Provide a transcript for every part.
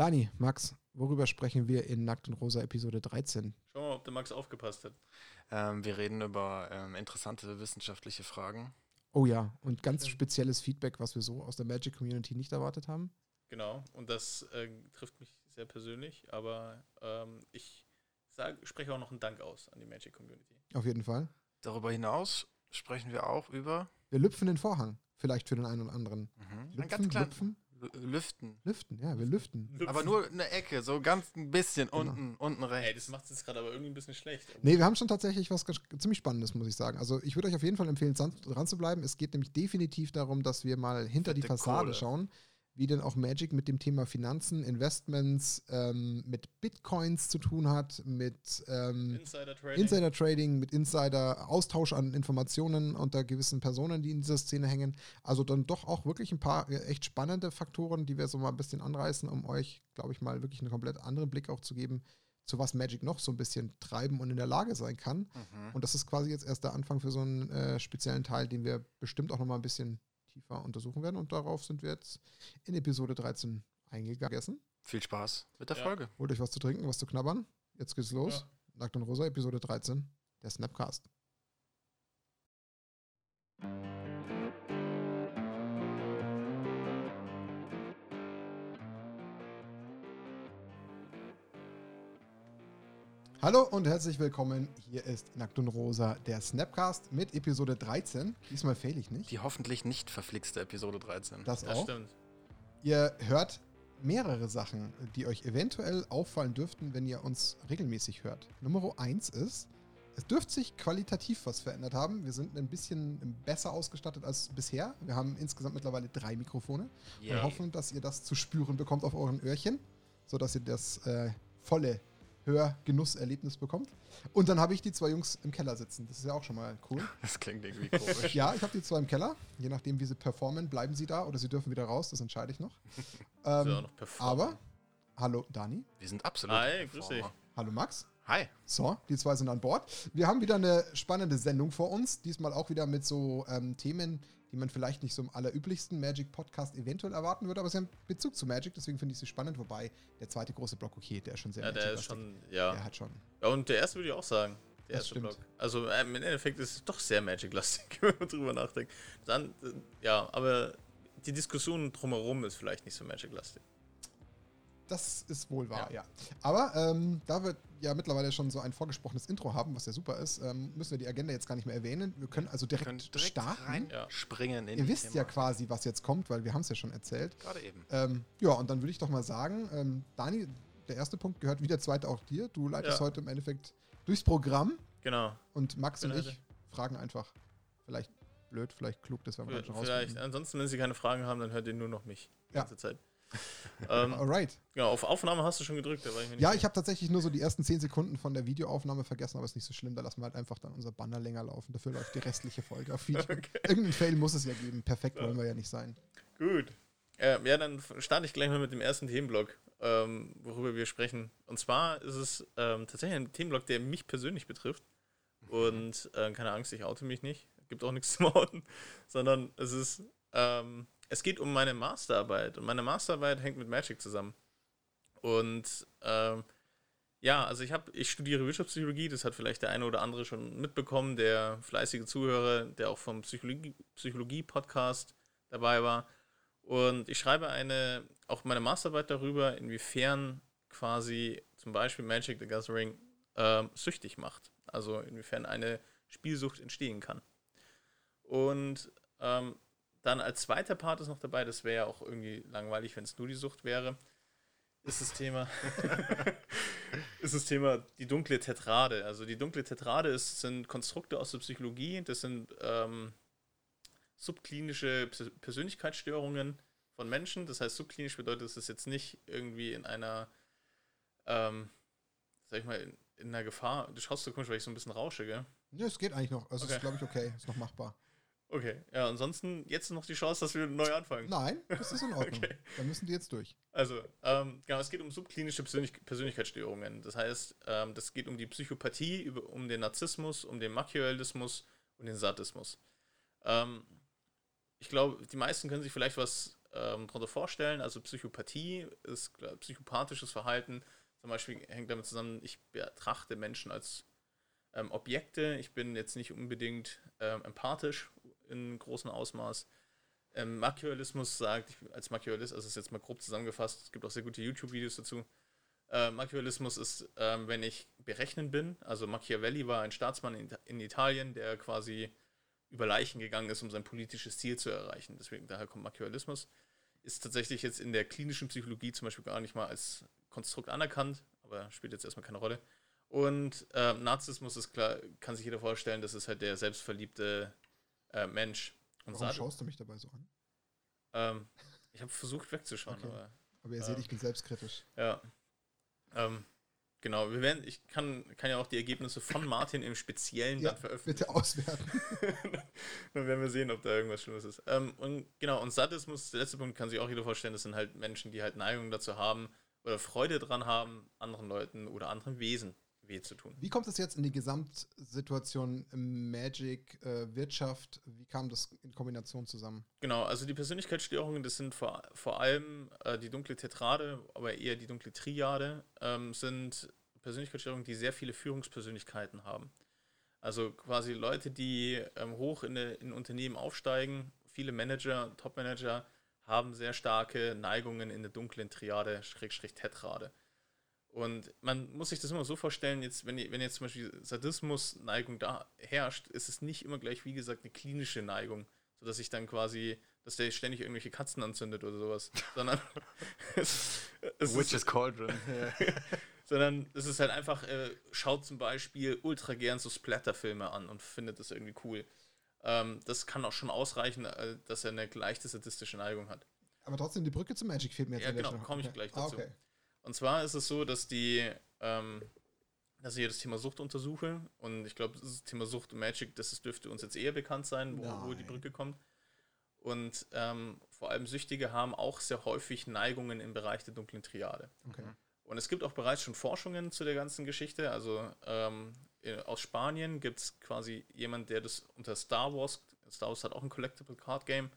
Dani, Max, worüber sprechen wir in Nackt und Rosa Episode 13? Schauen wir mal, ob der Max aufgepasst hat. Ähm, wir reden über ähm, interessante wissenschaftliche Fragen. Oh ja, und ganz spezielles Feedback, was wir so aus der Magic Community nicht erwartet haben. Genau, und das äh, trifft mich sehr persönlich, aber ähm, ich sag, spreche auch noch einen Dank aus an die Magic Community. Auf jeden Fall. Darüber hinaus sprechen wir auch über Wir lüpfen den Vorhang, vielleicht für den einen oder anderen. mhm, Lüpfen, ein ganz klein, lüpfen, Lü- Lüften. lüften, ja, wir lüften. Aber nur eine Ecke, so ganz ein bisschen Genau. unten, unten Ey, rechts. das macht es jetzt gerade aber irgendwie ein bisschen schlecht. Nee, wir haben schon tatsächlich was ganz- ziemlich Spannendes, muss ich sagen. Also ich würde euch auf jeden Fall empfehlen, dran zu bleiben. Es geht nämlich definitiv darum, dass wir mal hinter die Fette Fassade Kohle. schauen, wie denn auch Magic mit dem Thema Finanzen, Investments, ähm, mit Bitcoins zu tun hat, mit ähm, Insider Trading. Insider Trading, mit Insider Austausch an Informationen unter gewissen Personen, die in dieser Szene hängen. Also dann doch auch wirklich ein paar äh, echt spannende Faktoren, die wir so mal ein bisschen anreißen, um euch, glaube ich, mal wirklich einen komplett anderen Blick auch zu geben, zu was Magic noch so ein bisschen treiben und in der Lage sein kann. Mhm. Und das ist quasi jetzt erst der Anfang für so einen äh, speziellen Teil, den wir bestimmt auch noch mal ein bisschen tiefer untersuchen werden. Und darauf sind wir jetzt in Episode 13 eingegangen. Viel Spaß mit der Ja. Folge. Holt euch was zu trinken, was zu knabbern. Jetzt geht's los. Ja. Nackt und Rosa, Episode 13, der Snapcast. Hallo und herzlich willkommen. Hier ist Nackt und Rosa, der Snapcast mit Episode 13. Diesmal fehl ich nicht. Die hoffentlich nicht verflixte Episode 13. Das Das auch. stimmt. Ihr hört mehrere Sachen, die euch eventuell auffallen dürften, wenn ihr uns regelmäßig hört. Nummer eins ist, es dürfte sich qualitativ was verändert haben. Wir sind ein bisschen besser ausgestattet als bisher. Wir haben insgesamt mittlerweile drei Mikrofone Yay. und hoffen, dass ihr das zu spüren bekommt auf euren Öhrchen, sodass ihr das äh, volle Hörgenusserlebnis bekommt. Und dann habe ich die zwei Jungs im Keller sitzen. Das ist ja auch schon mal cool. Das klingt irgendwie komisch. Ja, ich habe die zwei im Keller. Je nachdem, wie sie performen, bleiben sie da oder sie dürfen wieder raus. Das entscheide ich noch. Ähm, noch performen. aber, hallo Dani, Wir sind absolut. Hi, grüß dich. hallo Max. Hi. So, die zwei sind an Bord. Wir haben wieder eine spannende Sendung vor uns. Diesmal auch wieder mit so ähm, Themen, die man vielleicht nicht so im allerüblichsten Magic-Podcast eventuell erwarten würde, aber sie haben Bezug zu Magic, deswegen finde ich sie spannend. Wobei der zweite große Block, okay, der ist schon sehr Ja, der ist schon, ja. Der hat schon. ja. Und der erste würde ich auch sagen. Der Das erste stimmt. Block. Also ähm, im Endeffekt ist es doch sehr Magic-lastig, wenn man drüber nachdenkt. Dann, äh, ja, aber die Diskussion drumherum ist vielleicht nicht so Magic-lastig. Das ist wohl wahr, ja. Ja. Aber ähm, da wir ja mittlerweile schon so ein vorgesprochenes Intro haben, was ja super ist, ähm, müssen wir die Agenda jetzt gar nicht mehr erwähnen. Wir können also direkt, können direkt starten. rein Ja. springen in Ihr wisst ja Thema. quasi, was jetzt kommt, weil wir haben es ja schon erzählt. Gerade eben. Ähm, ja, und dann würde ich doch mal sagen, ähm, Dani, der erste Punkt gehört wie der zweite auch dir. Du leitest Ja. heute im Endeffekt durchs Programm Genau. und Max Bin und ich heute- fragen einfach. Vielleicht blöd, vielleicht klug, das werden wir dann schon Vielleicht. rausfinden. Ansonsten, wenn Sie keine Fragen haben, dann hört ihr nur noch mich die Ja. ganze Zeit. ähm, Alright. genau, auf Aufnahme hast du schon gedrückt. Ich Ja, ich habe tatsächlich nur so die ersten 10 Sekunden von der Videoaufnahme vergessen, aber ist nicht so schlimm. Da lassen wir halt einfach dann unser Banner länger laufen. Dafür läuft die restliche Folge auf Video. Irgendeinen Fail muss es ja geben. Perfekt wollen wir ja nicht sein. Gut. Äh, ja, dann starte ich gleich mal mit dem ersten Themenblock, ähm, worüber wir sprechen. Und zwar ist es ähm, tatsächlich ein Themenblock, der mich persönlich betrifft. Und äh, keine Angst, ich oute mich nicht. Gibt auch nichts zu outen. Sondern es ist, ähm, es geht um meine Masterarbeit. Und meine Masterarbeit hängt mit Magic zusammen. Und ähm, ja, also ich habe, ich studiere Wirtschaftspsychologie, das hat vielleicht der eine oder andere schon mitbekommen, der fleißige Zuhörer, der auch vom Psychologie- Psychologie-Podcast dabei war. Und ich schreibe eine, auch meine Masterarbeit darüber, inwiefern quasi zum Beispiel Magic the Gathering ähm, süchtig macht. Also inwiefern eine Spielsucht entstehen kann. Und ähm, dann als zweiter Part ist noch dabei, das wäre ja auch irgendwie langweilig, wenn es nur die Sucht wäre, ist das Thema, ist das Thema die dunkle Tetrade. Also die dunkle Tetrade ist, sind Konstrukte aus der Psychologie, das sind ähm, subklinische Pers- Persönlichkeitsstörungen von Menschen. Das heißt, subklinisch bedeutet, dass es jetzt nicht irgendwie in einer, ähm, sag ich mal, in, in einer Gefahr. Du schaust so komisch, weil ich so ein bisschen rausche, gell? Ja, es geht eigentlich noch. Also Okay. ist, glaube ich, okay. Ist noch machbar. Okay, ja, ansonsten jetzt noch die Chance, dass wir neu anfangen. Nein, das ist in Ordnung. Okay. Da müssen die jetzt durch. Also, ähm, genau, es geht um subklinische Persönlich Persönlichkeitsstörungen. Das heißt, ähm, das geht um die Psychopathie, über, um den Narzissmus, um den Machiavellismus und den Sadismus. Ähm, ich glaube, die meisten können sich vielleicht was ähm, darunter vorstellen. Also Psychopathie ist psychopathisches Verhalten. Zum Beispiel hängt damit zusammen, ich betrachte Menschen als ähm, Objekte. Ich bin jetzt nicht unbedingt ähm, empathisch in großem Ausmaß. Ähm, Machiavellismus sagt, als Machiavellist, also ist jetzt mal grob zusammengefasst, es gibt auch sehr gute YouTube-Videos dazu. Äh, Machiavellismus ist, ähm, wenn ich berechnen bin. Also Machiavelli war ein Staatsmann in, in, Italien, der quasi über Leichen gegangen ist, um sein politisches Ziel zu erreichen. Deswegen daher kommt Machiavellismus. Ist tatsächlich jetzt in der klinischen Psychologie zum Beispiel gar nicht mal als Konstrukt anerkannt, aber spielt jetzt erstmal keine Rolle. Und äh, Narzissmus ist klar, kann sich jeder vorstellen, das ist halt der selbstverliebte äh, Mensch. Und Warum schaust du mich dabei so an? Ähm, ich habe versucht wegzuschauen, okay. aber. Aber ihr seht, ich bin selbstkritisch. Ja. Ähm, genau, wir werden, ich kann, kann ja auch die Ergebnisse von Martin im Speziellen ja, dann veröffentlichen. Bitte auswerten. dann werden wir sehen, ob da irgendwas Schlimmes ist. Ähm, und genau, und Sadismus, der letzte Punkt kann sich auch jeder vorstellen, das sind halt Menschen, die halt Neigung dazu haben oder Freude dran haben, anderen Leuten oder anderen Wesen weh zu tun. Wie kommt es jetzt in die Gesamtsituation Magic, äh, Wirtschaft? Wie kam das in Kombination zusammen? Genau, also die Persönlichkeitsstörungen, das sind vor, vor allem äh, die dunkle Tetrade, aber eher die dunkle Triade, ähm, sind Persönlichkeitsstörungen, die sehr viele Führungspersönlichkeiten haben. Also quasi Leute, die ähm, hoch in, in Unternehmen aufsteigen, viele Manager, Top-Manager haben sehr starke Neigungen in der dunklen Triade, Schrägstrich Tetrade. Und man muss sich das immer so vorstellen, jetzt, wenn, wenn jetzt zum Beispiel Sadismus-Neigung da herrscht, ist es nicht immer gleich, wie gesagt, eine klinische Neigung, sodass ich dann quasi, dass der ständig irgendwelche Katzen anzündet oder sowas, sondern es, es Witch's ist, Cauldron. sondern es ist halt einfach, äh, schaut zum Beispiel ultra gern so Splatter-Filme an und findet das irgendwie cool. Ähm, das kann auch schon ausreichen, äh, dass er eine leichte sadistische Neigung hat. Aber trotzdem, die Brücke zum Magic fehlt mir jetzt Ja, genau, komme ich okay. gleich dazu. Ah, okay. Und zwar ist es so, dass die, ähm, dass ich das Thema Sucht untersuche und ich glaube, das Thema Sucht und Magic, das dürfte uns jetzt eher bekannt sein, wo, wo die Brücke kommt. Und ähm, vor allem Süchtige haben auch sehr häufig Neigungen im Bereich der dunklen Triade. Okay. Und es gibt auch bereits schon Forschungen zu der ganzen Geschichte. Also ähm, aus Spanien gibt es quasi jemand, der das unter Star Wars, Star Wars hat auch ein Collectible Card Game,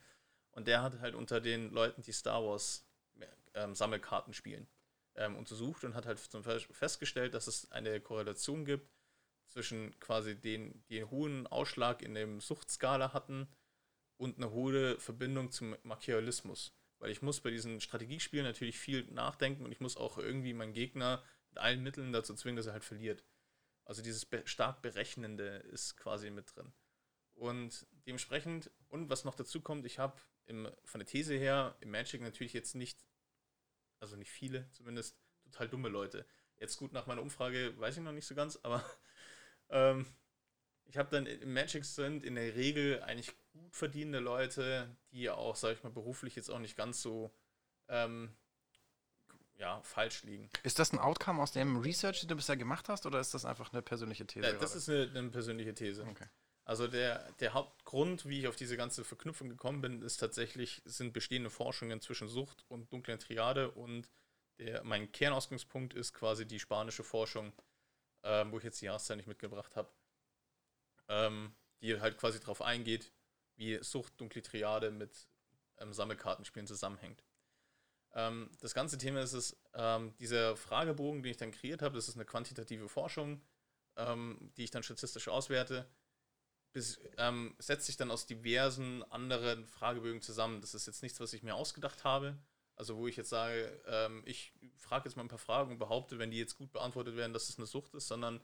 und der hat halt unter den Leuten, die Star Wars ähm, Sammelkarten spielen, ähm, untersucht und hat halt zum festgestellt, dass es eine Korrelation gibt zwischen quasi den, einen hohen Ausschlag in dem Suchtskala hatten und eine hohe Verbindung zum Machiavellismus. Weil ich muss bei diesen Strategiespielen natürlich viel nachdenken und ich muss auch irgendwie meinen Gegner mit allen Mitteln dazu zwingen, dass er halt verliert. Also dieses be stark Berechnende ist quasi mit drin. Und dementsprechend, und was noch dazu kommt, ich habe von der These her im Magic natürlich jetzt nicht also nicht viele zumindest, total dumme Leute. Jetzt gut, nach meiner Umfrage weiß ich noch nicht so ganz, aber ähm, ich habe dann im Magic sind in der Regel eigentlich gut verdienende Leute, die auch, sag ich mal, beruflich jetzt auch nicht ganz so ähm, ja, falsch liegen. Ist das ein Outcome aus dem Research, den du bisher gemacht hast, oder ist das einfach eine persönliche These? Ja, das gerade? ist eine, eine, persönliche These. Okay. Also der, der Hauptgrund, wie ich auf diese ganze Verknüpfung gekommen bin, ist tatsächlich, sind bestehende Forschungen zwischen Sucht und dunklen Triade und der, mein Kernausgangspunkt ist quasi die spanische Forschung, ähm, wo ich jetzt die Jahreszahl nicht mitgebracht habe, ähm, die halt quasi darauf eingeht, wie Sucht, dunkle Triade mit ähm, Sammelkartenspielen zusammenhängt. Ähm, das ganze Thema ist es, ähm, dieser Fragebogen, den ich dann kreiert habe, das ist eine quantitative Forschung, ähm, die ich dann statistisch auswerte bis, ähm, setzt sich dann aus diversen anderen Fragebögen zusammen. Das ist jetzt nichts, was ich mir ausgedacht habe. Also wo ich jetzt sage, ähm, ich frage jetzt mal ein paar Fragen und behaupte, wenn die jetzt gut beantwortet werden, dass es eine Sucht ist, sondern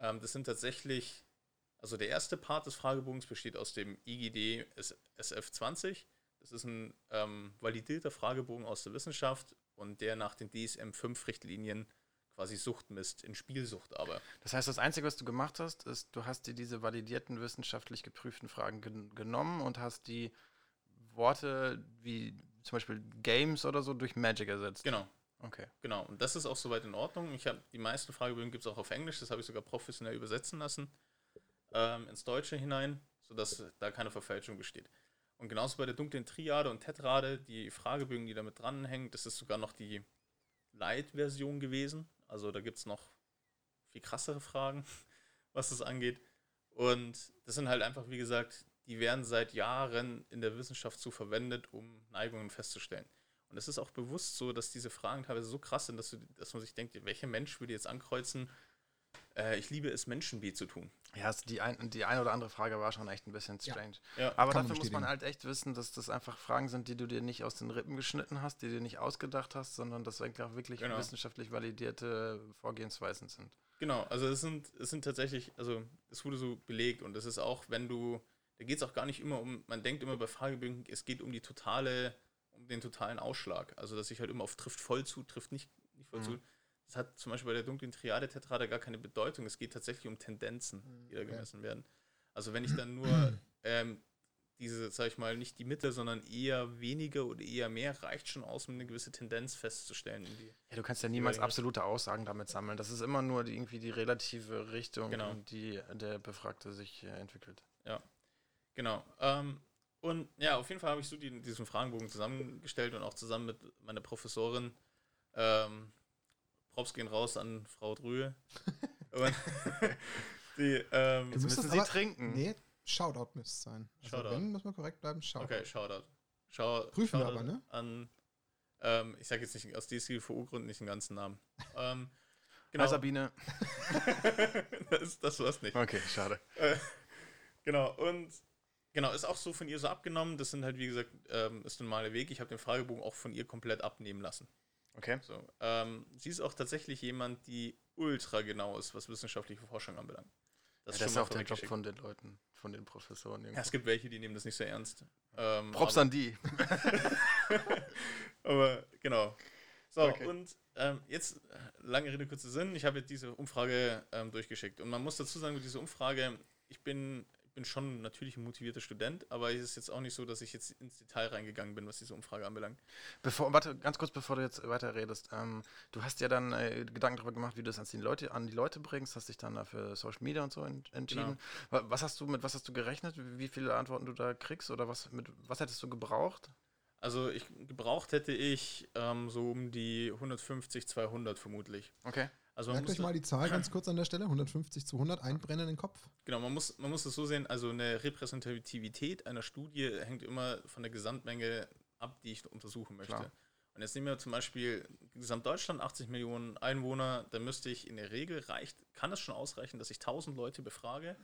ähm, das sind tatsächlich, also der erste Part des Fragebogens besteht aus dem IGD SF20. Das ist ein ähm, validierter Fragebogen aus der Wissenschaft und der nach den DSM-5-Richtlinien quasi Sucht misst, in Spielsucht aber. Das heißt, das Einzige, was du gemacht hast, ist, du hast dir diese validierten, wissenschaftlich geprüften Fragen gen genommen und hast die Worte wie zum Beispiel Games oder so durch Magic ersetzt. Genau. Okay. Genau. Und das ist auch soweit in Ordnung. Ich habe die meisten Fragebögen gibt es auch auf Englisch, das habe ich sogar professionell übersetzen lassen ähm, ins Deutsche hinein, sodass da keine Verfälschung besteht. Und genauso bei der dunklen Triade und Tetrade, die Fragebögen, die damit dranhängen, das ist sogar noch die Light-Version gewesen. Also da gibt es noch viel krassere Fragen, was das angeht. Und das sind halt einfach, wie gesagt, die werden seit Jahren in der Wissenschaft so verwendet, um Neigungen festzustellen. Und es ist auch bewusst so, dass diese Fragen teilweise so krass sind, dass, du, dass man sich denkt, welcher Mensch würde jetzt ankreuzen, äh, ich liebe es, Menschenweh zu tun. Ja, also die, ein, die eine oder andere Frage war schon echt ein bisschen strange. Ja. Aber Kann man dafür muss man halt echt wissen, dass das einfach Fragen sind, die du dir nicht aus den Rippen geschnitten hast, die du dir nicht ausgedacht hast, sondern dass eigentlich auch wirklich Genau. wissenschaftlich validierte Vorgehensweisen sind. Genau, also es sind, es sind tatsächlich, also es wurde so belegt und es ist auch, wenn du, da geht es auch gar nicht immer um, man denkt immer bei Fragebögen, es geht um die totale, um den totalen Ausschlag. Also dass ich halt immer auf trifft voll zu, trifft nicht, nicht voll Mhm. zu. Das hat zum Beispiel bei der dunklen Triade Tetrade gar keine Bedeutung. Es geht tatsächlich um Tendenzen, die da Okay. gemessen werden. Also wenn ich dann nur ähm, diese, sag ich mal, nicht die Mitte, sondern eher weniger oder eher mehr, reicht schon aus, um eine gewisse Tendenz festzustellen. Ja, du kannst ja niemals absolute Aussagen damit sammeln. Das ist immer nur die, irgendwie die relative Richtung, Genau. in die der Befragte sich äh, entwickelt. Genau. Ähm, und ja, auf jeden Fall habe ich so die, diesen Fragenbogen zusammengestellt und auch zusammen mit meiner Professorin. Ähm, Props gehen raus an Frau Drühe. die, ähm, Jetzt müssen sie aber- trinken. Nee, Shoutout müsste es sein. Also Shoutout. wenn, muss man korrekt bleiben, Shoutout. okay, Shoutout. Schau, Prüfen wir Shoutout aber, ne? An, ähm, ich sage jetzt nicht aus DSGVO-Gründen nicht den ganzen Namen. ähm, Hi genau. Sabine. das, das war's nicht. Okay, schade. Äh, genau, und genau, ist auch so von ihr so abgenommen. Das sind halt, wie gesagt, ähm, ist ein normaler Weg. Ich habe den Fragebogen auch von ihr komplett abnehmen lassen. Okay. So, ähm, sie ist auch tatsächlich jemand, die ultra genau ist, was wissenschaftliche Forschung anbelangt. Das, schon ist mal auch der Job vorweggeschickt. von den Leuten, von den Professoren. Ja, es gibt welche, die nehmen das nicht so ernst. Ähm, Props aber, an die. aber genau. So, Okay. und ähm, jetzt, äh, lange Rede, kurzer Sinn, ich habe jetzt diese Umfrage ähm, durchgeschickt. Und man muss dazu sagen, mit dieser Umfrage, ich bin, bin schon natürlich ein motivierter Student, aber es ist jetzt auch nicht so, dass ich jetzt ins Detail reingegangen bin, was diese Umfrage anbelangt. Bevor, warte, ganz kurz, bevor du jetzt weiterredest. Ähm, du hast ja dann äh, Gedanken darüber gemacht, wie du das an die, Leute, an die Leute bringst, hast dich dann dafür Social Media und so ent entschieden. Wa- Was hast du mit was hast du gerechnet? Wie viele Antworten du da kriegst oder was mit was hättest du gebraucht? Also ich gebraucht hätte ich ähm, so um die 150, 200 vermutlich. Okay. Also man Merkt muss, euch mal die Zahl ganz kurz an der Stelle. 150 zu 100 einbrennen in den Kopf. genau, man muss, man muss es so sehen, also eine Repräsentativität einer Studie hängt immer von der Gesamtmenge ab, die ich untersuchen möchte. Klar. Und jetzt nehmen wir zum Beispiel Gesamtdeutschland, 80 Millionen Einwohner, da müsste ich in der Regel reicht, kann es schon ausreichen, dass ich 1000 Leute befrage,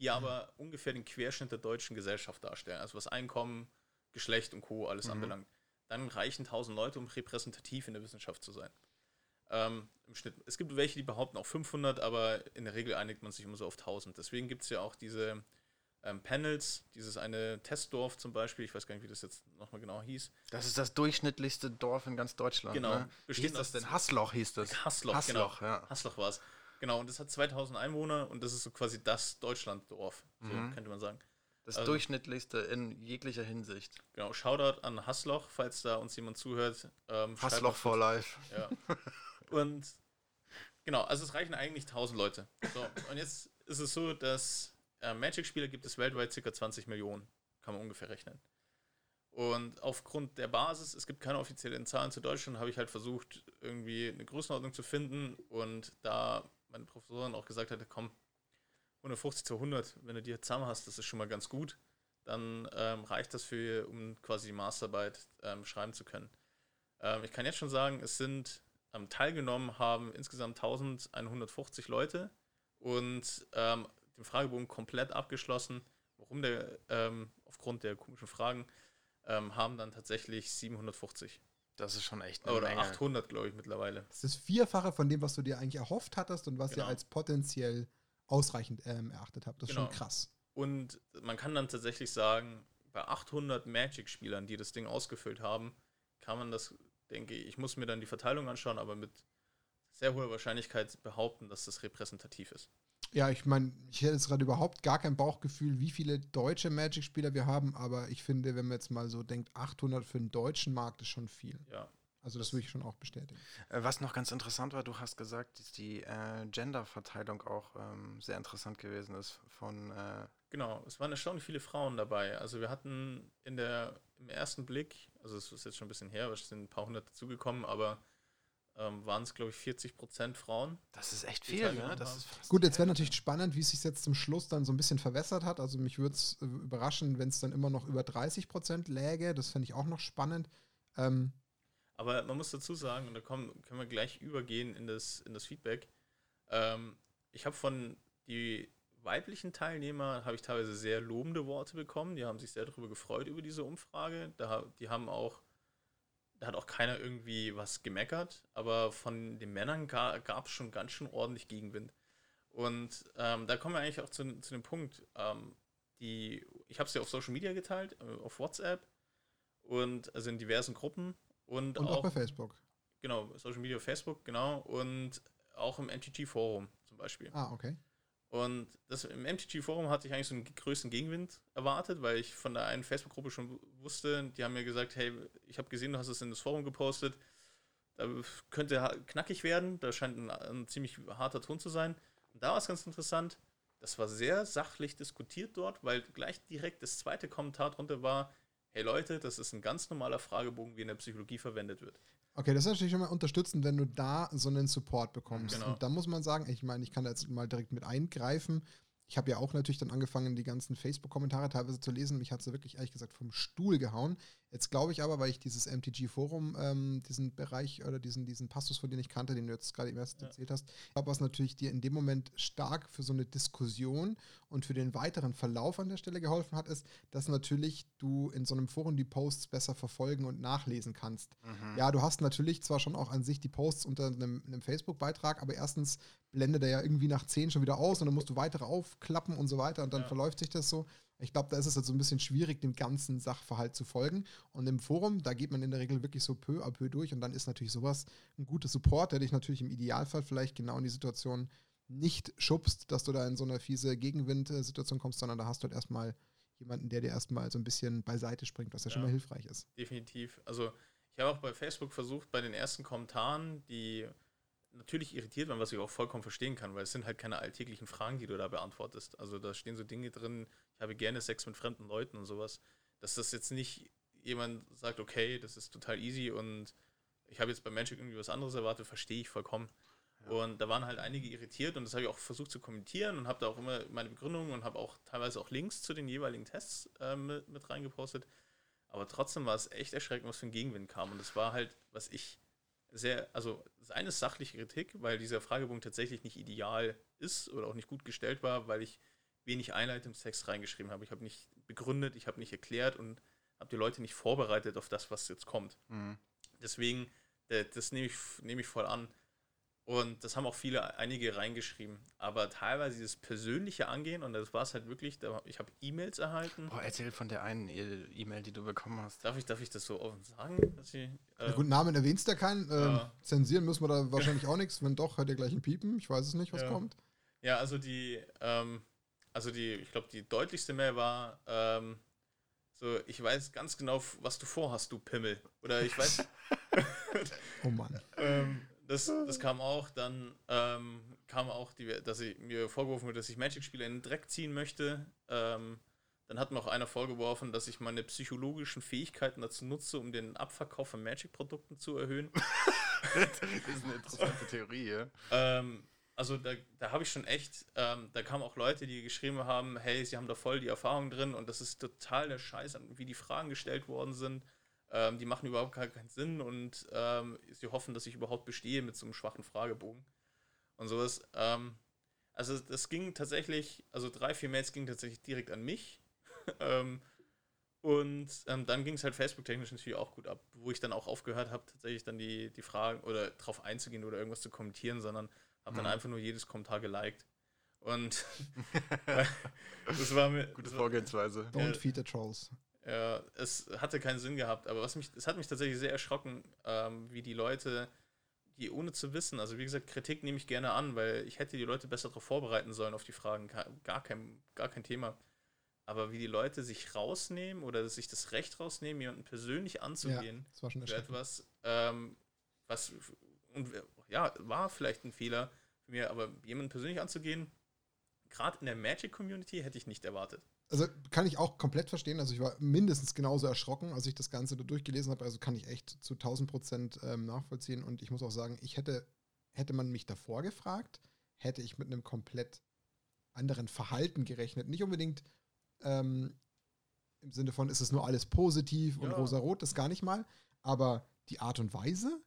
die aber ungefähr den Querschnitt der deutschen Gesellschaft darstellen, also was Einkommen, Geschlecht und Co. alles Mhm. anbelangt. Dann reichen 1000 Leute, um repräsentativ in der Wissenschaft zu sein. Ähm, Im Schnitt. Es gibt welche, die behaupten auch 500, aber in der Regel einigt man sich immer so auf 1000. Deswegen gibt es ja auch diese ähm, Panels, dieses eine Testdorf zum Beispiel, ich weiß gar nicht, wie das jetzt nochmal genau hieß. Das ist das durchschnittlichste Dorf in ganz Deutschland. Genau. Ne? Wie hieß das denn? Hassloch hieß das. Hassloch, Hassloch, genau. ja. Hassloch war es. Genau, und das hat 2000 Einwohner und das ist so quasi das Deutschlanddorf, so Mhm. könnte man sagen. Das Also- durchschnittlichste in jeglicher Hinsicht. Genau, Shoutout an Hassloch, falls da uns jemand zuhört. Ähm, Hassloch for life. Ja. Und genau, also es reichen eigentlich 1000 Leute. So, und jetzt ist es so, dass äh, Magic-Spieler gibt es weltweit ca. 20 Millionen, kann man ungefähr rechnen. Und aufgrund der Basis, es gibt keine offiziellen Zahlen zu Deutschland, habe ich halt versucht, irgendwie eine Größenordnung zu finden. Und da meine Professorin auch gesagt hatte, komm, 150 zu 100, wenn du die zusammen hast, das ist schon mal ganz gut, dann ähm, reicht das für, um quasi die Masterarbeit ähm, schreiben zu können. Ähm, ich kann jetzt schon sagen, es sind ähm, teilgenommen haben insgesamt 1150 Leute und ähm, den Fragebogen komplett abgeschlossen. Warum der, ähm, aufgrund der komischen Fragen, ähm, haben dann tatsächlich 750 Das ist schon echt eine oder Menge. 800, glaube ich, mittlerweile. Das ist das Vierfache von dem, was du dir eigentlich erhofft hattest und was Genau. ihr als potenziell ausreichend ähm, erachtet habt. Das ist Genau. schon krass. Und man kann dann tatsächlich sagen, bei 800 Magic-Spielern, die das Ding ausgefüllt haben, kann man das, denke ich, ich muss mir dann die Verteilung anschauen, aber mit sehr hoher Wahrscheinlichkeit behaupten, dass das repräsentativ ist. Ja, ich meine, ich hätte jetzt gerade überhaupt gar kein Bauchgefühl, wie viele deutsche Magic-Spieler wir haben, aber ich finde, wenn man jetzt mal so denkt, 800 für den deutschen Markt ist schon viel. Ja, Also das würde ich schon auch bestätigen. Äh, Was noch ganz interessant war, du hast gesagt, dass die äh, Gender-Verteilung auch ähm, sehr interessant gewesen ist von äh, genau. Es waren erstaunlich viele Frauen dabei. Also wir hatten in der, im ersten Blick, also es ist jetzt schon ein bisschen her, es sind ein paar hundert dazugekommen, aber ähm, waren es, glaube ich, 40% Frauen. Das ist echt viel, ne? Das ist Gut, jetzt wäre natürlich spannend, wie es sich jetzt zum Schluss dann so ein bisschen verwässert hat. Also mich würde es äh, überraschen, wenn es dann immer noch über 30% läge. Das fände ich auch noch spannend. Ähm, Aber man muss dazu sagen, und da kommen, können wir gleich übergehen in das, in das Feedback. Ähm, ich habe von die weiblichen Teilnehmer habe ich teilweise sehr lobende Worte bekommen. Die haben sich sehr darüber gefreut über diese Umfrage. Da, die haben auch da hat auch keiner irgendwie was gemeckert, aber von den Männern gab es schon ganz schön ordentlich Gegenwind. Und ähm, da kommen wir eigentlich auch zu, zu dem Punkt, ähm, die, ich habe es ja auf Social Media geteilt, äh, auf WhatsApp und also in diversen Gruppen und, und auch, auch, bei Facebook. Genau, Social Media, Facebook, genau, und auch im MTG-Forum zum Beispiel. Ah, okay. Und das, im MTG-Forum hatte ich eigentlich so einen größten Gegenwind erwartet, weil ich von der einen Facebook-Gruppe schon wusste, die haben mir gesagt, hey, ich habe gesehen, du hast es in das Forum gepostet, da könnte knackig werden, da scheint ein, ein ziemlich harter Ton zu sein. Und da war es ganz interessant, das war sehr sachlich diskutiert dort, weil gleich direkt das zweite Kommentar drunter war, hey Leute, das ist ein ganz normaler Fragebogen, wie in der Psychologie verwendet wird. Okay, das ist natürlich schon mal unterstützend, wenn du da so einen Support bekommst. Genau. Und da muss man sagen, ich meine, ich kann da jetzt mal direkt mit eingreifen ich habe ja auch natürlich dann angefangen, die ganzen Facebook-Kommentare teilweise zu lesen. Mich hat sie wirklich, ehrlich gesagt, vom Stuhl gehauen. Jetzt glaube ich aber, weil ich dieses MTG-Forum, ähm, diesen Bereich oder diesen, diesen Passus von dir nicht kannte, den du jetzt gerade eben erst ja. erzählt hast, glaube was natürlich dir in dem Moment stark für so eine Diskussion und für den weiteren Verlauf an der Stelle geholfen hat, ist, dass natürlich du in so einem Forum die Posts besser verfolgen und nachlesen kannst. Mhm. Ja, du hast natürlich zwar schon auch an sich die Posts unter einem, einem Facebook-Beitrag, aber erstens blendet er ja irgendwie nach 10 schon wieder aus und dann musst du weitere aufklappen und so weiter und dann ja. verläuft sich das so. Ich glaube, da ist es halt so ein bisschen schwierig, dem ganzen Sachverhalt zu folgen. Und im Forum, da geht man in der Regel wirklich so peu à peu durch und dann ist natürlich sowas ein guter Support, der dich natürlich im Idealfall vielleicht genau in die Situation nicht schubst, dass du da in so eine fiese Gegenwind-Situation kommst, sondern da hast du halt erstmal jemanden, der dir erstmal so ein bisschen beiseite springt, was ja, ja schon mal hilfreich ist. Definitiv. Also ich habe auch bei Facebook versucht, bei den ersten Kommentaren, die natürlich irritiert waren, was ich auch vollkommen verstehen kann, weil es sind halt keine alltäglichen Fragen, die du da beantwortest. Also da stehen so Dinge drin, ich habe gerne Sex mit fremden Leuten und sowas. Dass das jetzt nicht jemand sagt, okay, das ist total easy und ich habe jetzt bei Magic irgendwie was anderes erwartet, verstehe ich vollkommen. Ja. Und da waren halt einige irritiert und das habe ich auch versucht zu kommentieren und habe da auch immer meine Begründungen und habe auch teilweise auch Links zu den jeweiligen Tests äh, mit, mit reingepostet. Aber trotzdem war es echt erschreckend, was für ein Gegenwind kam. Und das war halt, was ich sehr, also seine sachliche Kritik, weil dieser Fragebogen tatsächlich nicht ideal ist oder auch nicht gut gestellt war, weil ich wenig Einleitungstext reingeschrieben habe. Ich habe nicht begründet, ich habe nicht erklärt und habe die Leute nicht vorbereitet auf das, was jetzt kommt. Mhm. Deswegen, das nehme ich, nehme ich voll an. Und das haben auch viele, einige reingeschrieben. Aber teilweise dieses persönliche Angehen, und das war es halt wirklich, ich habe E-Mails erhalten. Boah, erzähl von der einen e- E-Mail, die du bekommen hast. Darf ich, darf ich das so offen sagen? Dass ich, äh, gut, Namen erwähnst du ja keinen. Ähm, ja. Zensieren müssen wir da wahrscheinlich auch nichts. Wenn doch, hört ihr gleich ein Piepen. Ich weiß es nicht, was ja. kommt. Ja, also die, ähm, also die, ich glaube, die deutlichste Mail war, ähm, so, ich weiß ganz genau, was du vorhast, du Pimmel. Oder ich weiß. oh Mann. ähm, das, das kam auch. Dann ähm, kam auch, die, dass ich, mir vorgeworfen wurde, dass ich Magic-Spiele in den Dreck ziehen möchte. Ähm, dann hat mir auch einer vorgeworfen, dass ich meine psychologischen Fähigkeiten dazu nutze, um den Abverkauf von Magic-Produkten zu erhöhen. das ist eine interessante Theorie, ja. Ähm, also da, da habe ich schon echt, ähm, da kamen auch Leute, die geschrieben haben, hey, sie haben da voll die Erfahrung drin und das ist total der Scheiß, wie die Fragen gestellt worden sind. Ähm, die machen überhaupt gar keinen Sinn und ähm, sie hoffen, dass ich überhaupt bestehe mit so einem schwachen Fragebogen und sowas. Ähm, also das ging tatsächlich, also drei, vier Mails gingen tatsächlich direkt an mich. Ähm, und ähm, dann ging es halt Facebook-technisch natürlich auch gut ab, wo ich dann auch aufgehört habe, tatsächlich dann die, die Fragen oder drauf einzugehen oder irgendwas zu kommentieren, sondern habe dann mhm. einfach nur jedes Kommentar geliked. Und das war mir. Gute Vorgehensweise. Don't feed the trolls. Ja, es hatte keinen Sinn gehabt, aber was mich, es hat mich tatsächlich sehr erschrocken, ähm, wie die Leute, die ohne zu wissen, also wie gesagt, Kritik nehme ich gerne an, weil ich hätte die Leute besser darauf vorbereiten sollen auf die Fragen, gar kein, gar kein Thema. Aber wie die Leute sich rausnehmen oder sich das Recht rausnehmen, jemanden persönlich anzugehen, ja, das war schon für etwas, ähm, was und ja, war vielleicht ein Fehler mich, aber jemanden persönlich anzugehen, gerade in der Magic Community hätte ich nicht erwartet. also kann ich auch komplett verstehen. Also ich war mindestens genauso erschrocken, als ich das Ganze da durchgelesen habe. Also kann ich echt zu 1000 Prozent ähm, nachvollziehen. Und ich muss auch sagen, ich hätte, hätte man mich davor gefragt, hätte ich mit einem komplett anderen Verhalten gerechnet. Nicht unbedingt ähm, im Sinne von, ist es nur alles positiv und Ja. rosarot, das gar nicht mal. Aber die Art und Weise,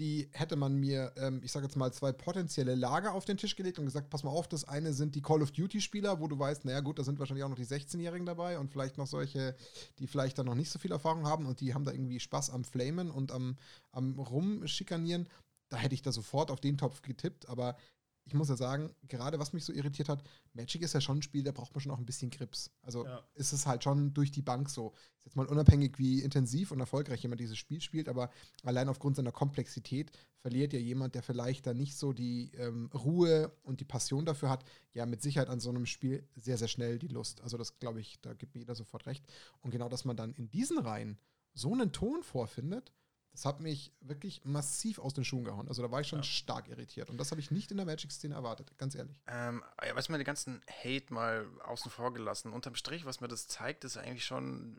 die hätte man mir, ähm, ich sage jetzt mal, zwei potenzielle Lager auf den Tisch gelegt und gesagt, pass mal auf, das eine sind die Call of Duty-Spieler, wo du weißt, naja gut, da sind wahrscheinlich auch noch die 16-Jährigen dabei und vielleicht noch solche, die vielleicht dann noch nicht so viel Erfahrung haben und die haben da irgendwie Spaß am Flamen und am, am Rumschikanieren. Da hätte ich da sofort auf den Topf getippt, aber ich muss ja sagen, gerade was mich so irritiert hat, Magic ist ja schon ein Spiel, da braucht man schon auch ein bisschen Grips. Also Ja. ist es halt schon durch die Bank so. Ist jetzt mal unabhängig, wie intensiv und erfolgreich jemand dieses Spiel spielt, aber allein aufgrund seiner Komplexität verliert ja jemand, der vielleicht da nicht so die ähm, Ruhe und die Passion dafür hat, ja mit Sicherheit an so einem Spiel sehr, sehr schnell die Lust. Also das glaube ich, da gibt mir jeder sofort recht. Und genau, dass man dann in diesen Reihen so einen Ton vorfindet, das hat mich wirklich massiv aus den Schuhen gehauen. Also da war ich schon Ja. stark irritiert. Und das habe ich nicht in der Magic-Szene erwartet, ganz ehrlich. Ähm, ja, was mir den ganzen Hate mal außen vor gelassen. Unterm Strich, was mir das zeigt, ist eigentlich schon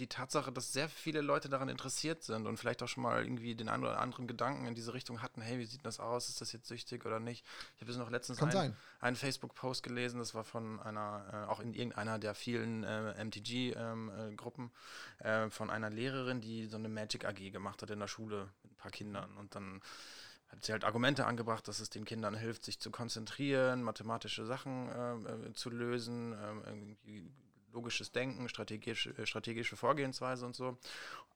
die Tatsache, dass sehr viele Leute daran interessiert sind und vielleicht auch schon mal irgendwie den einen oder anderen Gedanken in diese Richtung hatten, hey, wie sieht das aus? Ist das jetzt süchtig oder nicht? Ich habe jetzt noch letztens Kann einen, Facebook-Post gelesen, das war von einer, äh, auch in irgendeiner der vielen äh, MTG-Gruppen, äh, von einer Lehrerin, die so eine Magic AG gemacht hat in der Schule mit ein paar Kindern und dann hat sie halt Argumente angebracht, dass es den Kindern hilft, sich zu konzentrieren, mathematische Sachen äh, äh, zu lösen, äh, irgendwie logisches Denken, strategische, äh, strategische Vorgehensweise und so.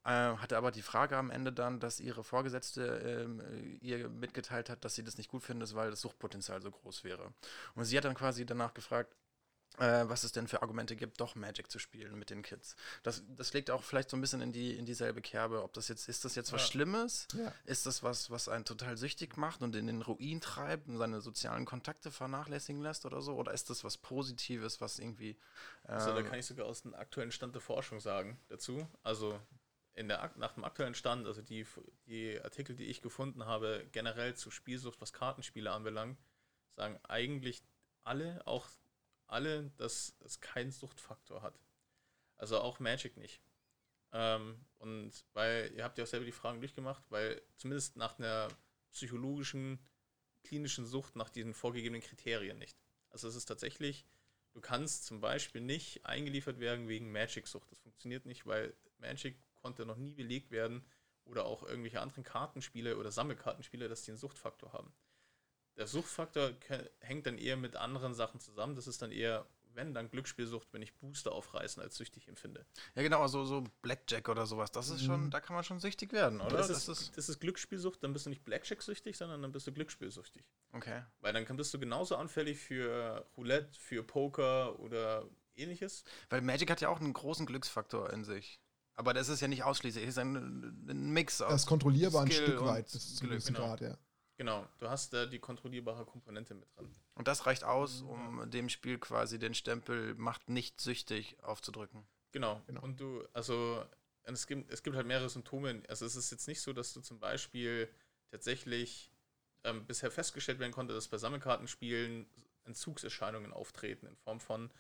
Äh, hatte aber die Frage am Ende dann, dass ihre Vorgesetzte ähm, äh, ihr mitgeteilt hat, dass sie das nicht gut findet, weil das Suchtpotenzial so groß wäre. Und sie hat dann quasi danach gefragt, äh, was es denn für Argumente gibt, doch Magic zu spielen mit den Kids. Das, das legt auch vielleicht so ein bisschen in, die, in dieselbe Kerbe, ob das jetzt, ist das jetzt was Ja. Schlimmes? Ja. Ist das was, was einen total süchtig macht und in den Ruin treibt und seine sozialen Kontakte vernachlässigen lässt oder so? Oder ist das was Positives, was irgendwie. Also da ähm, kann ich sogar aus dem aktuellen Stand der Forschung sagen dazu. Also in der, nach dem aktuellen Stand, also die, die Artikel, die ich gefunden habe, generell zu Spielsucht, was Kartenspiele anbelangt, sagen eigentlich alle, auch alle, dass es keinen Suchtfaktor hat. Also auch Magic nicht. Ähm, und weil, ihr habt ja auch selber die Fragen durchgemacht, weil zumindest nach einer psychologischen, klinischen Sucht nach diesen vorgegebenen Kriterien nicht. Also es ist tatsächlich, du kannst zum Beispiel nicht eingeliefert werden wegen Magic-Sucht. Das funktioniert nicht, weil Magic konnte noch nie belegt werden oder auch irgendwelche anderen Kartenspiele oder Sammelkartenspiele, dass die einen Suchtfaktor haben. Der Suchtfaktor hängt dann eher mit anderen Sachen zusammen. Das ist dann eher, wenn dann Glücksspielsucht, wenn ich Booster aufreißen als süchtig empfinde. ja, genau, also so Blackjack oder sowas. Das ist schon, Mhm. da kann man schon süchtig werden, oder? Das, ist, das ist Glücksspielsucht, dann bist du nicht Blackjack-süchtig, sondern dann bist du Glücksspielsüchtig. okay. Weil dann bist du genauso anfällig für Roulette, für Poker oder ähnliches. Weil Magic hat ja auch einen großen Glücksfaktor in sich. Aber das ist ja nicht ausschließlich, es ist ein, ein Mix aus. Das ist kontrollierbar ein Skill Stück weit, bis zu einem Glück, gewissen genau. Grad, ja. Genau, du hast da die kontrollierbare Komponente mit drin. Und das reicht aus, um dem Spiel quasi den Stempel macht nicht süchtig aufzudrücken. Genau. Genau. Und du, also es gibt, es gibt halt mehrere Symptome. Also es ist jetzt nicht so, dass du zum Beispiel tatsächlich ähm, bisher festgestellt werden konnte, dass bei Sammelkartenspielen Entzugserscheinungen auftreten in Form von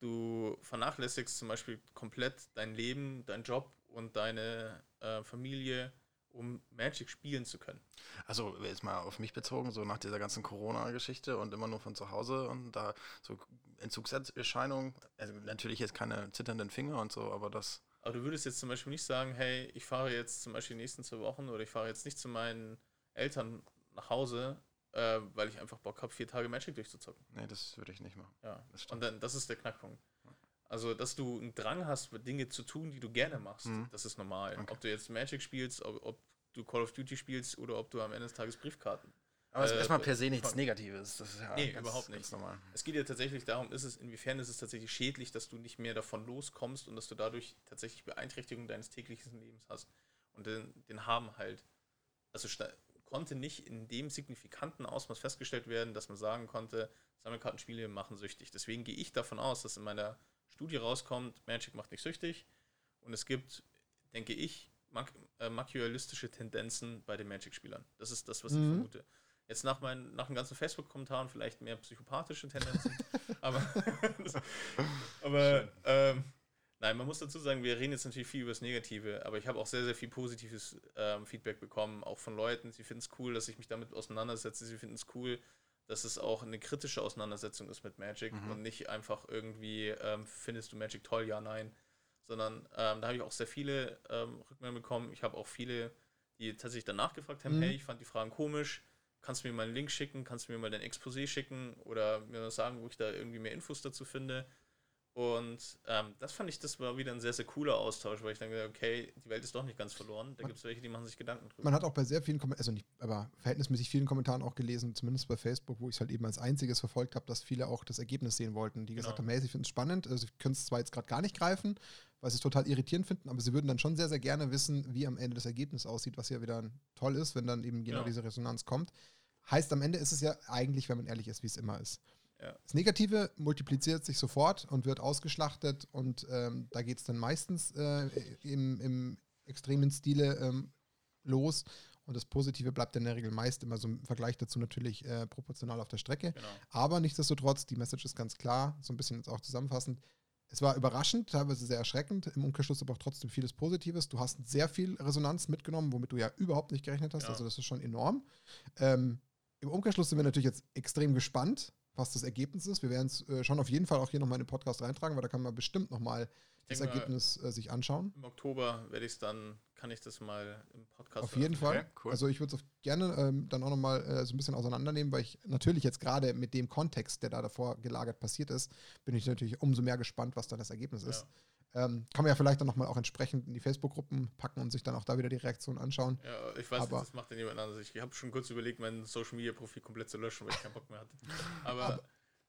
du vernachlässigst zum Beispiel komplett dein Leben, dein Job und deine äh, Familie, um Magic spielen zu können. Also jetzt mal auf mich bezogen, so nach dieser ganzen Corona-Geschichte und immer nur von zu Hause und da so Entzugserscheinungen, also natürlich jetzt keine zitternden Finger und so, aber das, Aber du würdest jetzt zum Beispiel nicht sagen, hey, ich fahre jetzt zum Beispiel die nächsten zwei Wochen oder ich fahre jetzt nicht zu meinen Eltern nach Hause, äh, weil ich einfach Bock habe, vier Tage Magic durchzuzocken. nee, das würde ich nicht machen. Ja. Das stimmt. Und dann, das ist der Knackpunkt. Also, dass du einen Drang hast, Dinge zu tun, die du gerne machst, Mhm. das ist normal. Okay. Ob du jetzt Magic spielst, ob, ob du Call of Duty spielst oder ob du am Ende des Tages Briefkarten. Aber es ist Äh, erstmal per se nichts Negatives. Das ist ja Nee, ganz, überhaupt nicht. normal. Es geht ja tatsächlich darum, ist es, inwiefern ist es tatsächlich schädlich, dass du nicht mehr davon loskommst und dass du dadurch tatsächlich Beeinträchtigung deines täglichen Lebens hast. Und den, den haben halt, also konnte nicht in dem signifikanten Ausmaß festgestellt werden, dass man sagen konnte, Sammelkartenspiele machen süchtig. Deswegen gehe ich davon aus, dass in meiner Studie rauskommt, Magic macht nicht süchtig und es gibt, denke ich, mak äh, machiavellistische Tendenzen bei den Magic-Spielern. Das ist das, was ich Mhm. vermute. Jetzt nach, meinen, nach den ganzen Facebook-Kommentaren vielleicht mehr psychopathische Tendenzen. aber aber ähm, nein, man muss dazu sagen, wir reden jetzt natürlich viel über das Negative, aber ich habe auch sehr, sehr viel positives ähm, Feedback bekommen, auch von Leuten. Sie finden es cool, dass ich mich damit auseinandersetze. Sie finden es cool, dass es auch eine kritische Auseinandersetzung ist mit Magic mhm. und nicht einfach irgendwie, ähm, findest du Magic toll, ja, nein. Sondern ähm, da habe ich auch sehr viele ähm, Rückmeldungen bekommen. Ich habe auch viele, die tatsächlich danach gefragt haben, mhm. hey, ich fand die Fragen komisch, kannst du mir mal einen Link schicken, kannst du mir mal dein Exposé schicken oder mir sagen, wo ich da irgendwie mehr Infos dazu finde. Und ähm, das fand ich, das war wieder ein sehr, sehr cooler Austausch, weil ich dann gedacht okay, die Welt ist doch nicht ganz verloren. Da gibt es welche, die machen sich Gedanken drüber. Man hat auch bei sehr vielen, Kom also nicht, aber verhältnismäßig vielen Kommentaren auch gelesen, zumindest bei Facebook, wo ich es halt eben als einziges verfolgt habe, dass viele auch das Ergebnis sehen wollten, die genau. gesagt haben, hey, sie finden es spannend, also sie können es zwar jetzt gerade gar nicht greifen, weil sie es total irritierend finden, aber sie würden dann schon sehr, sehr gerne wissen, wie am Ende das Ergebnis aussieht, was ja wieder toll ist, wenn dann eben genau, genau. diese Resonanz kommt. Heißt, am Ende ist es ja eigentlich, wenn man ehrlich ist, wie es immer ist. Ja. Das Negative multipliziert sich sofort und wird ausgeschlachtet und ähm, da geht es dann meistens äh, im, im, extremen Stile ähm, los. Und das Positive bleibt in der Regel meist immer so im Vergleich dazu natürlich äh, proportional auf der Strecke. Genau. Aber nichtsdestotrotz, die Message ist ganz klar, so ein bisschen jetzt auch zusammenfassend. Es war überraschend, teilweise sehr erschreckend, im Umkehrschluss aber auch trotzdem vieles Positives. Du hast sehr viel Resonanz mitgenommen, womit du ja überhaupt nicht gerechnet hast. Ja. Also das ist schon enorm. Ähm, Im Umkehrschluss sind wir natürlich jetzt extrem gespannt, was das Ergebnis ist. Wir werden es äh, schon auf jeden Fall auch hier nochmal in den Podcast reintragen, weil da kann man bestimmt nochmal das Ergebnis äh, sich anschauen. Im Oktober werde ich es dann, kann ich das mal im Podcast Auf jeden Fall. Okay, cool. Also ich würde es gerne ähm, dann auch nochmal äh, so ein bisschen auseinandernehmen, weil ich natürlich jetzt gerade mit dem Kontext, der da davor gelagert passiert ist, bin ich natürlich umso mehr gespannt, was da das Ergebnis ist. Ähm, kann man ja vielleicht dann nochmal auch entsprechend in die Facebook-Gruppen packen und sich dann auch da wieder die Reaktion anschauen. Ja, ich weiß aber, nicht, das macht ja niemand anders. Ich habe schon kurz überlegt, mein Social-Media-Profil komplett zu löschen, weil ich keinen Bock mehr hatte. Aber, aber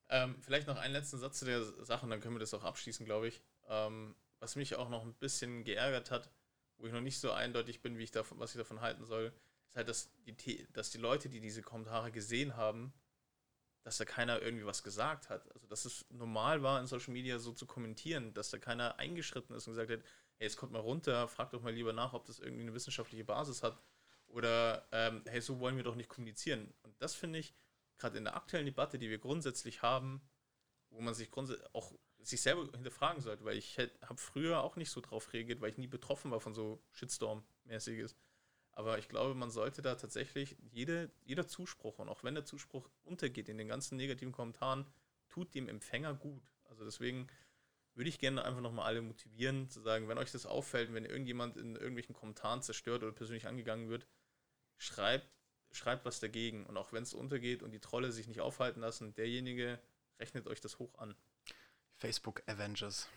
ähm, vielleicht noch einen letzten Satz zu der Sache und dann können wir das auch abschließen, glaube ich. Ähm, was mich auch noch ein bisschen geärgert hat, wo ich noch nicht so eindeutig bin, wie ich davon, was ich davon halten soll, ist halt, dass die, dass die Leute, die diese Kommentare gesehen haben, dass da keiner irgendwie was gesagt hat. Also, dass es normal war, in Social Media so zu kommentieren, dass da keiner eingeschritten ist und gesagt hat, hey, jetzt kommt mal runter, frag doch mal lieber nach, ob das irgendwie eine wissenschaftliche Basis hat. Oder, ähm, hey, so wollen wir doch nicht kommunizieren. Und das finde ich, gerade in der aktuellen Debatte, die wir grundsätzlich haben, wo man sich grundsätzlich auch sich selber hinterfragen sollte, weil ich habe früher auch nicht so drauf reagiert, weil ich nie betroffen war von so Shitstorm-mäßiges. Aber ich glaube, man sollte da tatsächlich jede, jeder Zuspruch und auch wenn der Zuspruch untergeht in den ganzen negativen Kommentaren, tut dem Empfänger gut. Also deswegen würde ich gerne einfach nochmal alle motivieren, zu sagen, wenn euch das auffällt, wenn irgendjemand in irgendwelchen Kommentaren zerstört oder persönlich angegangen wird, schreibt, schreibt was dagegen. Und auch wenn es untergeht und die Trolle sich nicht aufhalten lassen, derjenige rechnet euch das hoch an. Facebook Avengers.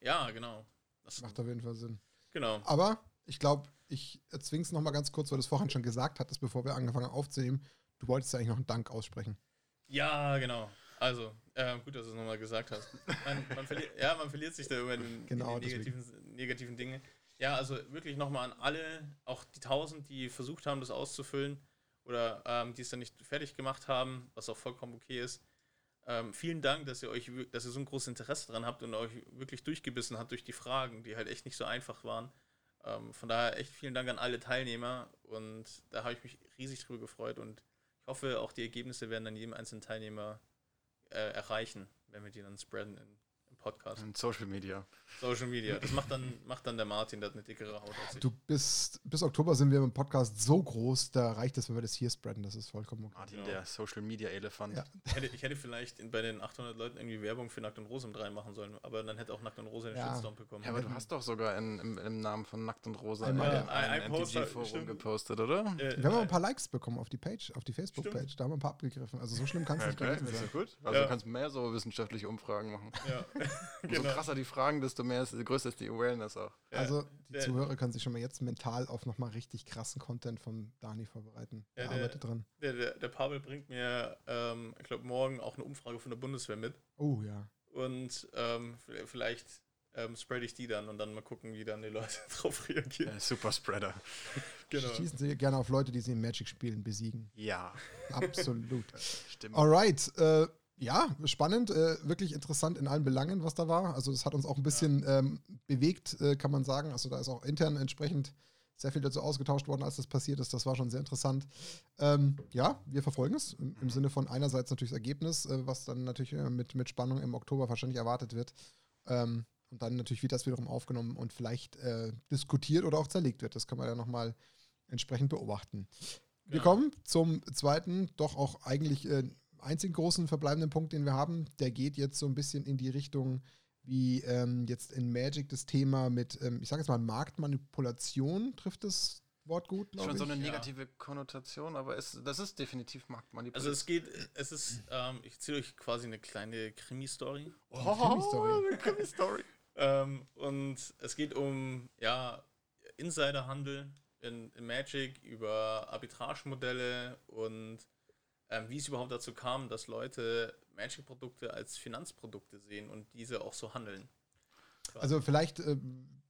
Ja, genau. Das macht auf jeden Fall Sinn. Genau. Aber ich glaube, ich erzwinge es nochmal ganz kurz, weil du es vorhin schon gesagt hattest, bevor wir angefangen haben aufzunehmen. Du wolltest ja eigentlich noch einen Dank aussprechen. Ja, genau. Also, äh, gut, dass du es nochmal gesagt hast. Man, man verliert, ja, man verliert sich da über den, genau, die negativen, negativen Dinge. Ja, also wirklich nochmal an alle, auch die tausend, die versucht haben, das auszufüllen oder ähm, die es dann nicht fertig gemacht haben, was auch vollkommen okay ist. Ähm, vielen Dank, dass ihr euch, dass ihr so ein großes Interesse dran habt und euch wirklich durchgebissen habt durch die Fragen, die halt echt nicht so einfach waren. Ähm, von daher echt vielen Dank an alle Teilnehmer und da habe ich mich riesig drüber gefreut und ich hoffe, auch die Ergebnisse werden dann jedem einzelnen Teilnehmer äh, erreichen, wenn wir die dann spreaden in Podcast. In Social Media. Social Media. Das macht dann, macht dann der Martin, der hat eine dickere Haut als ich. Du bist, bis Oktober sind wir im Podcast so groß, da reicht es, wenn wir das hier spreaden. Das ist vollkommen okay. Martin, genau. der Social Media Elefant. Ja. Ich, hätte, ich hätte vielleicht bei den 800 Leuten irgendwie Werbung für Nackt und Rose im 3 machen sollen, aber dann hätte auch Nackt und Rose den ja. Shitstorm bekommen. Ja, aber du hast doch sogar in, im, im, Namen von Nackt und Rose ein, ja, ein, ein MTG-Forum gepostet, oder? Äh, wir haben ein paar Likes bekommen auf die Page, auf die Facebook-Page. Da haben wir ein paar abgegriffen. Also so schlimm kann es nicht gewesen sein. gut. Also du kannst mehr so wissenschaftliche Umfragen machen. Ja, genau. So krasser die Fragen, desto mehr ist, größer ist die Awareness auch. Ja, also die der, Zuhörer können sich schon mal jetzt mental auf nochmal richtig krassen Content von Dani vorbereiten. Ja, er arbeitet der, dran. Der, der, der, Pavel bringt mir, ähm, ich glaube, morgen auch eine Umfrage von der Bundeswehr mit. Oh ja. Und ähm, vielleicht ähm, spread ich die dann und dann mal gucken, wie dann die Leute drauf reagieren. Ja, super Spreader. genau. Schießen Sie gerne auf Leute, die Sie in Magic-Spielen besiegen. Ja. Absolut. Stimmt. Alright. Äh, ja, spannend, äh, wirklich interessant in allen Belangen, was da war. Also das hat uns auch ein bisschen ja. ähm, bewegt, äh, kann man sagen. Also da ist auch intern entsprechend sehr viel dazu ausgetauscht worden, als das passiert ist. Das war schon sehr interessant. Ähm, ja, wir verfolgen es im, im, Sinne von einerseits natürlich das Ergebnis, äh, was dann natürlich äh, mit, mit Spannung im Oktober wahrscheinlich erwartet wird. Ähm, und dann natürlich wird das wiederum aufgenommen und vielleicht äh, diskutiert oder auch zerlegt wird. Das kann man ja nochmal entsprechend beobachten. Wir genau. kommen zum zweiten, doch auch eigentlich äh, einzigen großen verbleibenden Punkt, den wir haben. Der geht jetzt so ein bisschen in die Richtung, wie ähm, jetzt in Magic das Thema mit, ähm, ich sage jetzt mal, Marktmanipulation trifft das Wort gut, Schon ich. so eine negative ja. Konnotation, aber es, das ist definitiv Marktmanipulation. Also es geht, es ist, ähm, ich erzähle euch quasi eine kleine Krimi-Story. Oh, Krimi-Story. Eine Krimi-Story. ähm, und es geht um, ja, Insiderhandel in, in Magic, über Arbitragemodelle und ähm, wie es überhaupt dazu kam, dass Leute Magic-Produkte als Finanzprodukte sehen und diese auch so handeln. Also vielleicht äh,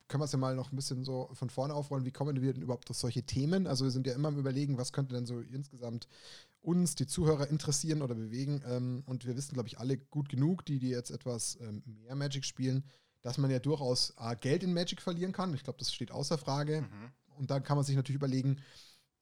können wir es ja mal noch ein bisschen so von vorne aufrollen. Wie kommen wir denn überhaupt auf solche Themen? Also wir sind ja immer am Überlegen, was könnte denn so insgesamt uns, die Zuhörer, interessieren oder bewegen. Ähm, und wir wissen, glaube ich, alle gut genug, die, die jetzt etwas ähm, mehr Magic spielen, dass man ja durchaus A, Geld in Magic verlieren kann. Ich glaube, das steht außer Frage. Mhm. Und dann kann man sich natürlich überlegen,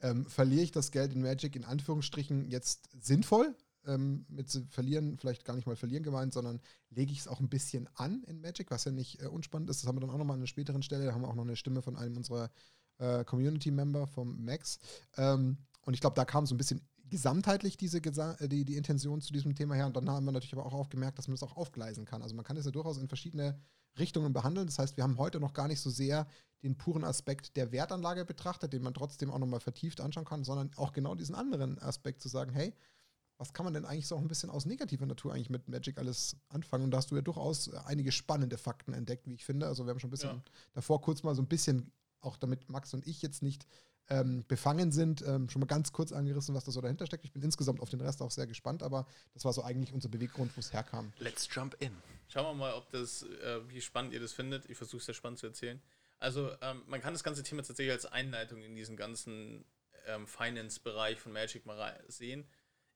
ähm, verliere ich das Geld in Magic in Anführungsstrichen jetzt sinnvoll? Ähm, mit verlieren, vielleicht gar nicht mal verlieren gemeint, sondern lege ich es auch ein bisschen an in Magic, was ja nicht äh, unspannend ist. Das haben wir dann auch nochmal an einer späteren Stelle. Da haben wir auch noch eine Stimme von einem unserer äh, Community-Member, vom Max. Ähm, und ich glaube, da kam so ein bisschen gesamtheitlich diese äh, die, die Intention zu diesem Thema her. Und dann haben wir natürlich aber auch aufgemerkt, dass man das auch aufgleisen kann. Also man kann es ja durchaus in verschiedene Richtungen behandeln. Das heißt, wir haben heute noch gar nicht so sehr den puren Aspekt der Wertanlage betrachtet, den man trotzdem auch nochmal vertieft anschauen kann, sondern auch genau diesen anderen Aspekt zu sagen, hey, was kann man denn eigentlich so auch ein bisschen aus negativer Natur eigentlich mit Magic alles anfangen? Und da hast du ja durchaus einige spannende Fakten entdeckt, wie ich finde. Also wir haben schon ein bisschen ja. davor kurz mal so ein bisschen, auch damit Max und ich jetzt nicht ähm, befangen sind, ähm, schon mal ganz kurz angerissen, was da so dahinter steckt. Ich bin insgesamt auf den Rest auch sehr gespannt, aber das war so eigentlich unser Beweggrund, wo es herkam. Let's jump in. Schauen wir mal, ob das, äh, wie spannend ihr das findet. Ich versuche es sehr spannend zu erzählen. Also ähm, man kann das ganze Thema tatsächlich als Einleitung in diesen ganzen ähm, Finance-Bereich von Magic mal sehen.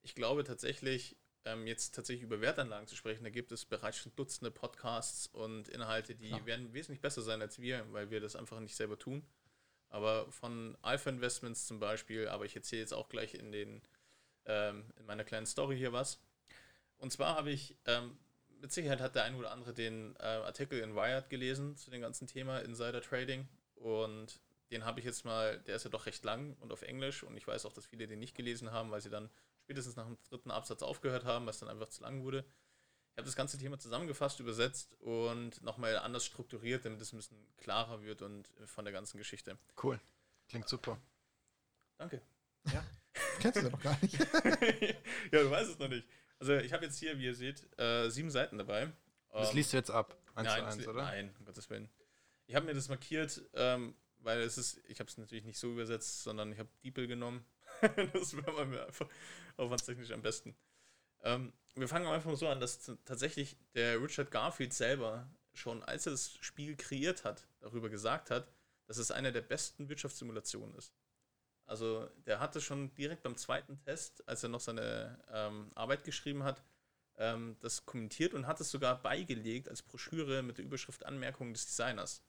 Ich glaube tatsächlich, ähm, jetzt tatsächlich über Wertanlagen zu sprechen, da gibt es bereits schon Dutzende Podcasts und Inhalte, die ja. werden wesentlich besser sein als wir, weil wir das einfach nicht selber tun. Aber von Alpha Investments zum Beispiel, aber ich erzähle jetzt auch gleich in, den, ähm, in meiner kleinen Story hier was. Und zwar habe ich, ähm, mit Sicherheit hat der ein oder andere den äh, Artikel in Wired gelesen zu dem ganzen Thema Insider Trading. Und den habe ich jetzt mal, der ist ja doch recht lang und auf Englisch. Und ich weiß auch, dass viele den nicht gelesen haben, weil sie dann spätestens nach dem dritten Absatz aufgehört haben, was dann einfach zu lang wurde. Ich habe das ganze Thema zusammengefasst, übersetzt und nochmal anders strukturiert, damit es ein bisschen klarer wird und von der ganzen Geschichte. Cool. Klingt super. Danke. Ja. Kennst du ja noch gar nicht. ja, du weißt es noch nicht. Also ich habe jetzt hier, wie ihr seht, äh, sieben Seiten dabei. Das ähm, liest du jetzt ab, eins nein, zu eins, oder? Nein, um Gottes Willen. Ich habe mir das markiert, ähm, weil es ist, ich habe es natürlich nicht so übersetzt, sondern ich habe DeepL genommen. das wäre mir einfach aufwandstechnisch am besten. Ähm, wir fangen einfach mal so an, dass tatsächlich der Richard Garfield selber schon, als er das Spiel kreiert hat, darüber gesagt hat, dass es eine der besten Wirtschaftssimulationen ist. Also der hatte schon direkt beim zweiten Test, als er noch seine ähm, Arbeit geschrieben hat, ähm, das kommentiert und hat es sogar beigelegt als Broschüre mit der Überschrift Anmerkungen des Designers.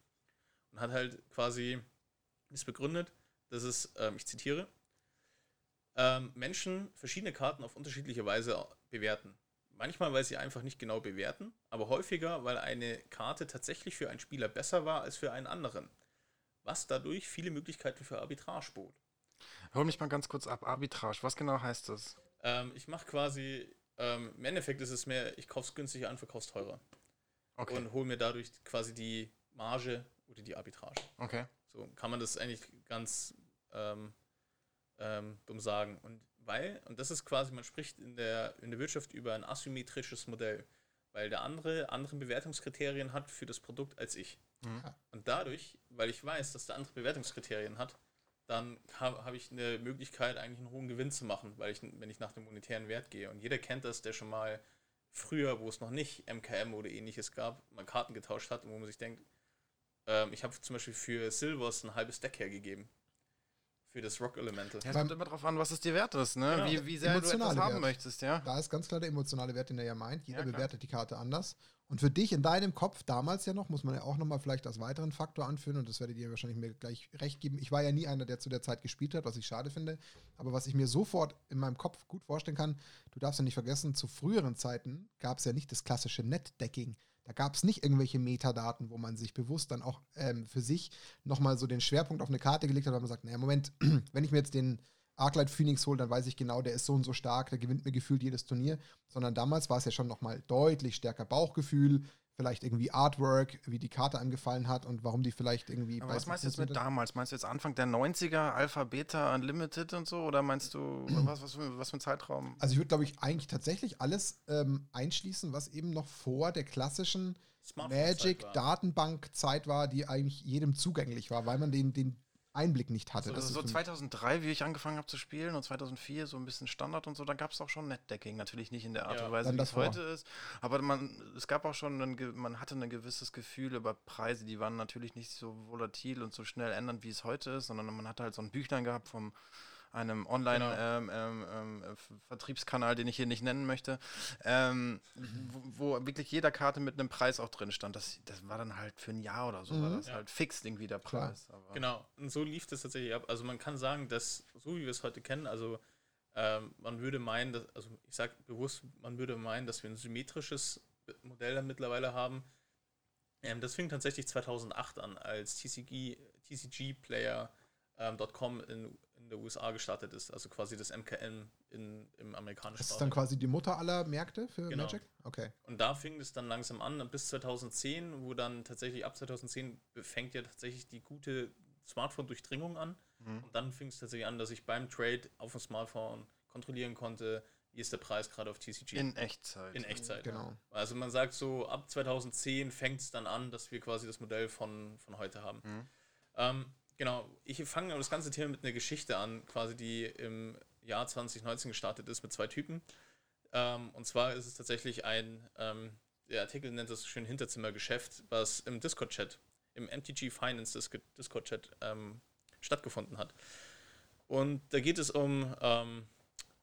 Und hat halt quasi das begründet, dass es, ähm, ich zitiere, ähm, Menschen verschiedene Karten auf unterschiedliche Weise bewerten. Manchmal, weil sie einfach nicht genau bewerten, aber häufiger, weil eine Karte tatsächlich für einen Spieler besser war als für einen anderen. Was dadurch viele Möglichkeiten für Arbitrage bot. Hol mich mal ganz kurz ab. Arbitrage, was genau heißt das? Ähm, ich mache quasi, ähm, im Endeffekt ist es mehr, ich kaufe es günstig an, verkaufe es teurer. Okay. Und hole mir dadurch quasi die Marge oder die Arbitrage. Okay. So kann man das eigentlich ganz ähm, ähm, dumm sagen. Und weil, und das ist quasi, man spricht in der, in der Wirtschaft über ein asymmetrisches Modell, weil der andere andere Bewertungskriterien hat für das Produkt als ich. Mhm. Und dadurch, weil ich weiß, dass der andere Bewertungskriterien hat, dann habe hab ich eine Möglichkeit, eigentlich einen hohen Gewinn zu machen, weil ich, wenn ich nach dem monetären Wert gehe. Und jeder kennt das, der schon mal früher, wo es noch nicht MKM oder ähnliches gab, mal Karten getauscht hat und wo man sich denkt, ähm, ich habe zum Beispiel für Silvers ein halbes Deck hergegeben für das Rock Elemental. Ja, es kommt immer drauf an, was es dir wert ist, ne? Genau. Wie, wie sehr du etwas Emotionale haben Wert. möchtest, ja. Da ist ganz klar der emotionale Wert, den er ja meint. Jeder Ja, bewertet die Karte anders. Und für dich in deinem Kopf, damals ja noch, muss man ja auch nochmal vielleicht als weiteren Faktor anführen, und das werdet ihr wahrscheinlich mir gleich recht geben. Ich war ja nie einer, der zu der Zeit gespielt hat, was ich schade finde. Aber was ich mir sofort in meinem Kopf gut vorstellen kann, du darfst ja nicht vergessen, zu früheren Zeiten gab es ja nicht das klassische Net-Decking. Da gab es nicht irgendwelche Metadaten, wo man sich bewusst dann auch ähm, für sich nochmal so den Schwerpunkt auf eine Karte gelegt hat, weil man sagt, naja, Moment, wenn ich mir jetzt den Arclight Phoenix hole, dann weiß ich genau, der ist so und so stark, der gewinnt mir gefühlt jedes Turnier. Sondern damals war es ja schon nochmal deutlich stärker Bauchgefühl, vielleicht irgendwie Artwork, wie die Karte einem gefallen hat und warum die vielleicht irgendwie Aber was meinst du jetzt mit damals? Meinst du jetzt Anfang der 90er, Alpha, Beta, Unlimited und so? Oder meinst du, was, was, für, was für ein Zeitraum? Also ich würde, glaube ich, eigentlich tatsächlich alles ähm, einschließen, was eben noch vor der klassischen. Magic-Datenbank-Zeit war, die eigentlich jedem zugänglich war, weil man den, den Einblick nicht hatte. So, Das ist so für mich- 2003, wie ich angefangen habe zu spielen und 2004 so ein bisschen Standard und so, da gab es auch schon Netdecking. Natürlich nicht in der Art Ja, und Weise, dann wie es heute ist. Aber man, es gab auch schon, ein, man hatte ein gewisses Gefühl über Preise. Die waren natürlich nicht so volatil und so schnell ändernd, wie es heute ist, sondern man hatte halt so ein Büchlein gehabt vom einem Genau. Online-Vertriebskanal, den ich hier nicht nennen möchte, ähm, wo, wirklich jeder Karte mit einem Preis auch drin stand. Das, das war dann halt für ein Jahr oder so, war Mhm. das halt fix irgendwie der. Preis. Genau, und so lief das tatsächlich ab. Also man kann sagen, dass, so wie wir es heute kennen, also ähm, man würde meinen, dass, also ich sage bewusst, man würde meinen, dass wir ein symmetrisches Modell dann mittlerweile haben. Ähm, das fing tatsächlich 2008 an, als TCG, TCGplayer.com in, in der USA gestartet ist, also quasi das MKN in, im amerikanischen Das ist Raum. dann quasi die Mutter aller Märkte für Genau. Magic? Okay. Und da fing es dann langsam an, bis 2010, wo dann tatsächlich ab 2010 fängt ja tatsächlich die gute Smartphone-Durchdringung an. Mhm. Und dann fing es tatsächlich an, dass ich beim Trade auf dem Smartphone kontrollieren konnte, wie ist der Preis gerade auf TCG. in Echtzeit. In Echtzeit. Genau. Also man sagt so, ab 2010 fängt es dann an, dass wir quasi das Modell von, von heute haben. Mhm. Ähm, genau, ich fange das ganze Thema mit einer Geschichte an, quasi die im Jahr 2019 gestartet ist mit zwei Typen. Ähm, und zwar ist es tatsächlich ein, ähm, der Artikel nennt das schön Hinterzimmergeschäft, was im Discord-Chat, im MTG Finance Dis- Discord-Chat ähm, stattgefunden hat. Und da geht es um ähm,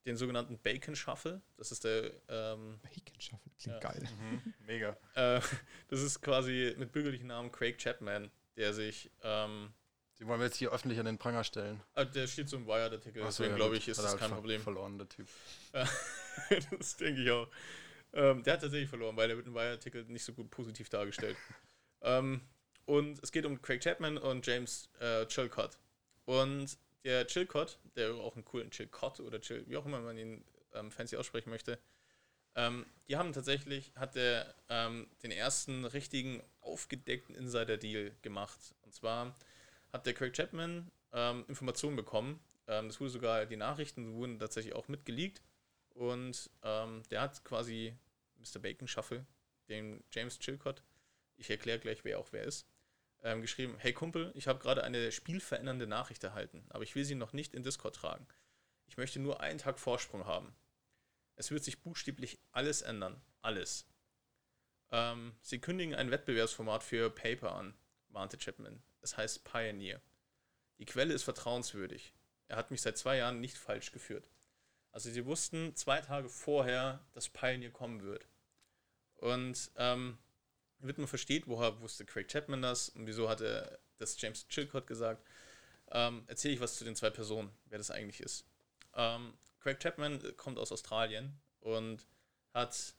den sogenannten Bacon Shuffle. Das ist der ähm, Bacon Shuffle klingt Ja. geil. Mhm. Mega. äh, das ist quasi mit bürgerlichen Namen Craig Chapman, der sich, ähm, Die wollen wir jetzt hier öffentlich an den Pranger stellen. äh, der steht so im Wired-Artikel, so, deswegen ja, glaube ich, ist das er kein Problem. Verloren, der Typ. das denke ich auch. Ähm, der hat tatsächlich verloren, weil der wird im Wired-Artikel nicht so gut positiv dargestellt. ähm, und es geht um Craig Chapman und James äh, Chilcott. Und der Chilcott, der auch einen coolen Chilcott oder Chill, wie auch immer man ihn ähm, fancy aussprechen möchte, ähm, die haben tatsächlich, hat der ähm, den ersten richtigen aufgedeckten Insider-Deal gemacht. Und zwar hat der Craig Chapman ähm, Informationen bekommen. Ähm, das wurde sogar, die Nachrichten wurden tatsächlich auch mitgeleakt. Und ähm, der hat quasi Mr. Bacon Shuffle, den James Chilcott, ich erkläre gleich, wer auch wer ist, ähm, geschrieben, hey Kumpel, ich habe gerade eine spielverändernde Nachricht erhalten, aber ich will sie noch nicht in Discord tragen. Ich möchte nur einen Tag Vorsprung haben. Es wird sich buchstäblich alles ändern. Alles. Ähm, sie kündigen ein Wettbewerbsformat für Paper an, warnte Chapman. Es heißt Pioneer. Die Quelle ist vertrauenswürdig. Er hat mich seit zwei Jahren nicht falsch geführt. Also sie wussten zwei Tage vorher, dass Pioneer kommen wird. Und ähm, damit man versteht, woher wusste Craig Chapman das und wieso hat er das James Chilcott gesagt, ähm, erzähle ich was zu den zwei Personen, wer das eigentlich ist. Ähm, Craig Chapman kommt aus Australien und hat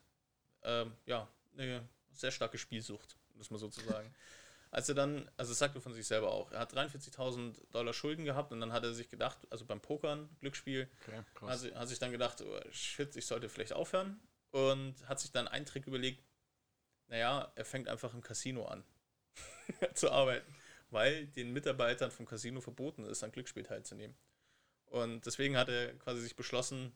ähm, ja, eine sehr starke Spielsucht, muss man sozusagen. Als er dann, also das sagt er von sich selber auch, er hat 43.000 Dollar Schulden gehabt und dann hat er sich gedacht, also beim Pokern, Glücksspiel, Okay, hat, si- hat sich dann gedacht, oh, shit, ich sollte vielleicht aufhören und hat sich dann einen Trick überlegt, naja, er fängt einfach im Casino an zu arbeiten, weil den Mitarbeitern vom Casino verboten ist, an Glücksspiel teilzunehmen. Und deswegen hat er quasi sich beschlossen,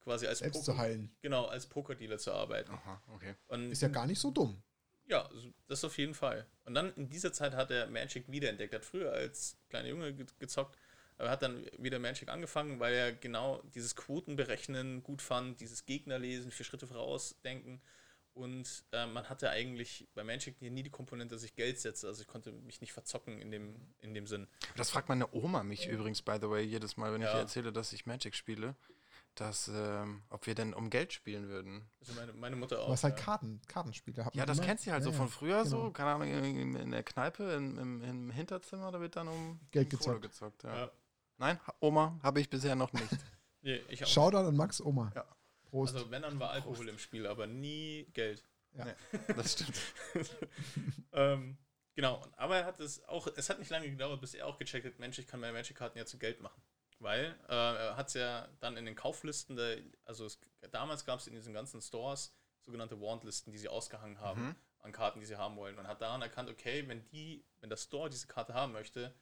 quasi als Selbst Poker- zu heilen. Genau, als Pokerdealer zu arbeiten. Aha, okay. Und Ist ja gar nicht so dumm. Ja, das auf jeden Fall. Und dann in dieser Zeit hat er Magic wiederentdeckt. Er hat früher als kleiner Junge ge gezockt, aber hat dann wieder Magic angefangen, weil er genau dieses Quotenberechnen gut fand, dieses Gegnerlesen, vier Schritte vorausdenken Und äh, man hatte eigentlich bei Magic hier nie die Komponente, dass ich Geld setze. Also ich konnte mich nicht verzocken in dem, in dem Sinn. Das fragt meine Oma mich übrigens, by the way, jedes Mal, wenn ich Ja. ihr erzähle, dass ich Magic spiele, dass, ähm, ob wir denn um Geld spielen würden. Also meine, meine Mutter auch. Du hast halt ja. Karten, Kartenspiele. Hat Ja, das immer. kennt sie halt Ja, so von früher so, genau. keine Ahnung, in, in der Kneipe, im, im, im Hinterzimmer, da wird dann um Geld um gezockt. gezockt. Ja. Ja. Nein, Oma, habe ich bisher noch nicht. Nee, ich auch. Shoutout an Max Oma. Ja. Prost. Also wenn, dann war Alkohol im Spiel, aber nie Geld. Ja. Nee, das stimmt. ähm, genau, aber er hat es auch, es hat nicht lange gedauert, bis er auch gecheckt hat, Mensch, ich kann meine Magic-Karten ja zu Geld machen. Weil äh, er hat es ja dann in den Kauflisten, der, also es, damals gab es in diesen ganzen Stores sogenannte Wantlisten, die sie ausgehangen haben Mhm. an Karten, die sie haben wollen. Und hat daran erkannt, okay, wenn die, wenn der Store diese Karte haben möchte,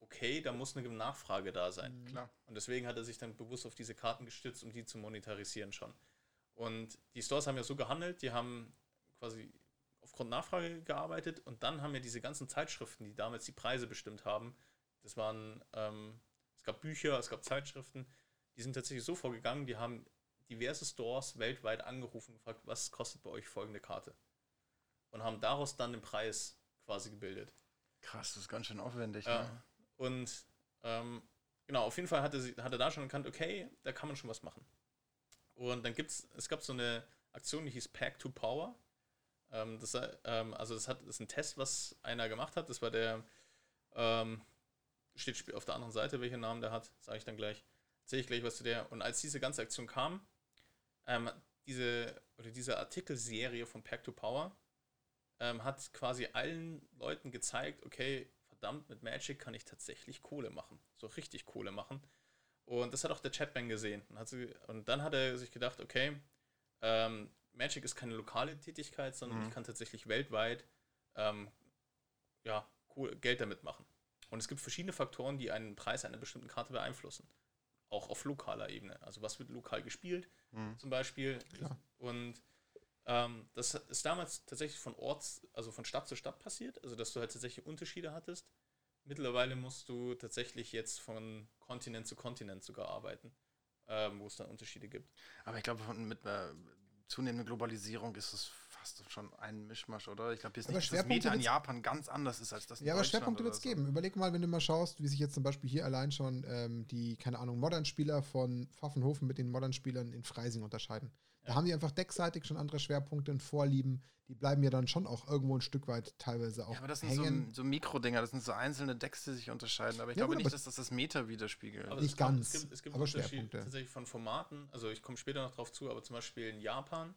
okay, da muss eine Nachfrage da sein. Klar. Und deswegen hat er sich dann bewusst auf diese Karten gestützt, um die zu monetarisieren schon. Und die Stores haben ja so gehandelt, die haben quasi aufgrund Nachfrage gearbeitet und dann haben ja diese ganzen Zeitschriften, die damals die Preise bestimmt haben, das waren, ähm, es gab Bücher, es gab Zeitschriften, die sind tatsächlich so vorgegangen, die haben diverse Stores weltweit angerufen und gefragt, was kostet bei euch folgende Karte? Und haben daraus dann den Preis quasi gebildet. Krass, das ist ganz schön aufwendig. Ja. Ne? Und ähm, genau, auf jeden Fall hatte, sie, hat er da schon erkannt, okay, da kann man schon was machen. Und dann gibt's, es gab so eine Aktion, die hieß Pack to Power. Ähm, das, sei- ähm, also das, hat, das ist ein Test, was einer gemacht hat. Das war der, ähm, steht auf der anderen Seite, welchen Namen der hat, sage ich dann gleich. Erzähle ich gleich was zu der. Und als diese ganze Aktion kam, ähm, diese, oder diese Artikelserie von Pack to Power ähm, hat quasi allen Leuten gezeigt, okay, verdammt, mit Magic kann ich tatsächlich Kohle machen. So richtig Kohle machen. Und das hat auch der Chatbang gesehen. Und, hat sie, und dann hat er sich gedacht, okay, ähm, Magic ist keine lokale Tätigkeit, sondern Mhm. ich kann tatsächlich weltweit ähm, ja, cool, Geld damit machen. Und es gibt verschiedene Faktoren, die einen Preis einer bestimmten Karte beeinflussen. Auch auf lokaler Ebene. Also was wird lokal gespielt, Mhm. zum Beispiel. Klar. Und ähm, das ist damals tatsächlich von Orts, also von Stadt zu Stadt passiert, also dass du halt tatsächlich Unterschiede hattest. Mittlerweile musst du tatsächlich jetzt von Kontinent zu Kontinent sogar arbeiten, ähm, wo es dann Unterschiede gibt. Aber ich glaube, mit äh, zunehmender Globalisierung ist es fast schon ein Mischmasch, oder? Ich glaube jetzt Aber nicht, dass Meta in Japan ganz anders ist als das in Ja, aber Schwerpunkte wird es so. geben. Überleg mal, wenn du mal schaust, wie sich jetzt zum Beispiel hier allein schon ähm, die, keine Ahnung, Modern-Spieler von Pfaffenhofen mit den Modern-Spielern in Freising unterscheiden. Da Ja. haben die einfach deckseitig schon andere Schwerpunkte und Vorlieben. Die bleiben ja dann schon auch irgendwo ein Stück weit teilweise auch Ja, aber das sind so, hängen. so Mikrodinger, das sind so einzelne Decks, die sich unterscheiden. Aber ich Ja, glaube gut, nicht, dass das das Meta widerspiegelt. Aber Nicht ganz, Es gibt, es gibt aber Unterschiede Schwerpunkte. tatsächlich von Formaten. Also ich komme später noch drauf zu, aber zum Beispiel in Japan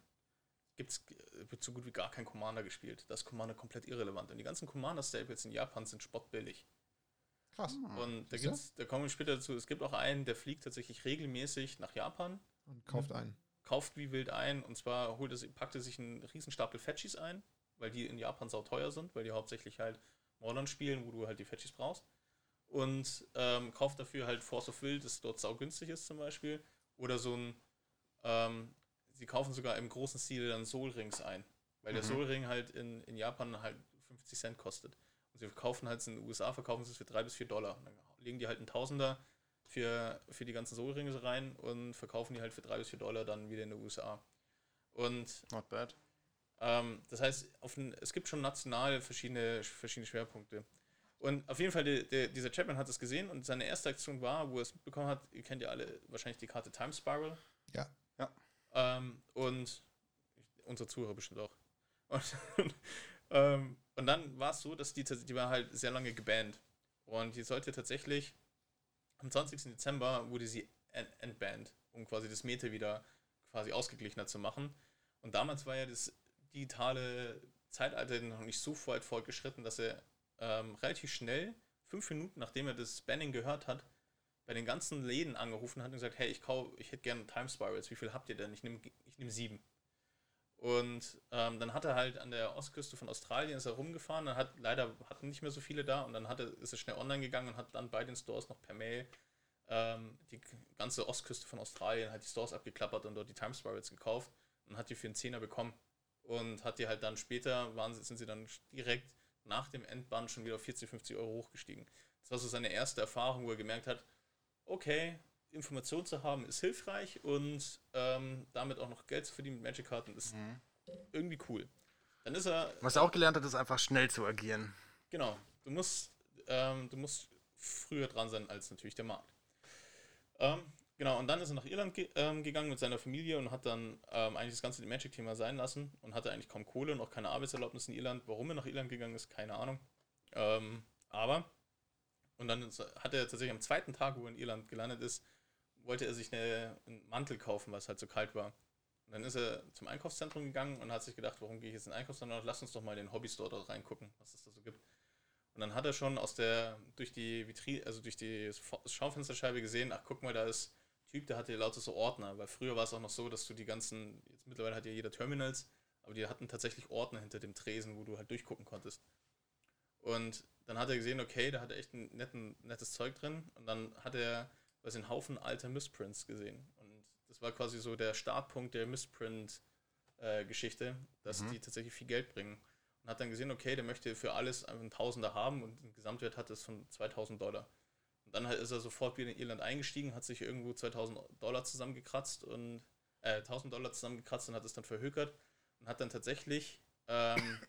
gibt's, äh, wird so gut wie gar kein Commander gespielt. Da ist Commander komplett irrelevant. Und die ganzen Commander-Staples in Japan sind spottbillig. Krass. Hm. Und da, gibt's, da kommen wir später dazu. Es gibt auch einen, der fliegt tatsächlich regelmäßig nach Japan, Und kauft ein. kauft wie wild ein und zwar holt er, packt er sich einen riesen Stapel Fetchies ein, weil die in Japan sauteuer sind, weil die hauptsächlich halt Modern spielen, wo du halt die Fetchies brauchst. Und ähm, kauft dafür halt Force of Will, das dort saugünstig ist zum Beispiel. Oder so ein, ähm, sie kaufen sogar im großen Stil dann Soul Rings ein, weil der Mhm. Soul Ring halt in, in Japan halt 50 Cent kostet. Und sie verkaufen halt in den USA, verkaufen sie es für 3 bis 4 Dollar. Und dann legen die halt einen Tausender für, für die ganzen Soul Rings rein und verkaufen die halt für 3 bis 4 Dollar dann wieder in den USA. Und Not bad. ähm, das heißt, auf es gibt schon national verschiedene, verschiedene Schwerpunkte. Und auf jeden Fall, der, der, dieser Chapman hat es gesehen und seine erste Aktion war, wo er es mitbekommen hat, ihr kennt ja alle wahrscheinlich die Karte Time Spiral. Ja. Ähm, und unsere Zuhörer bestimmt auch. Und, ähm, und dann war es so, dass die, die war halt sehr lange gebannt. Und die sollte tatsächlich am 20. Dezember wurde sie en- entbannt, um quasi das Meta wieder quasi ausgeglichener zu machen. Und damals war ja das digitale Zeitalter noch nicht so weit fortgeschritten, dass er ähm, relativ schnell, fünf Minuten nachdem er das Banning gehört hat, bei den ganzen Läden angerufen hat und gesagt, hey, ich kau, ich hätte gerne Time Spirals, wie viel habt ihr denn? Ich nehme ich nehm sieben. Und ähm, dann hat er halt an der Ostküste von Australien ist er rumgefahren, dann hat leider hatten nicht mehr so viele da und dann hat er, ist er schnell online gegangen und hat dann bei den Stores noch per Mail ähm, die ganze Ostküste von Australien halt die Stores abgeklappert und dort die Time Spirals gekauft und hat die für einen Zehner bekommen und hat die halt dann später, waren, sind sie dann direkt nach dem Endband schon wieder auf 40, 50 Euro hochgestiegen. Das war so seine erste Erfahrung, wo er gemerkt hat, okay, Information zu haben ist hilfreich und ähm, damit auch noch Geld zu verdienen mit Magic-Karten ist Mhm. irgendwie cool. Dann ist er. Was er auch gelernt hat, ist einfach schnell zu agieren. Genau. Du musst, ähm, du musst früher dran sein als natürlich der Markt. Ähm, genau, und dann ist er nach Irland ge ähm, gegangen mit seiner Familie und hat dann ähm, eigentlich das ganze Magic-Thema sein lassen und hatte eigentlich kaum Kohle und auch keine Arbeitserlaubnis in Irland. Warum er nach Irland gegangen ist, keine Ahnung. Ähm, aber, und dann hat er tatsächlich am zweiten Tag, wo er in Irland gelandet ist, wollte er sich eine, einen Mantel kaufen, weil es halt so kalt war. Und dann ist er zum Einkaufszentrum gegangen und hat sich gedacht, warum gehe ich jetzt in den Einkaufszentrum? Lass uns doch mal den Hobbystore dort reingucken, was es da so gibt. Und dann hat er schon aus der, durch die Vitrine, also durch die Schaufensterscheibe gesehen, ach guck mal, da ist ein Typ, der hatte lauter so Ordner, weil früher war es auch noch so, dass du die ganzen, jetzt mittlerweile hat ja jeder Terminals, aber die hatten tatsächlich Ordner hinter dem Tresen, wo du halt durchgucken konntest. Und dann hat er gesehen, okay, da hat er echt ein netten, nettes Zeug drin. Und dann hat er was einen Haufen alter Missprints gesehen. Und das war quasi so der Startpunkt der Missprint-Geschichte, äh, dass mhm. die tatsächlich viel Geld bringen. Und hat dann gesehen, okay, der möchte für alles einen Tausender haben und den Gesamtwert hat es von 2000 Dollar. Und dann ist er sofort wieder in Irland eingestiegen, hat sich irgendwo 2000 Dollar zusammengekratzt und äh, 1000 Dollar zusammengekratzt und hat es dann verhökert und hat dann tatsächlich ähm,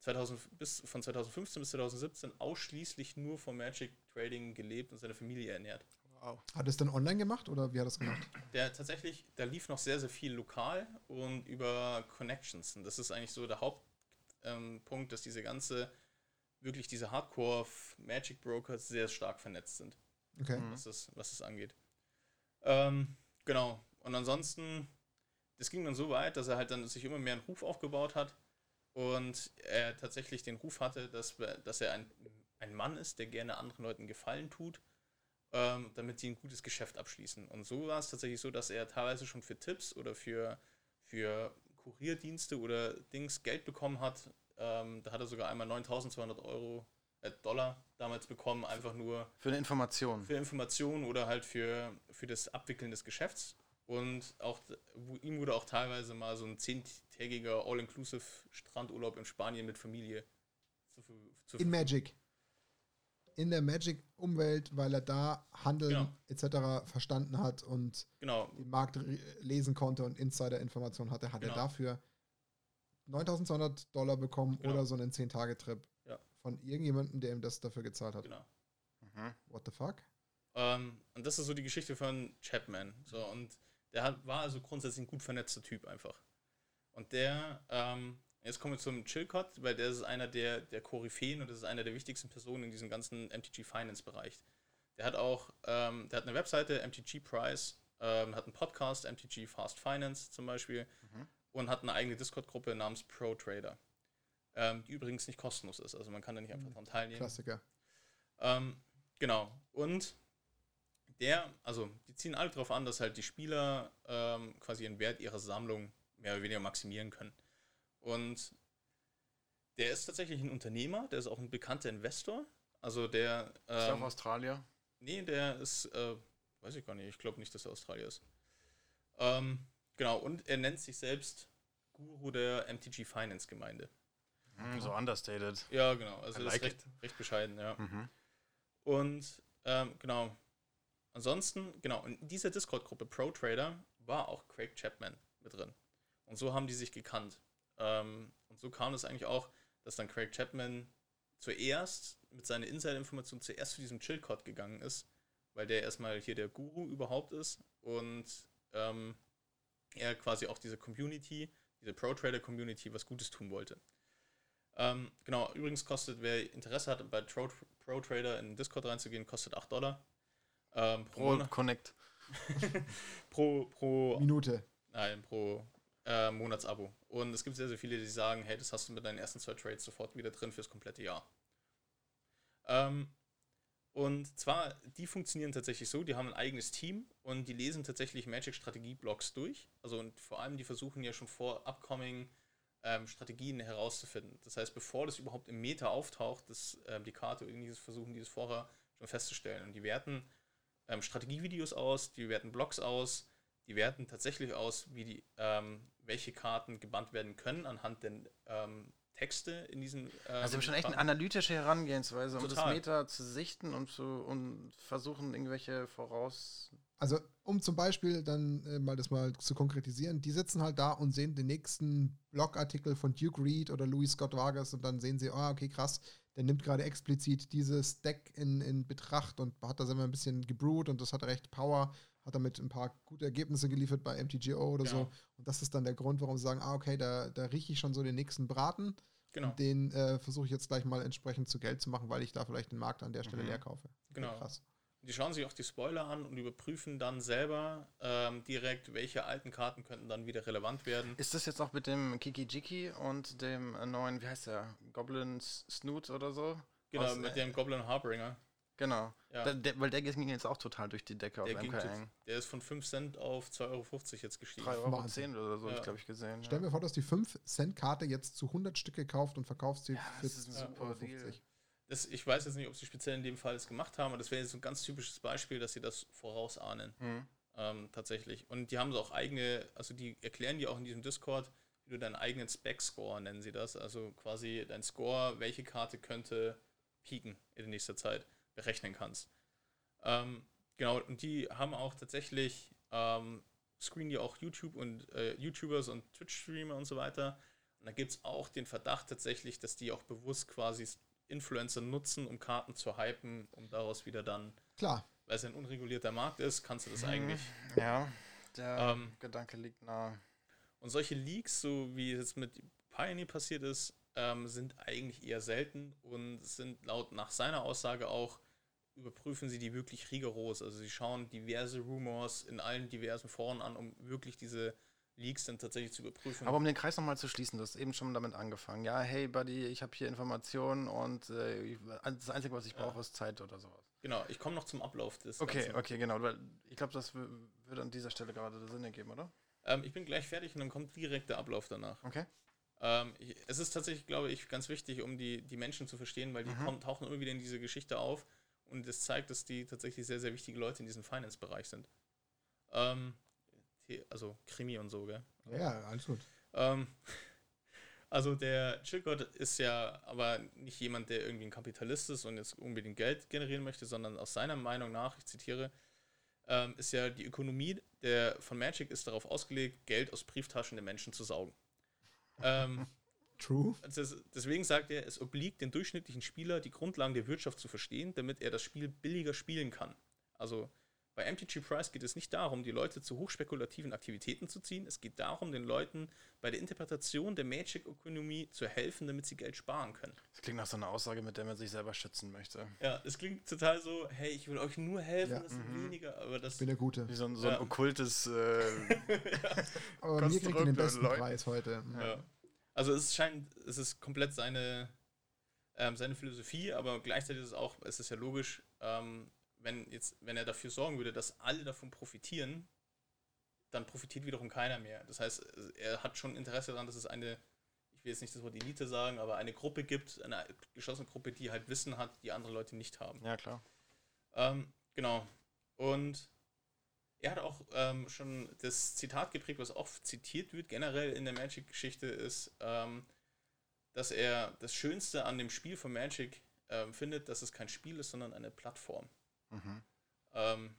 2000, bis, von 2015 bis 2017 ausschließlich nur vom Magic Trading gelebt und seine Familie ernährt. Wow. Hat er es dann online gemacht oder wie hat er es gemacht? Der tatsächlich, da lief noch sehr, sehr viel lokal und über Connections. Und das ist eigentlich so der Hauptpunkt, ähm, dass diese ganze, wirklich diese Hardcore Magic Brokers sehr stark vernetzt sind. Okay. Was das, was das angeht. Ähm, genau. Und ansonsten, das ging dann so weit, dass er halt dann sich immer mehr einen Ruf aufgebaut hat und er tatsächlich den Ruf hatte, dass, dass er ein, ein Mann ist, der gerne anderen Leuten Gefallen tut ähm, damit sie ein gutes Geschäft abschließen. Und so war es tatsächlich so, dass er teilweise schon für Tipps oder für, für Kurierdienste oder Dings Geld bekommen hat. Ähm, da hat er sogar einmal 9200 Euro, äh, Dollar damals bekommen, einfach nur. Für eine Information. Für Information oder halt für, für das Abwickeln des Geschäfts. Und auch ihm wurde auch teilweise mal so ein zehntägiger All-Inclusive Strandurlaub in Spanien mit Familie zu, zu In Magic in der Magic-Umwelt, weil er da Handeln genau. etc. verstanden hat und genau. den Markt lesen konnte und Insider-Informationen hatte, hat genau. er dafür 9200 Dollar bekommen genau. oder so einen 10-Tage-Trip ja. von irgendjemandem, der ihm das dafür gezahlt hat. Genau. Mhm. What the fuck? Ähm, und das ist so die Geschichte von Chapman. So, und der hat, war also grundsätzlich ein gut vernetzter Typ einfach. Und der ähm, Jetzt kommen wir zum Chilcott, weil der ist einer der, der Koryphäen und das ist einer der wichtigsten Personen in diesem ganzen MTG Finance Bereich. Der hat auch, ähm, der hat eine Webseite, MTG Price, ähm, hat einen Podcast, MTG Fast Finance zum Beispiel, mhm. und hat eine eigene Discord-Gruppe namens Pro Trader, ähm, die übrigens nicht kostenlos ist. Also man kann da nicht einfach dran teilnehmen. Klassiker. Ähm, genau. Und der, also die ziehen alle darauf an, dass halt die Spieler ähm, quasi den Wert ihrer Sammlung mehr oder weniger maximieren können. Und der ist tatsächlich ein Unternehmer, der ist auch ein bekannter Investor. Also der. Ähm, ist er auch Australier? Nee, der ist, äh, weiß ich gar nicht, ich glaube nicht, dass er Australier ist. Ähm, genau, und er nennt sich selbst Guru der MTG Finance Gemeinde. Mm, so understated. Ja, genau. Also like ist recht, recht, bescheiden, ja. Mhm. Und ähm, genau. Ansonsten, genau, in dieser Discord-Gruppe Pro Trader war auch Craig Chapman mit drin. Und so haben die sich gekannt. Ähm, und so kam es eigentlich auch, dass dann Craig Chapman zuerst mit seiner Insider-Information zuerst zu diesem Chillcode gegangen ist, weil der erstmal hier der Guru überhaupt ist und ähm, er quasi auch diese Community, diese Pro-Trader-Community was Gutes tun wollte. Ähm, genau, übrigens kostet, wer Interesse hat, bei Pro-Trader in Discord reinzugehen, kostet 8 Dollar. Ähm, pro, pro Connect. pro, pro Minute. Nein, pro äh, Monatsabo. Und es gibt sehr, sehr viele, die sagen, hey, das hast du mit deinen ersten zwei Trades sofort wieder drin fürs komplette Jahr. Ähm, und zwar, die funktionieren tatsächlich so, die haben ein eigenes Team und die lesen tatsächlich Magic-Strategie-Blocks durch. Also und vor allem, die versuchen ja schon vor upcoming ähm, Strategien herauszufinden. Das heißt, bevor das überhaupt im Meta auftaucht, das, äh, die Karte irgendwie versuchen, die das vorher schon festzustellen. Und die werten ähm, Strategievideos aus, die werten Blocks aus, die werten tatsächlich aus, wie die, ähm, welche Karten gebannt werden können anhand der ähm, Texte in diesen. Ähm, also, schon echt eine analytische Herangehensweise, um Total. das Meta zu sichten und zu und versuchen, irgendwelche Voraus. Also, um zum Beispiel dann äh, mal das mal zu konkretisieren, die sitzen halt da und sehen den nächsten Blogartikel von Duke Reed oder Louis Scott Vargas und dann sehen sie, oh, okay, krass, der nimmt gerade explizit dieses Deck in, in Betracht und hat das immer ein bisschen gebrewt und das hat recht Power, hat damit ein paar gute Ergebnisse geliefert bei MTGO oder Genau. so. Und das ist dann der Grund, warum sie sagen, ah, okay, da, da rieche ich schon so den nächsten Braten. Genau. Den äh, versuche ich jetzt gleich mal entsprechend zu Geld zu machen, weil ich da vielleicht den Markt an der Stelle Mhm. leer kaufe. Genau. Krass. Die schauen sich auch die Spoiler an und überprüfen dann selber ähm, direkt, welche alten Karten könnten dann wieder relevant werden. Ist das jetzt auch mit dem Kiki Jiki und dem neuen, wie heißt der? Goblin Snoot oder so? Genau, Aus, mit äh, dem Goblin Harbringer. Genau. Ja. Da, der, weil der ging jetzt auch total durch die Decke auf Der, ging, MKN. der ist von 5 Cent auf 2,50 Euro jetzt gestiegen. 3,10 Euro Wahnsinn. oder so, hab Ja. ich glaube ich gesehen. Stell mir vor, dass die 5-Cent-Karte jetzt zu 100 Stücke kauft und verkaufst sie Ja, für das ist ein super 2,50 Deal. Das, ich weiß jetzt nicht, ob sie speziell in dem Fall es gemacht haben, aber das wäre jetzt so ein ganz typisches Beispiel, dass sie das vorausahnen. Hm. Ähm, tatsächlich. Und die haben so auch eigene, also die erklären dir auch in diesem Discord, wie du deinen eigenen Spec-Score nennen sie das. Also quasi dein Score, welche Karte könnte pieken in nächster Zeit, berechnen kannst. Ähm, genau, und die haben auch tatsächlich, ähm, screenen die auch YouTube und äh, YouTubers und Twitch-Streamer und so weiter. Und da gibt es auch den Verdacht tatsächlich, dass die auch bewusst quasi Influencer nutzen, um Karten zu hypen, um daraus wieder dann, Klar, weil es ein unregulierter Markt ist, kannst du das eigentlich Ja, der Ähm, Gedanke liegt nahe. Und solche Leaks, so wie es jetzt mit Pioneer passiert ist, ähm, sind eigentlich eher selten und sind laut nach seiner Aussage auch, überprüfen sie die wirklich rigoros. Also sie schauen diverse Rumors in allen diversen Foren an, um wirklich diese Leaks dann tatsächlich zu überprüfen. Aber um den Kreis nochmal zu schließen, du hast eben schon damit angefangen. Ja, hey Buddy, ich habe hier Informationen und äh, das Einzige, was ich Ja. brauche, ist Zeit oder sowas. genau, ich komme noch zum Ablauf des Okay, Ganzen. okay, genau. Weil ich glaube, das wü- würde an dieser Stelle gerade Sinn ergeben, oder? Ähm, ich bin gleich fertig und dann kommt direkt der Ablauf danach. Okay. Ähm, es ist tatsächlich, glaube ich, ganz wichtig, um die, die Menschen zu verstehen, weil die Mhm. kommen, tauchen immer wieder in diese Geschichte auf und es zeigt, dass die tatsächlich sehr, sehr wichtige Leute in diesem Finance-Bereich sind. Ähm, also Krimi und so, gell? ja, alles gut. Ähm, also der Chilcott ist ja aber nicht jemand, der irgendwie ein Kapitalist ist und jetzt unbedingt Geld generieren möchte, sondern aus seiner Meinung nach, ich zitiere, ähm, ist ja die Ökonomie der, von Magic ist darauf ausgelegt, Geld aus Brieftaschen der Menschen zu saugen. Ähm, True. das, deswegen sagt er, es obliegt den durchschnittlichen Spieler, die Grundlagen der Wirtschaft zu verstehen, damit er das Spiel billiger spielen kann. Also bei MTG Price geht es nicht darum, die Leute zu hochspekulativen Aktivitäten zu ziehen. Es geht darum, den Leuten bei der Interpretation der Magic-Ökonomie zu helfen, damit sie Geld sparen können. Das klingt nach so einer Aussage, mit der man sich selber schützen möchte. Ja, es klingt total so, hey, ich will euch nur helfen, Ja. das sind Mhm. weniger, aber das. Ich bin der Gute. Wie so ein, so ein Ja. okkultes. Äh, Aber mir kriegt den besten Leute. Preis heute. Ja. Also es scheint, es ist komplett seine, ähm, seine Philosophie, aber gleichzeitig ist es auch, es ist ja logisch, ähm, wenn jetzt, wenn er dafür sorgen würde, dass alle davon profitieren, dann profitiert wiederum keiner mehr. Das heißt, er hat schon Interesse daran, dass es eine, ich will jetzt nicht das Wort Elite sagen, aber eine Gruppe gibt, eine geschlossene Gruppe, die halt Wissen hat, die andere Leute nicht haben. ja, klar. Ähm, genau. Und er hat auch ähm, schon das Zitat geprägt, was oft zitiert wird, generell in der Magic-Geschichte, ist, ähm, dass er das Schönste an dem Spiel von Magic ähm, findet, dass es kein Spiel ist, sondern eine Plattform. Mhm. Ähm,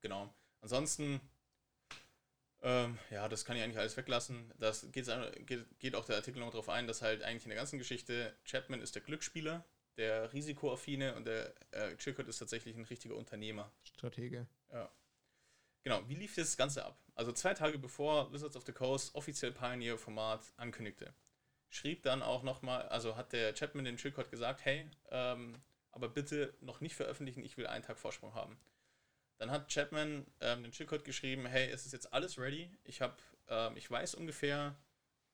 genau. Ansonsten, ähm, ja, das kann ich eigentlich alles weglassen. Das geht, geht auch der Artikel noch darauf ein, dass halt eigentlich in der ganzen Geschichte Chapman ist der Glücksspieler, der Risikoaffine und der äh, Chilcott ist tatsächlich ein richtiger Unternehmer. Stratege. Ja. Genau, wie lief das Ganze ab? Also zwei Tage bevor Wizards of the Coast offiziell Pioneer-Format ankündigte, schrieb dann auch nochmal, also hat der Chapman den Chilcott gesagt, hey, ähm, aber bitte noch nicht veröffentlichen, ich will einen Tag Vorsprung haben. Dann hat Chapman ähm, den Chilcott geschrieben, hey, es ist jetzt alles ready, ich habe, ähm, ich weiß ungefähr,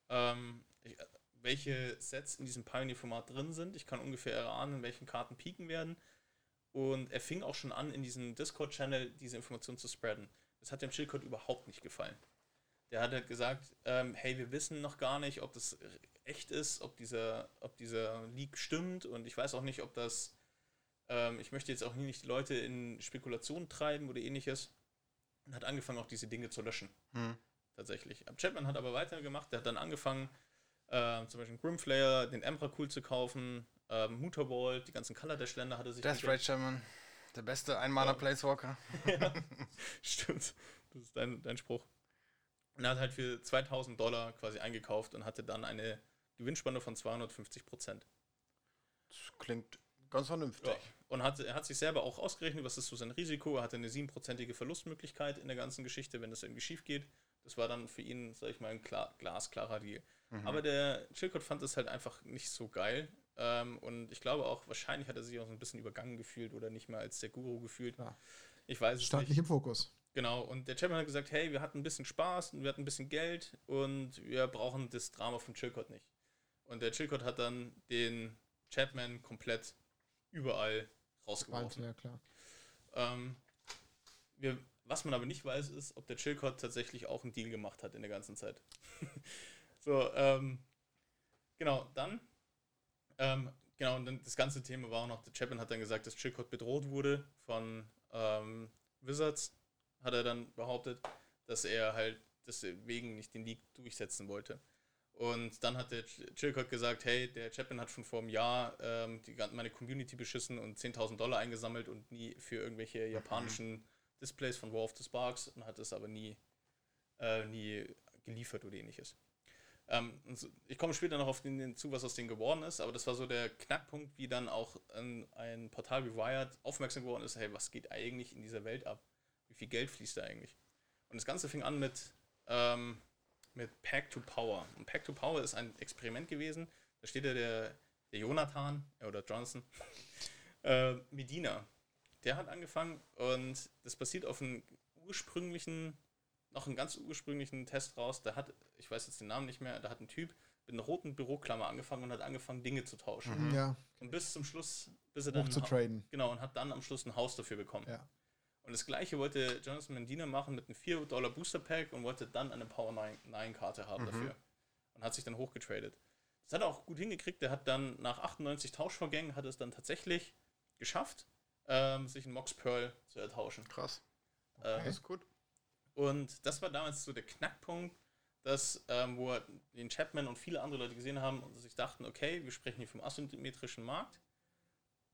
ähm, ich, welche Sets in diesem Pioneer-Format drin sind, ich kann ungefähr erahnen, welchen Karten pieken werden und er fing auch schon an, in diesem Discord-Channel diese Informationen zu spreaden. Das hat dem Chillcode überhaupt nicht gefallen. Der hat halt gesagt, ähm, hey, wir wissen noch gar nicht, ob das echt ist, ob dieser, ob dieser Leak stimmt und ich weiß auch nicht, ob das, ähm, ich möchte jetzt auch nicht die Leute in Spekulationen treiben oder ähnliches. Und hat angefangen, auch diese Dinge zu löschen, Hm. tatsächlich. Chapman hat aber weitergemacht, der hat dann angefangen, ähm, zum Beispiel Grimflayer, den Emperor cool zu kaufen, ähm, Mutterwald, die ganzen Color Dash Länder hat er sich Death. Ray Shaman. Der beste Einmaler-Placewalker. ja, stimmt. Das ist dein, dein Spruch. Und er hat halt für 2000 Dollar quasi eingekauft und hatte dann eine Gewinnspanne von 250 Prozent. Das klingt ganz vernünftig. Ja. Und hat, er hat sich selber auch ausgerechnet, was ist so sein Risiko. Er hatte eine siebenprozentige Verlustmöglichkeit in der ganzen Geschichte, wenn das irgendwie schief geht. Das war dann für ihn, sag ich mal, ein klar, glasklarer Deal. Mhm. Aber der Chilcott fand es halt einfach nicht so geil. Ähm, und ich glaube auch, wahrscheinlich hat er sich auch so ein bisschen übergangen gefühlt oder nicht mehr als der Guru gefühlt. Ja. Ich weiß es Stand nicht. nicht im Fokus. Genau, und der Chapman hat gesagt, hey, wir hatten ein bisschen Spaß und wir hatten ein bisschen Geld und wir brauchen das Drama von Chilcott nicht. Und der Chilcott hat dann den Chapman komplett überall rausgeworfen. Ja, klar. Ähm, wir, was man aber nicht weiß, ist, ob der Chilcott tatsächlich auch einen Deal gemacht hat in der ganzen Zeit. so, ähm, genau, dann, ähm, genau, und dann das ganze Thema war auch noch, der Chapman hat dann gesagt, dass Chilcott bedroht wurde von ähm, Wizards, hat er dann behauptet, dass er halt deswegen nicht den League durchsetzen wollte. Und dann hat der Chilcott gesagt, hey, der Chapman hat schon vor einem Jahr ähm, die, meine Community beschissen und 10.000 Dollar eingesammelt und nie für irgendwelche japanischen Displays von War of the Sparks und hat es aber nie, äh, nie geliefert oder ähnliches. Ähm, ich komme später noch auf den zu, was aus denen geworden ist, aber das war so der Knackpunkt, wie dann auch ein, ein Portal wie Wired aufmerksam geworden ist, hey, was geht eigentlich in dieser Welt ab? Wie viel Geld fließt da eigentlich? Und das Ganze fing an mit, ähm, mit Pack to Power. Und Pack to Power ist ein Experiment gewesen. Da steht ja der, der Jonathan, äh, oder Johnson, äh, Medina der hat angefangen und das basiert auf einem ursprünglichen, noch einen ganz ursprünglichen Test raus. Da hat, ich weiß jetzt den Namen nicht mehr, da hat ein Typ mit einer roten Büroklammer angefangen und hat angefangen, Dinge zu tauschen. Mhm. Ja. Und bis zum Schluss, bis er dann. zu traden. Genau, und hat dann am Schluss ein Haus dafür bekommen. Ja. Und das gleiche wollte Jonathan Mendina machen mit einem 4 Dollar Booster Pack und wollte dann eine Power 9 Karte haben mhm. dafür. Und hat sich dann hochgetradet. Das hat er auch gut hingekriegt. Der hat dann nach 98 Tauschvorgängen hat es dann tatsächlich geschafft, ähm, sich einen Mox Pearl zu ertauschen. Krass. Okay. Ähm, das ist gut. Und das war damals so der Knackpunkt, dass, ähm, wo den Chapman und viele andere Leute gesehen haben und sich dachten, okay, wir sprechen hier vom asymmetrischen Markt,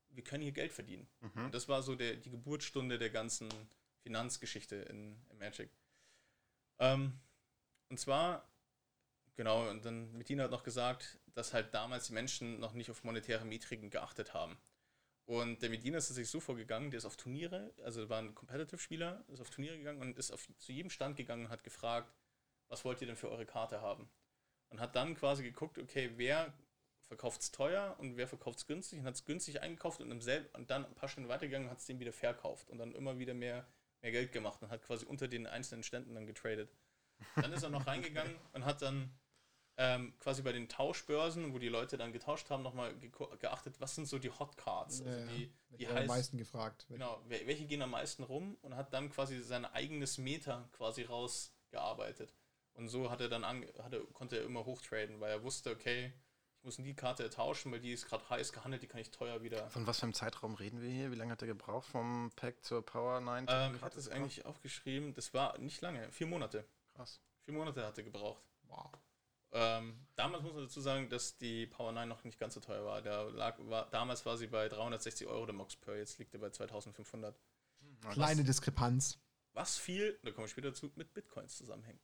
wir können hier Geld verdienen. Mhm. Und das war so der, die Geburtsstunde der ganzen Finanzgeschichte in, in Magic. Ähm, und zwar, genau, und dann Medina hat noch gesagt, dass halt damals die Menschen noch nicht auf monetäre Metriken geachtet haben. Und der Medina ist tatsächlich so vorgegangen, der ist auf Turniere, also war ein Competitive-Spieler, ist auf Turniere gegangen und ist auf, zu jedem Stand gegangen und hat gefragt, was wollt ihr denn für eure Karte haben? Und hat dann quasi geguckt, okay, wer verkauft es teuer und wer verkauft es günstig und hat es günstig eingekauft und, im selben, und dann ein paar Stunden weitergegangen und hat es dem wieder verkauft und dann immer wieder mehr, mehr Geld gemacht und hat quasi unter den einzelnen Ständen dann getradet. Dann ist er noch reingegangen und hat dann ähm, quasi bei den Tauschbörsen, wo die Leute dann getauscht haben, nochmal ge geachtet, was sind so die Hot Cards? Also ja, die, die heißt, am meisten gefragt. Genau, welche gehen am meisten rum und hat dann quasi sein eigenes Meter quasi rausgearbeitet. Und so hat er dann an, hat er, konnte er immer hochtraden, weil er wusste, okay, ich muss die Karte tauschen, weil die ist gerade heiß gehandelt, die kann ich teuer wieder. Von was für einem Zeitraum reden wir hier? Wie lange hat er gebraucht vom Pack zur Power 9? Ähm, ich hatte es eigentlich aufgeschrieben, das war nicht lange, vier Monate. Krass. Vier Monate hat er gebraucht. Wow. Ähm, damals muss man dazu sagen, dass die Power 9 noch nicht ganz so teuer war. Der lag, war damals war sie bei 360 Euro der Mox per, jetzt liegt er bei 2500. Kleine was, Diskrepanz. Was viel, da komme ich später zu, mit Bitcoins zusammenhängt.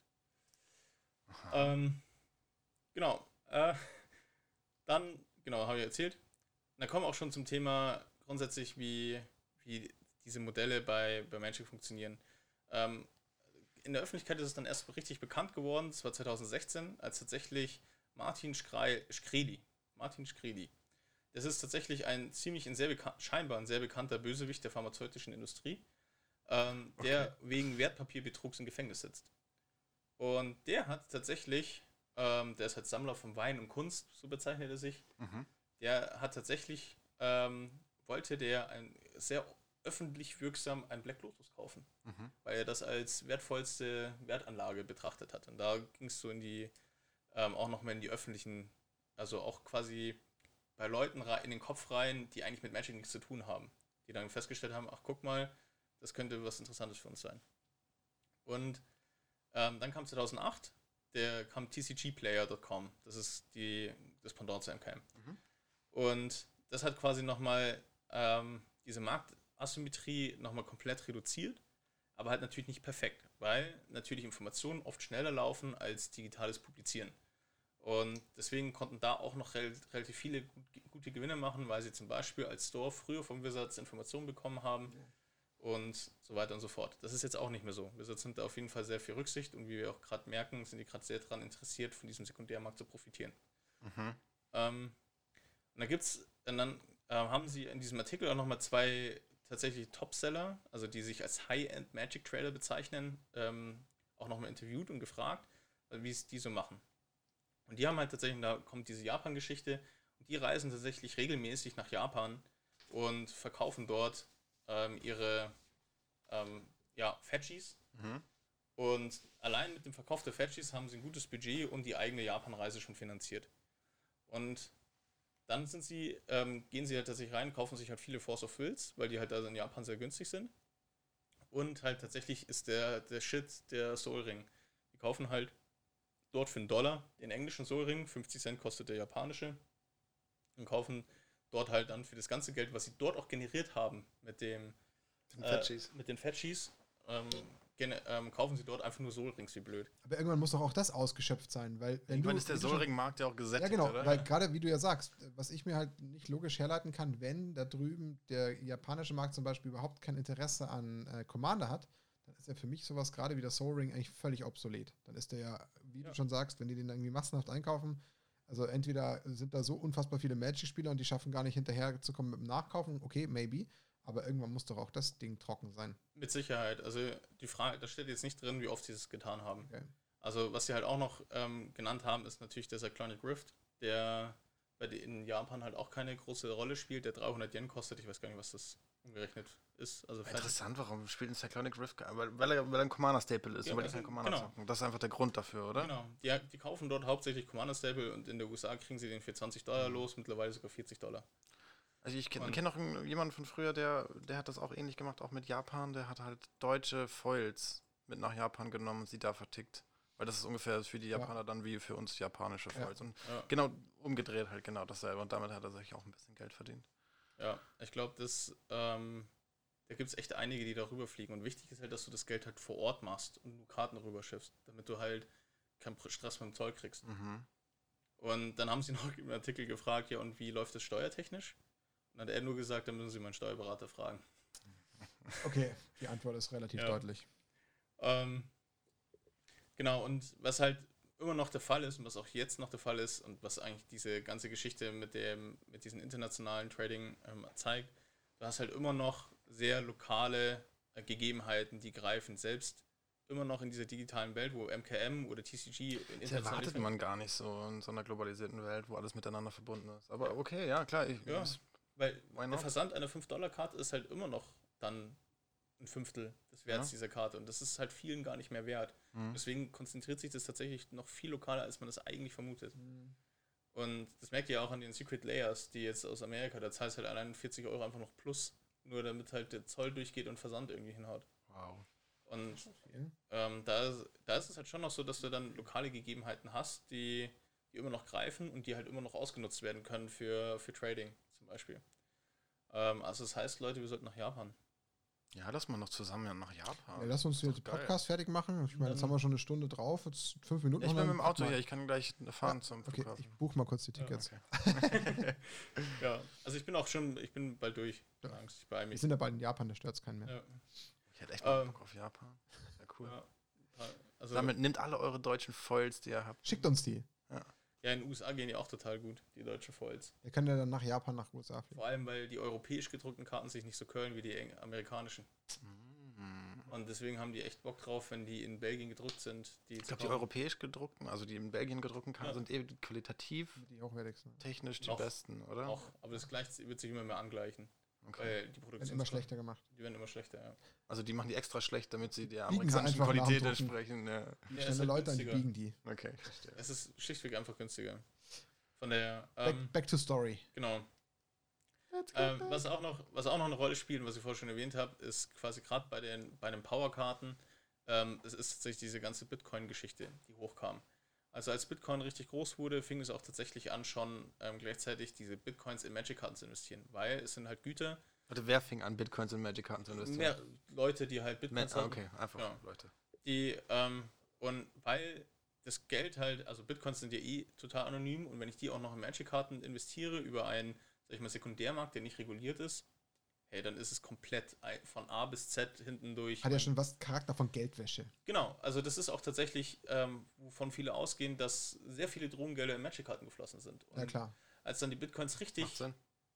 Ähm, genau. Äh, dann, genau, habe ich erzählt. dann kommen wir auch schon zum Thema grundsätzlich, wie, wie diese Modelle bei, bei Magic funktionieren. Ähm, in der Öffentlichkeit ist es dann erst richtig bekannt geworden, das war 2016, als tatsächlich Martin Schkreli, Martin Schkreli, das ist tatsächlich ein ziemlich ein sehr scheinbar ein sehr bekannter Bösewicht der pharmazeutischen Industrie, ähm, der okay. wegen Wertpapierbetrugs im Gefängnis sitzt. Und der hat tatsächlich, ähm, der ist halt Sammler von Wein und Kunst, so bezeichnet er sich, mhm. der hat tatsächlich, ähm, wollte der ein sehr öffentlich wirksam ein Black Lotus kaufen, mhm. weil er das als wertvollste Wertanlage betrachtet hat. Und da ging es so in die, ähm, auch nochmal in die öffentlichen, also auch quasi bei Leuten in den Kopf rein, die eigentlich mit Magic nichts zu tun haben. Die dann festgestellt haben, ach guck mal, das könnte was Interessantes für uns sein. Und ähm, dann kam 2008, der kam tcgplayer.com, das ist die, das Pendant zu MKM. Mhm. Und das hat quasi nochmal ähm, diese Markt, Asymmetrie nochmal komplett reduziert, aber halt natürlich nicht perfekt, weil natürlich Informationen oft schneller laufen als digitales Publizieren. Und deswegen konnten da auch noch rel relativ viele gute Gewinne machen, weil sie zum Beispiel als Store früher vom Wizards Informationen bekommen haben und so weiter und so fort. Das ist jetzt auch nicht mehr so. Wizards sind da auf jeden Fall sehr viel Rücksicht und wie wir auch gerade merken, sind die gerade sehr daran interessiert, von diesem Sekundärmarkt zu profitieren. Mhm. Ähm, und dann gibt's, und dann äh, haben sie in diesem Artikel auch nochmal zwei tatsächlich Topseller, also die sich als High-End Magic Trader bezeichnen, ähm, auch nochmal interviewt und gefragt, wie es die so machen. Und die haben halt tatsächlich, da kommt diese Japan-Geschichte, und die reisen tatsächlich regelmäßig nach Japan und verkaufen dort ähm, ihre ähm, ja, Fetchies. Mhm. Und allein mit dem Verkauf der Fetchies haben sie ein gutes Budget und die eigene Japan-Reise schon finanziert. Und dann sind sie, ähm, gehen sie halt tatsächlich rein, kaufen sich halt viele Force of Wills, weil die halt da in Japan sehr günstig sind. Und halt tatsächlich ist der, der Shit der Soul Ring. Die kaufen halt dort für einen Dollar den englischen Soul Ring, 50 Cent kostet der japanische. Und kaufen dort halt dann für das ganze Geld, was sie dort auch generiert haben mit dem den äh, mit den Fetchies, ähm, ähm, kaufen sie dort einfach nur Soulrings wie blöd. Aber irgendwann muss doch auch das ausgeschöpft sein, weil wenn irgendwann du, ist der Soulring-Markt ja auch gesättigt, Ja genau, oder? weil gerade wie du ja sagst, was ich mir halt nicht logisch herleiten kann, wenn da drüben der japanische Markt zum Beispiel überhaupt kein Interesse an äh, Commander hat, dann ist ja für mich sowas gerade wie der Soul Ring eigentlich völlig obsolet. Dann ist der ja, wie ja. du schon sagst, wenn die den irgendwie massenhaft einkaufen, also entweder sind da so unfassbar viele Magic-Spieler und die schaffen gar nicht hinterher zu kommen mit dem Nachkaufen, okay, maybe. Aber irgendwann muss doch auch das Ding trocken sein. Mit Sicherheit. Also die Frage, da steht jetzt nicht drin, wie oft sie es getan haben. Okay. Also was sie halt auch noch ähm, genannt haben, ist natürlich der Cyclonic Rift, der bei in Japan halt auch keine große Rolle spielt, der 300 Yen kostet. Ich weiß gar nicht, was das umgerechnet ist. Also Interessant, warum spielt ein Cyclonic Rift? Weil, weil, er, weil er ein Commander-Staple ist, ja, weil die kein Commander genau. zocken. Das ist einfach der Grund dafür, oder? Genau. Die, die kaufen dort hauptsächlich Commander-Staple und in der USA kriegen sie den für 20 Dollar mhm. los, mittlerweile sogar 40 Dollar. Also ich kenne kenn noch jemanden von früher, der, der hat das auch ähnlich gemacht, auch mit Japan. Der hat halt deutsche Foils mit nach Japan genommen und sie da vertickt. Weil das ist ungefähr für die Japaner ja. dann wie für uns japanische Foils. Ja. Und ja. genau umgedreht halt genau dasselbe. Und damit hat er sich auch ein bisschen Geld verdient. Ja, ich glaube, das, ähm, da gibt es echt einige, die darüber fliegen. Und wichtig ist halt, dass du das Geld halt vor Ort machst und nur Karten rüberschiffst, damit du halt keinen Stress mit dem Zoll kriegst. Mhm. Und dann haben sie noch im Artikel gefragt, ja, und wie läuft das steuertechnisch? Und dann hat er nur gesagt, dann müssen Sie meinen Steuerberater fragen. Okay, die Antwort ist relativ ja. deutlich. Ähm, genau, und was halt immer noch der Fall ist und was auch jetzt noch der Fall ist und was eigentlich diese ganze Geschichte mit dem, mit diesem internationalen Trading ähm, zeigt, du hast halt immer noch sehr lokale äh, Gegebenheiten, die greifen. Selbst immer noch in dieser digitalen Welt, wo MKM oder TCG in Das erwartet man gar nicht so in so einer globalisierten Welt, wo alles miteinander verbunden ist. Aber okay, ja, klar. Ich, ja. Weil der Versand einer 5-Dollar-Karte ist halt immer noch dann ein Fünftel des Werts ja. dieser Karte und das ist halt vielen gar nicht mehr wert. Mhm. Deswegen konzentriert sich das tatsächlich noch viel lokaler, als man das eigentlich vermutet. Mhm. Und das merkt ihr auch an den Secret Layers, die jetzt aus Amerika, da zahlst halt allein 40 Euro einfach noch plus, nur damit halt der Zoll durchgeht und Versand irgendwie hinhaut. Wow. Und ähm, da, da ist es halt schon noch so, dass du dann lokale Gegebenheiten hast, die, die immer noch greifen und die halt immer noch ausgenutzt werden können für, für Trading zum Beispiel. Ähm, also das heißt, Leute, wir sollten nach Japan. Ja, lass mal noch zusammen nach Japan. Ja, lass uns jetzt den Podcast fertig machen. Ich meine, jetzt haben wir schon eine Stunde drauf. Jetzt fünf Minuten. Ja, ich bin mit dem Auto hier. Ich kann gleich fahren ja, zum okay, Flughafen. Ich buche mal kurz die Tickets. Ja, okay. ja, also ich bin auch schon, ich bin bald durch. Ja. Angst, ich wir sind ja bald in Japan, da stört es keinen mehr. Ich hätte echt mal ähm, Bock auf Japan. Ja, cool. Also Damit nimmt alle eure deutschen Foils, die ihr habt. Schickt uns die. Ja, in den USA gehen die auch total gut, die deutschen Foils. Er kann ja dann nach Japan, nach USA fliegen. Vor allem, weil die europäisch gedruckten Karten sich nicht so curlen wie die amerikanischen. Mhm. Und deswegen haben die echt Bock drauf, wenn die in Belgien gedruckt sind. Die ich glaube, die europäisch gedruckten, also die in Belgien gedruckten Karten, ja. sind eben qualitativ die hochwertigsten. technisch die auch, besten, oder? Auch, aber das gleich, wird sich immer mehr angleichen. Okay. die Produktion werden immer schlechter gemacht. Die werden immer schlechter, ja. Also die machen die extra schlecht, damit sie der amerikanischen Qualität entsprechen. Ja. Die ja, halt Leute an die biegen die. Okay, verstehe. Es ist schlichtweg einfach günstiger. Von der. Ähm, back, back, to Story. Genau. Ähm, was, auch noch, was auch noch eine Rolle spielt, was ich vorher schon erwähnt habe, ist quasi gerade bei den, bei den Powerkarten, ähm, es ist tatsächlich diese ganze Bitcoin-Geschichte, die hochkam. Also als Bitcoin richtig groß wurde, fing es auch tatsächlich an, schon ähm, gleichzeitig diese Bitcoins in Magic-Karten zu investieren, weil es sind halt Güter. Also wer fing an, Bitcoins in Magic-Karten zu investieren? Mehr Leute, die halt Bitcoins ah, hatten. okay, einfach Ja. Leute. Die, ähm, und weil das Geld halt, also Bitcoins sind ja eh total anonym und wenn ich die auch noch in Magic-Karten investiere über einen, sag ich mal, Sekundärmarkt, der nicht reguliert ist, hey, dann ist es komplett von A bis Z hinten durch. Hat ja schon was Charakter von Geldwäsche. Genau, also das ist auch tatsächlich, ähm, wovon viele ausgehen, dass sehr viele Drogengelder in Magic-Karten geflossen sind. Und Ja, klar. als dann die Bitcoins richtig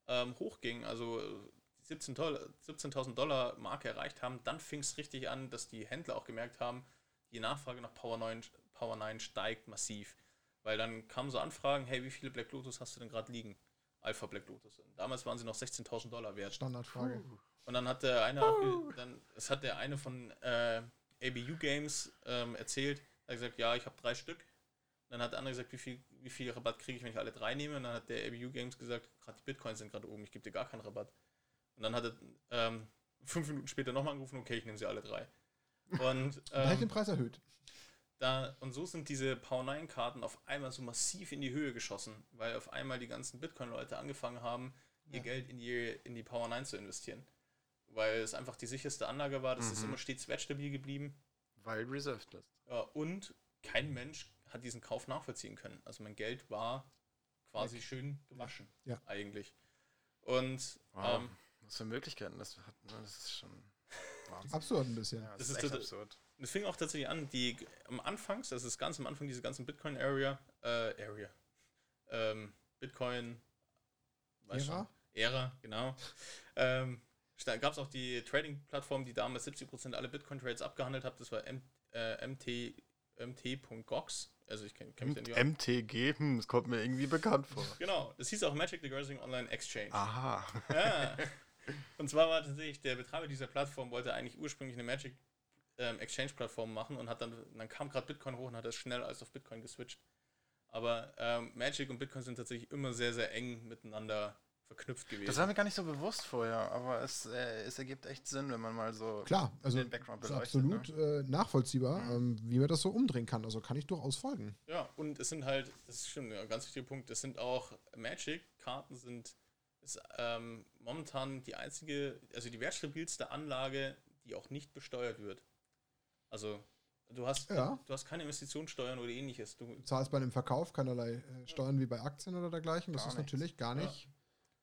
ähm, hochgingen, also äh, die 17 Doll- 17.000 Dollar Marke erreicht haben, dann fing es richtig an, dass die Händler auch gemerkt haben, die Nachfrage nach Power 9, Power 9 steigt massiv. Weil dann kamen so Anfragen, hey, wie viele Black Lotus hast du denn gerade liegen? Alpha Black Lotus. Und damals waren sie noch 16.000 Dollar wert. Standardfrage. Und dann hat der eine, dann, es hat der eine von äh, ABU Games ähm, erzählt, er hat gesagt, ja, ich habe drei Stück. Dann hat der andere gesagt, wie viel, wie viel Rabatt kriege ich, wenn ich alle drei nehme? Und dann hat der ABU Games gesagt, gerade die Bitcoins sind gerade oben, ich gebe dir gar keinen Rabatt. Und dann hat er ähm, fünf Minuten später nochmal angerufen, okay, ich nehme sie alle drei. Und, halt den ähm, Preis erhöht. Da, und so sind diese Power 9 Karten auf einmal so massiv in die Höhe geschossen, weil auf einmal die ganzen Bitcoin-Leute angefangen haben, ihr Ja. Geld in die, in die Power 9 zu investieren. Weil es einfach die sicherste Anlage war, das ist Mhm. immer stets wertstabil geblieben. Weil Reserved List. Ja, und kein Mensch hat diesen Kauf nachvollziehen können. Also mein Geld war quasi schön gewaschen, Ja. eigentlich. Und Wow. ähm, Was für Möglichkeiten das hat. Das ist schon Wahnsinn. Absurd ein bisschen. Ja, das, Das ist ist absurd. Es fing auch tatsächlich an, die am Anfang, das ist ganz am Anfang, diese ganzen Bitcoin-Area, äh, Area, ähm, Bitcoin, weiß Ära? schon, Ära, genau. ähm, gab es auch die Trading-Plattform, die damals 70% aller Bitcoin-Trades abgehandelt hat, das war M äh, MT, mt.gox, also ich kenne kenn mich da nicht. MTG, hm, das kommt mir irgendwie bekannt vor. Genau, das hieß auch Magic the Gathering Online Exchange. Aha. Ja. Und zwar war tatsächlich der Betreiber dieser Plattform wollte eigentlich ursprünglich eine Magic ähm, Exchange Plattform machen und hat dann, dann kam gerade Bitcoin hoch und hat das schnell als auf Bitcoin geswitcht. Aber ähm, Magic und Bitcoin sind tatsächlich immer sehr, sehr eng miteinander verknüpft gewesen. Das war mir gar nicht so bewusst vorher, aber es, äh, es ergibt echt Sinn, wenn man mal so Klar, also den Background ist beleuchtet. absolut Ne? äh, nachvollziehbar, ähm, wie man das so umdrehen kann. Also kann ich durchaus folgen. Ja, und es sind halt, das ist schon ein ganz wichtiger Punkt, es sind auch Magic-Karten sind ist, ähm, momentan die einzige, also die wertstabilste Anlage, die auch nicht besteuert wird. Also du hast, Ja. du hast keine Investitionssteuern oder ähnliches. Du, zahlst bei einem Verkauf keinerlei äh, Steuern wie bei Aktien oder dergleichen. Das Gar ist nichts. natürlich gar Ja. nicht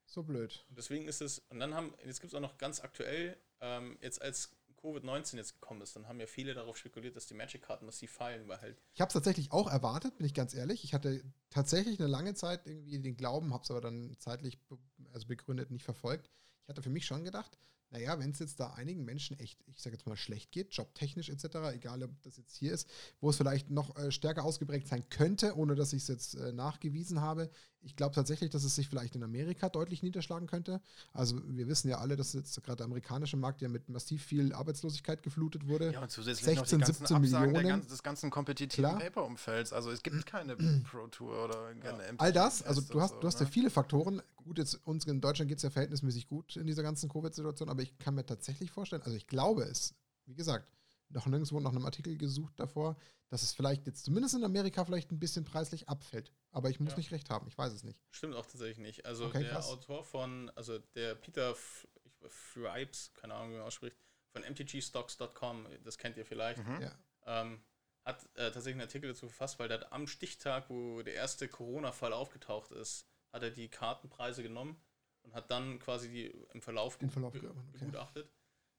so blöd. Und deswegen ist es, und dann haben, jetzt gibt es auch noch ganz aktuell, ähm, jetzt als Covid-19 jetzt gekommen ist, dann haben ja viele darauf spekuliert, dass die Magic-Karten massiv fallen, weil halt, Ich habe es tatsächlich auch erwartet, bin ich ganz ehrlich. Ich hatte tatsächlich eine lange Zeit irgendwie den Glauben, habe es aber dann zeitlich be also begründet nicht verfolgt. Ich hatte für mich schon gedacht, naja, wenn es jetzt da einigen Menschen echt, ich sage jetzt mal, schlecht geht, jobtechnisch etc., egal ob das jetzt hier ist, wo es vielleicht noch äh, stärker ausgeprägt sein könnte, ohne dass ich es jetzt äh, nachgewiesen habe. Ich glaube tatsächlich, dass es sich vielleicht in Amerika deutlich niederschlagen könnte. Also wir wissen ja alle, dass jetzt gerade der amerikanische Markt ja mit massiv viel Arbeitslosigkeit geflutet wurde. Ja, und zusätzlich 16, noch die ganzen 17 Absagen Millionen. ganzen, des ganzen kompetitiven. Paper-Umfelds. Also es gibt keine Pro Tour oder keine MTG All das, also du hast, so, du hast ja ne? viele Faktoren. Gut, jetzt uns in Deutschland geht es ja verhältnismäßig gut in dieser ganzen Covid-Situation, aber ich kann mir tatsächlich vorstellen, also ich glaube es, wie gesagt, noch nirgendwo nach einem Artikel gesucht davor, dass es vielleicht jetzt zumindest in Amerika vielleicht ein bisschen preislich abfällt. Aber ich muss Ja. nicht recht haben, ich weiß es nicht. stimmt auch tatsächlich nicht. Also Okay, der krass. Autor von, also der Peter Fripes, keine Ahnung, wie man ausspricht, von mtgstocks.com, das kennt ihr vielleicht, Mhm. Ja. ähm, hat äh, tatsächlich einen Artikel dazu verfasst, weil der hat am Stichtag, wo der erste Corona-Fall aufgetaucht ist, hat er die Kartenpreise genommen und hat dann quasi die im Verlauf, Im Verlauf okay. begutachtet.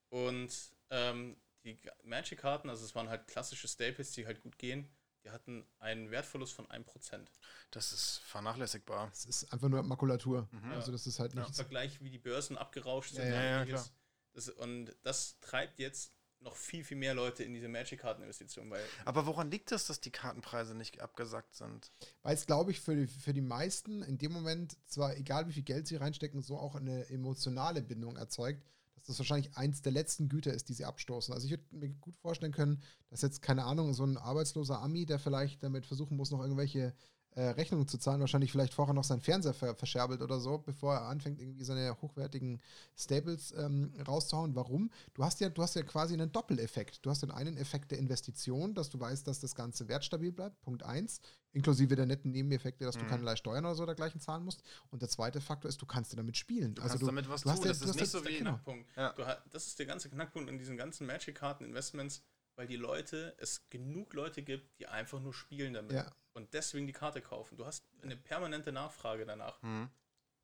Und ähm, die Magic-Karten, also es waren halt klassische Staples, die halt gut gehen, die hatten einen Wertverlust von 1%. Das ist vernachlässigbar. Es ist einfach nur Makulatur. Mhm. Also das ist halt Im nichts. Vergleich, wie die Börsen abgerauscht sind. Ja, ja, und ja, ähnliches. Das, und das treibt jetzt noch viel, viel mehr Leute in diese Magic-Karten-Investition, Aber woran liegt es, dass die Kartenpreise nicht abgesackt sind? Weil es, glaube ich, für die, für die meisten in dem Moment zwar, egal wie viel Geld sie reinstecken, so auch eine emotionale Bindung erzeugt, dass das wahrscheinlich eins der letzten Güter ist, die sie abstoßen. Also ich würde mir gut vorstellen können, dass jetzt, keine Ahnung, so ein arbeitsloser Ami, der vielleicht damit versuchen muss, noch irgendwelche äh, Rechnungen zu zahlen, wahrscheinlich vielleicht vorher noch seinen Fernseher ver verscherbelt oder so, bevor er anfängt, irgendwie seine hochwertigen Stables ähm, rauszuhauen. Warum? Du hast ja, du hast ja quasi einen Doppeleffekt. Du hast den einen Effekt der Investition, dass du weißt, dass das Ganze wertstabil bleibt, Punkt eins, inklusive der netten Nebeneffekte, dass du Mhm. keinerlei Steuern oder so dergleichen zahlen musst. Und der zweite Faktor ist, du kannst dir damit spielen. Du also kannst du, damit was du hast tun. ja- das du ist hast nicht so wie. der Knackpunkt. Ja. Du ha- das ist der ganze Knackpunkt in diesen ganzen Magic-Karten-Investments, weil die Leute, es genug Leute gibt, die einfach nur spielen damit ja, und deswegen die Karte kaufen. Du hast eine permanente Nachfrage danach. Mhm.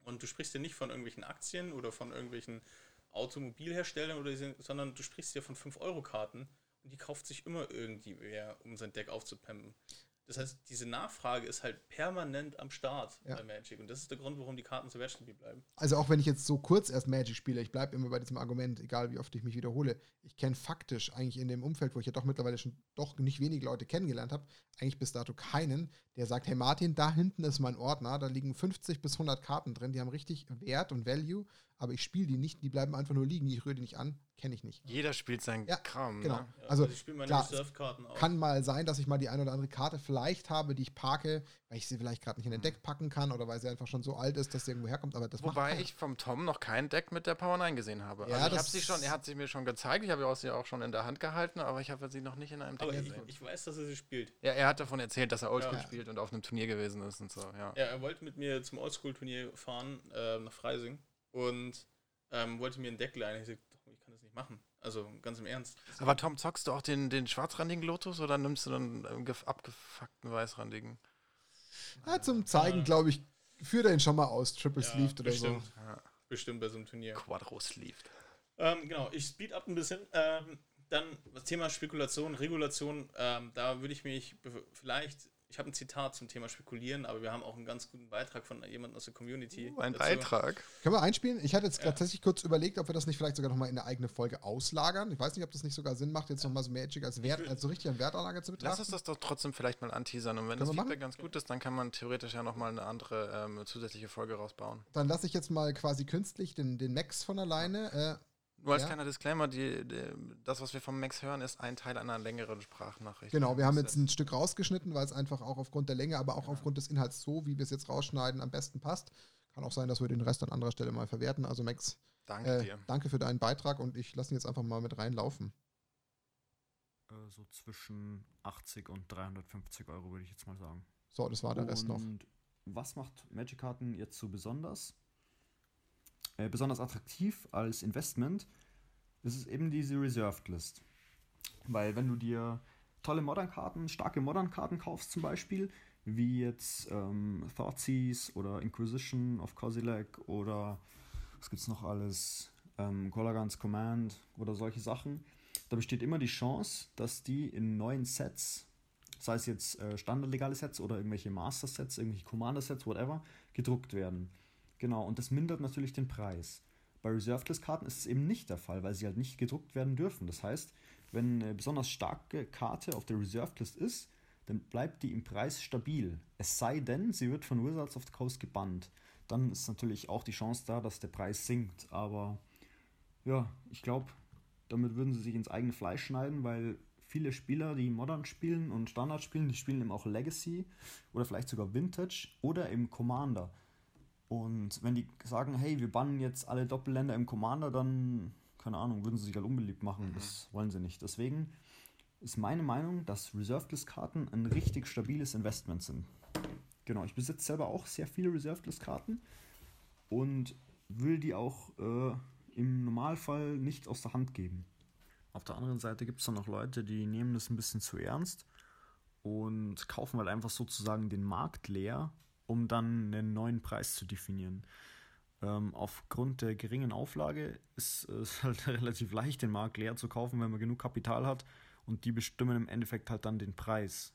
Und du sprichst ja nicht von irgendwelchen Aktien oder von irgendwelchen Automobilherstellern oder so, sondern du sprichst ja von 5-Euro-Karten und die kauft sich immer irgendwie wer, um sein Deck aufzupempen. Das heißt, diese Nachfrage ist halt permanent am Start Ja. bei Magic und das ist der Grund, warum die Karten so wertstabil bleiben. Also auch wenn ich jetzt so kurz erst Magic spiele, ich bleibe immer bei diesem Argument, egal wie oft ich mich wiederhole. Ich kenne faktisch eigentlich in dem Umfeld, wo ich ja doch mittlerweile schon doch nicht wenige Leute kennengelernt habe, eigentlich bis dato keinen, der sagt, hey Martin, da hinten ist mein Ordner, da liegen 50 bis 100 Karten drin, die haben richtig Wert und Value, aber ich spiele die nicht, die bleiben einfach nur liegen, ich rühre die nicht an, kenne ich nicht. Jeder spielt seinen Ja, Kram. genau. Ne? Ja, Also, ich spiele meine klar. Kann mal sein, dass ich mal die eine oder andere Karte vielleicht habe, die ich parke, weil ich sie vielleicht gerade nicht in den Deck packen kann oder weil sie einfach schon so alt ist, dass sie irgendwo herkommt, aber das macht Wobei ich vom Tom noch kein Deck mit der Power 9 gesehen habe. Ja, also ich habe sie schon, er hat sie mir schon gezeigt, ich habe auch sie auch schon in der Hand gehalten, aber ich habe sie noch nicht in einem Deck Aber ich, gesehen. ich weiß, dass er sie spielt. ja, er hat davon erzählt, dass er Oldschool Ja. spielt und auf einem Turnier gewesen ist und so, ja. Ja, er wollte mit mir zum Oldschool-Turnier fahren äh, nach Freising und ähm, wollte mir ein Deck leihen. Ich sagte, ich kann das nicht machen. Also ganz im Ernst. Aber Tom, zockst du auch den, den schwarzrandigen Lotus oder nimmst du dann einen gef- abgefuckten weißrandigen? Ja, zum Zeigen, glaube ich, führt er ihn schon mal aus, Triple Ja, Sleeved oder bestimmt. so. Ja. Bestimmt bei so einem Turnier. Quadro Sleeved. Ähm, genau, ich speed up ein bisschen. Ähm, dann das Thema Spekulation, Regulation. Ähm, da würde ich mich vielleicht, ich habe ein Zitat zum Thema Spekulieren, aber wir haben auch einen ganz guten Beitrag von jemandem aus der Community. Uh, ein dazu. Beitrag. Können wir einspielen? Ich hatte jetzt Ja. tatsächlich kurz überlegt, ob wir das nicht vielleicht sogar nochmal in eine eigene Folge auslagern. Ich weiß nicht, ob das nicht sogar Sinn macht, jetzt nochmal so Magic als Wert, als so richtig an Wertanlage zu Lass betrachten. uns das doch trotzdem vielleicht mal anteasern und wenn Können das Feedback machen? ganz gut ist, dann kann man theoretisch ja nochmal eine andere ähm, zusätzliche Folge rausbauen. Dann lasse ich jetzt mal quasi künstlich den, den Max von alleine. Äh, Nur als Ja. kleiner Disclaimer, die, die, das, was wir vom Max hören, ist ein Teil einer längeren Sprachnachricht. genau, wir haben jetzt ein Stück rausgeschnitten, weil es einfach auch aufgrund der Länge, aber auch aufgrund des Inhalts so, wie wir es jetzt rausschneiden, am besten passt. Kann auch sein, dass wir den Rest an anderer Stelle mal verwerten. Also Max, Danke äh, dir. danke für deinen Beitrag und ich lasse ihn jetzt einfach mal mit reinlaufen. Äh, so zwischen 80 und 350 Euro, würde ich jetzt mal sagen. So, das war der Rest noch. Und was macht Magic-Karten jetzt so besonders? Äh, besonders attraktiv als Investment, ist eben diese Reserved List. Weil wenn du dir tolle Modern-Karten, starke Modern-Karten kaufst zum Beispiel, wie jetzt ähm, Thoughtseize oder Inquisition of Kozilek oder was gibt's noch alles, ähm, Kolagans Command oder solche Sachen, da besteht immer die Chance, dass die in neuen Sets, sei es jetzt äh, standardlegale Sets oder irgendwelche Master-Sets, irgendwelche Commander-Sets, whatever, gedruckt werden. Genau, und das mindert natürlich den Preis. Bei Reserved List Karten ist es eben nicht der Fall, weil sie halt nicht gedruckt werden dürfen. Das heißt, wenn eine besonders starke Karte auf der Reserved List ist, dann bleibt die im Preis stabil. Es sei denn, sie wird von Wizards of the Coast gebannt. Dann ist natürlich auch die Chance da, dass der Preis sinkt. Aber ja, ich glaube, damit würden sie sich ins eigene Fleisch schneiden, weil viele Spieler, die Modern spielen und Standard spielen, die spielen eben auch Legacy oder vielleicht sogar Vintage oder eben Commander. Und wenn die sagen, hey, wir bannen jetzt alle Doppelländer im Commander, dann, keine Ahnung, würden sie sich halt unbeliebt machen. Das wollen sie nicht. Deswegen ist meine Meinung, dass Reserved List Karten ein richtig stabiles Investment sind. Genau, ich besitze selber auch sehr viele Reserved List Karten und will die auch äh, im Normalfall nicht aus der Hand geben. Auf der anderen Seite gibt es dann auch Leute, die nehmen das ein bisschen zu ernst und kaufen halt einfach sozusagen den Markt leer, um dann einen neuen Preis zu definieren. Ähm, aufgrund der geringen Auflage ist es halt relativ leicht, den Markt leer zu kaufen, wenn man genug Kapital hat und die bestimmen im Endeffekt halt dann den Preis.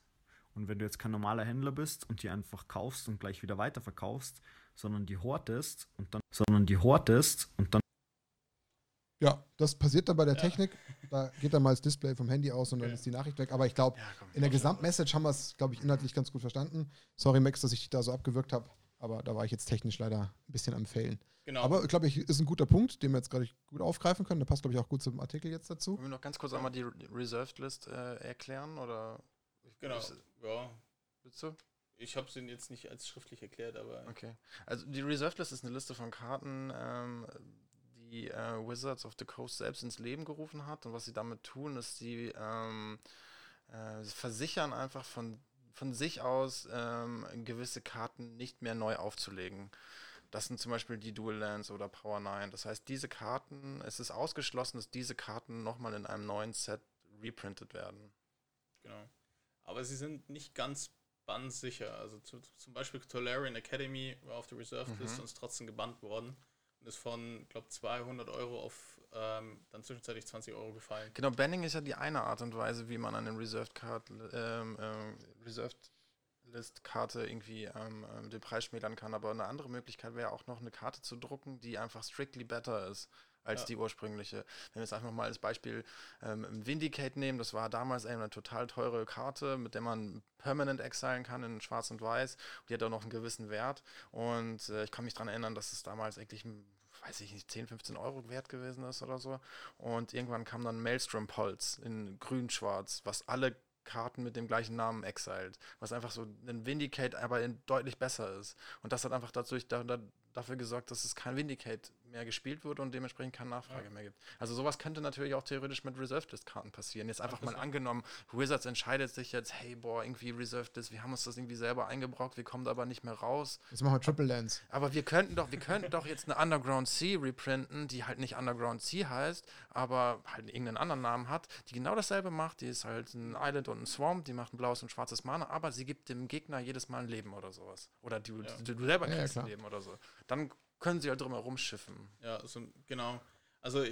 Und wenn du jetzt kein normaler Händler bist und die einfach kaufst und gleich wieder weiterverkaufst, sondern die hortest und dann, sondern die hortest und dann Ja, das passiert dann bei der Ja. Technik. Da geht dann mal das Display vom Handy aus und dann Okay. ist die Nachricht weg. Aber ich glaube, Ja, in der Gesamtmessage haben wir es, glaube ich, inhaltlich ganz gut verstanden. Sorry, Max, dass ich dich da so abgewürgt habe. Aber da war ich jetzt technisch leider ein bisschen am Failen. Genau. Aber ich glaube, ich ist ein guter Punkt, den wir jetzt gerade gut aufgreifen können. Der passt, glaube ich, auch gut zum Artikel jetzt dazu. Wollen wir noch ganz kurz einmal die Re- Reserved List äh, erklären oder genau. Ja. willst du? Ich habe sie jetzt nicht als schriftlich erklärt, aber. Okay. Also die Reserved List ist eine Liste von Karten, ähm, die äh, Wizards of the Coast selbst ins Leben gerufen hat. Und was sie damit tun, ist, sie ähm, äh, versichern einfach von, von sich aus ähm, gewisse Karten nicht mehr neu aufzulegen. Das sind zum Beispiel die Dual Lands oder Power 9. Das heißt, diese Karten, es ist ausgeschlossen, dass diese Karten nochmal in einem neuen Set reprintet werden. Genau. Aber sie sind nicht ganz bannsicher. Also zu, zum Beispiel Tolarian Academy war auf der Reserved Mhm. List und ist trotzdem gebannt worden. Und ist von, glaube 200 Euro auf ähm, dann zwischenzeitlich 20 Euro gefallen. Genau, Banning ist ja die eine Art und Weise, wie man eine Reserved Card, ähm, ähm, Reserved List Karte irgendwie ähm, ähm, den Preis schmälern kann. Aber eine andere Möglichkeit wäre auch noch eine Karte zu drucken, die einfach strictly better ist als Ja. die ursprüngliche. Wenn wir jetzt einfach mal als Beispiel ähm, Vindicate nehmen, das war damals eine total teure Karte, mit der man permanent exilen kann in Schwarz und Weiß. Die hat auch noch einen gewissen Wert. Und äh, ich kann mich daran erinnern, dass es damals eigentlich weiß ich nicht, 10, 15 Euro wert gewesen ist oder so. Und irgendwann kam dann Maelstrom Pulse in grün-schwarz, was alle Karten mit dem gleichen Namen exiled, was einfach so ein Vindicate, aber in deutlich besser ist. Und das hat einfach dadurch, da, da, dafür gesorgt, dass es kein Vindicate mehr gespielt wurde und dementsprechend keine Nachfrage Ja. mehr gibt. Also sowas könnte natürlich auch theoretisch mit Reserved List Karten passieren. Jetzt einfach mal angenommen, Wizards entscheidet sich jetzt, hey, boah, irgendwie Reserved List, wir haben uns das irgendwie selber eingebrockt, wir kommen da aber nicht mehr raus. Jetzt machen wir Triple Lands. Aber wir könnten doch, wir könnten doch jetzt eine Underground Sea reprinten, die halt nicht Underground Sea heißt, aber halt irgendeinen anderen Namen hat, die genau dasselbe macht. Die ist halt ein Island und ein Swamp, die macht ein blaues und schwarzes Mana, aber sie gibt dem Gegner jedes Mal ein Leben oder sowas. Oder du, Ja. du, du selber Ja, ja, kriegst ein. Leben oder so. Dann können sie halt drum herum schiffen. Ja, so, genau. Also,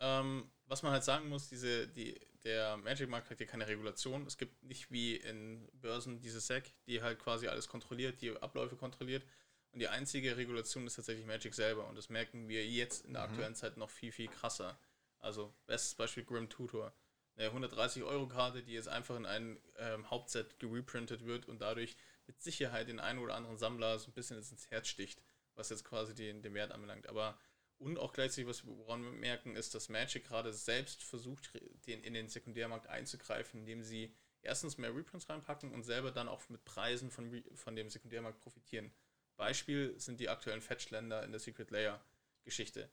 ähm, was man halt sagen muss, diese, die, der Magic-Markt hat hier keine Regulation. Es gibt nicht wie in Börsen diese SEC, die halt quasi alles kontrolliert, die Abläufe kontrolliert. Und die einzige Regulation ist tatsächlich Magic selber. Und das merken wir jetzt in der Mhm. aktuellen Zeit noch viel, viel krasser. Also, bestes Beispiel Grim Tutor. Eine 130-Euro-Karte, die jetzt einfach in ein ähm, Hauptset gereprintet wird und dadurch mit Sicherheit den einen oder anderen Sammler so ein bisschen ins Herz sticht, was jetzt quasi den, den Wert anbelangt. Aber und auch gleichzeitig, was wir woran wir merken, ist, dass Magic gerade selbst versucht, den, in den Sekundärmarkt einzugreifen, indem sie erstens mehr Reprints reinpacken und selber dann auch mit Preisen von, von dem Sekundärmarkt profitieren. Beispiel sind die aktuellen Fetchländer in der Secret Layer Geschichte.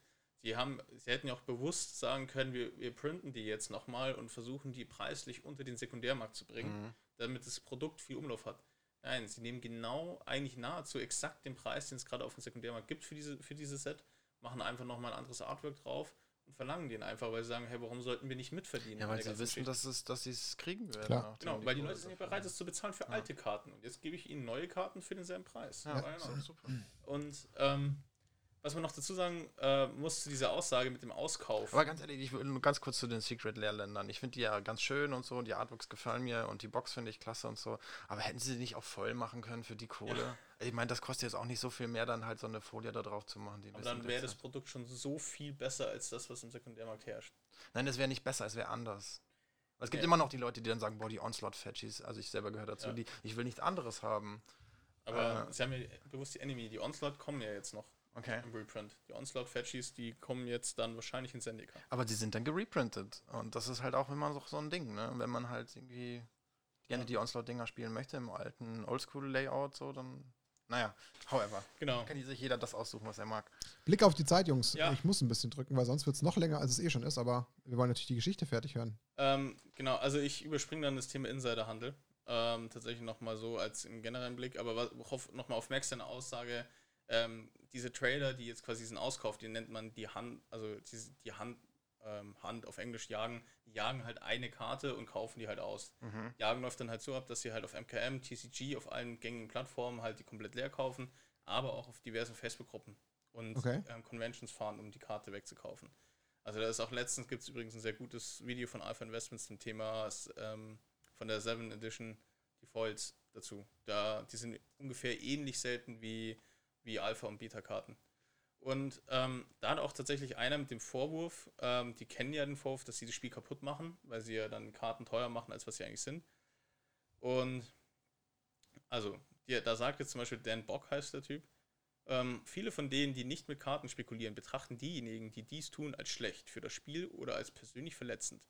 Haben, sie hätten ja auch bewusst sagen können, wir, wir printen die jetzt nochmal und versuchen die preislich unter den Sekundärmarkt zu bringen, Mhm. damit das Produkt viel Umlauf hat. Nein, sie nehmen genau, eigentlich nahezu exakt den Preis, den es gerade auf dem Sekundärmarkt gibt für diese, für dieses Set, machen einfach nochmal ein anderes Artwork drauf und verlangen den einfach, weil sie sagen, hey, warum sollten wir nicht mitverdienen? Ja, weil sie wissen, Geschichte? dass, es, dass sie es kriegen werden. Klar. Genau, weil die Leute sind ja bereit, es zu bezahlen für alte Karten. Und jetzt gebe ich ihnen neue Karten für denselben Preis. Ja, doch super. Und ähm, was man noch dazu sagen äh, muss zu dieser Aussage mit dem Auskauf. Aber ganz ehrlich, ich will nur ganz kurz zu den Secret Lehrländern. Ich finde die ja ganz schön und so, und die Artworks gefallen mir und die Box finde ich klasse und so. Aber hätten sie die nicht auch voll machen können für die Kohle? Ich meine, das kostet jetzt auch nicht so viel mehr, dann halt so eine Folie da drauf zu machen. Aber dann wäre das. Produkt schon so viel besser als das, was im Sekundärmarkt herrscht. Nein, das wäre nicht besser, es wäre anders. Es gibt Ja. immer noch die Leute, die dann sagen, boah, die Onslaught-Fetchies, also ich selber gehöre dazu, Ja. die, ich will nichts anderes haben. Aber Äh. sie haben ja bewusst die Enemy, die Onslaught kommen ja jetzt noch Okay. im Reprint. Die Onslaught-Fetchies, die kommen jetzt dann wahrscheinlich in Zendika. Aber die sind dann gereprintet. Und das ist halt auch immer so, so ein Ding, ne? Wenn man halt irgendwie gerne Ja. die Onslaught-Dinger spielen möchte im alten Oldschool-Layout, so, dann. Naja, however. Genau. Kann sich jeder das aussuchen, was er mag. Blick auf die Zeit, Jungs. Ja. Ich muss ein bisschen drücken, weil sonst wird es noch länger, als es eh schon ist. Aber wir wollen natürlich die Geschichte fertig hören. Ähm, genau, also ich überspringe dann das Thema Insiderhandel. Ähm, tatsächlich nochmal so als im generellen Blick, aber nochmal auf Max seine Aussage, ähm, diese Trader, die jetzt quasi diesen Auskauf, den nennt man die Hand, also diese, die Hand, ähm, Hand auf Englisch jagen, die jagen halt eine Karte und kaufen die halt aus. Mhm. Jagen läuft dann halt so ab, dass sie halt auf MKM, TCG, auf allen gängigen Plattformen halt die komplett leer kaufen, aber auch auf diversen Facebook-Gruppen und Okay. ähm, Conventions fahren, um die Karte wegzukaufen. Also da ist auch letztens gibt es übrigens ein sehr gutes Video von Alpha Investments zum Thema ähm, von der 7 Edition Defaults dazu. Da, die sind ungefähr ähnlich selten wie, wie Alpha und Beta-Karten. Und ähm, da hat auch tatsächlich einer mit dem Vorwurf, ähm, die kennen ja den Vorwurf, dass sie das Spiel kaputt machen, weil sie ja dann Karten teuer machen, als was sie eigentlich sind. Und also, die, da sagt jetzt zum Beispiel Dan Bock heißt der Typ, ähm, viele von denen, die nicht mit Karten spekulieren, betrachten diejenigen, die dies tun, als schlecht für das Spiel oder als persönlich verletzend.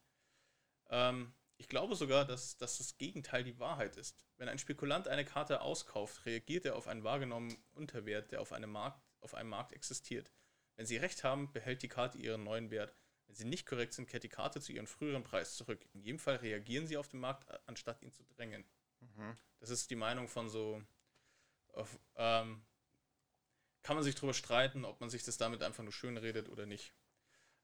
Ähm, ich glaube sogar, dass, dass das Gegenteil die Wahrheit ist. Wenn ein Spekulant eine Karte auskauft, reagiert er auf einen wahrgenommenen Unterwert, der auf einem Markt, auf einem Markt existiert. Wenn Sie recht haben, behält die Karte ihren neuen Wert. Wenn Sie nicht korrekt sind, kehrt die Karte zu ihrem früheren Preis zurück. In jedem Fall reagieren Sie auf den Markt, anstatt ihn zu drängen. Mhm. Das ist die Meinung von so. Auf, ähm, kann man sich darüber streiten, ob man sich das damit einfach nur schön redet oder nicht.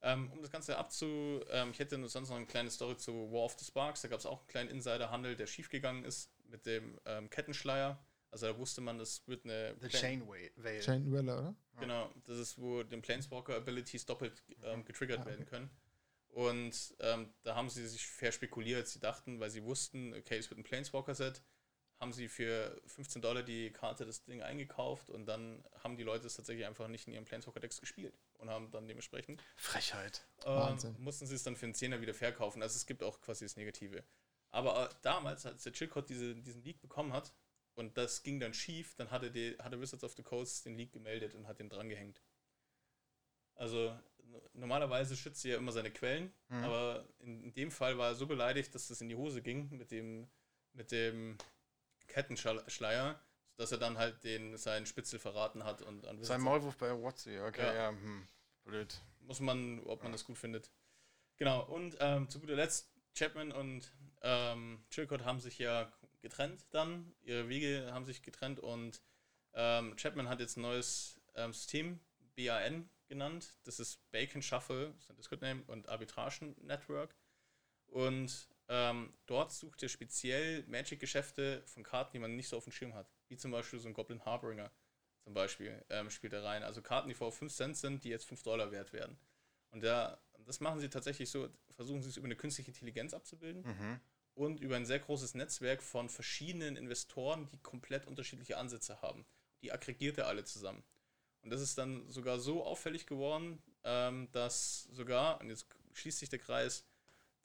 Ähm, um das Ganze abzu. Ähm, ich hätte sonst noch eine kleine Story zu War of the Sparks. Da gab es auch einen kleinen Insiderhandel, der schiefgegangen ist mit dem ähm, Kettenschleier. Also da wusste man, das wird eine. The Plan- Chain. Veil. Chain Weller, oder? Genau, das ist, wo den Planeswalker Abilities doppelt ähm, getriggert Ah, okay. werden können. Und ähm, da haben sie sich fair spekuliert. Sie dachten, weil sie wussten, okay, es wird ein Planeswalker-Set, haben sie für 15 Dollar die Karte das Ding eingekauft und dann haben die Leute es tatsächlich einfach nicht in ihren Planeswalker-Decks gespielt und haben dann dementsprechend Frechheit. ähm, Wahnsinn. mussten sie es dann für einen Zehner wieder verkaufen. Also es gibt auch quasi das Negative. Aber äh, damals, als der Chillcode diese, diesen Leak bekommen hat und das ging dann schief, dann hatte, die, hatte Wizards of the Coast den Leak gemeldet und hat den drangehängt. Also normalerweise schützt sie ja immer seine Quellen, Mhm. aber in, in dem Fall war er so beleidigt, dass das in die Hose ging mit dem, mit dem Kettenschleier, dass er dann halt den, seinen Spitzel verraten hat und an Sein Maulwurf bei Watsy, okay, Ja. ja, hm. blöd. muss man, ob man das gut findet. Genau, und ähm, zu guter Letzt, Chapman und ähm, Chilcott haben sich ja getrennt dann, ihre Wege haben sich getrennt und ähm, Chapman hat jetzt ein neues ähm, System, BAN genannt, das ist Bacon Shuffle, sein Discord-Name, und Arbitragen Network. Und ähm, dort sucht er speziell Magic-Geschäfte von Karten, die man nicht so auf dem Schirm hat. Wie zum Beispiel so ein Goblin Harbinger zum Beispiel ähm, spielt er rein. Also Karten, die vor 5 Cent sind, die jetzt 5 Dollar wert werden. Und da, das machen sie tatsächlich so, versuchen sie es über eine künstliche Intelligenz abzubilden Mhm. und über ein sehr großes Netzwerk von verschiedenen Investoren, die komplett unterschiedliche Ansätze haben. Die aggregiert er alle zusammen. Und das ist dann sogar so auffällig geworden, ähm, dass sogar, und jetzt schließt sich der Kreis,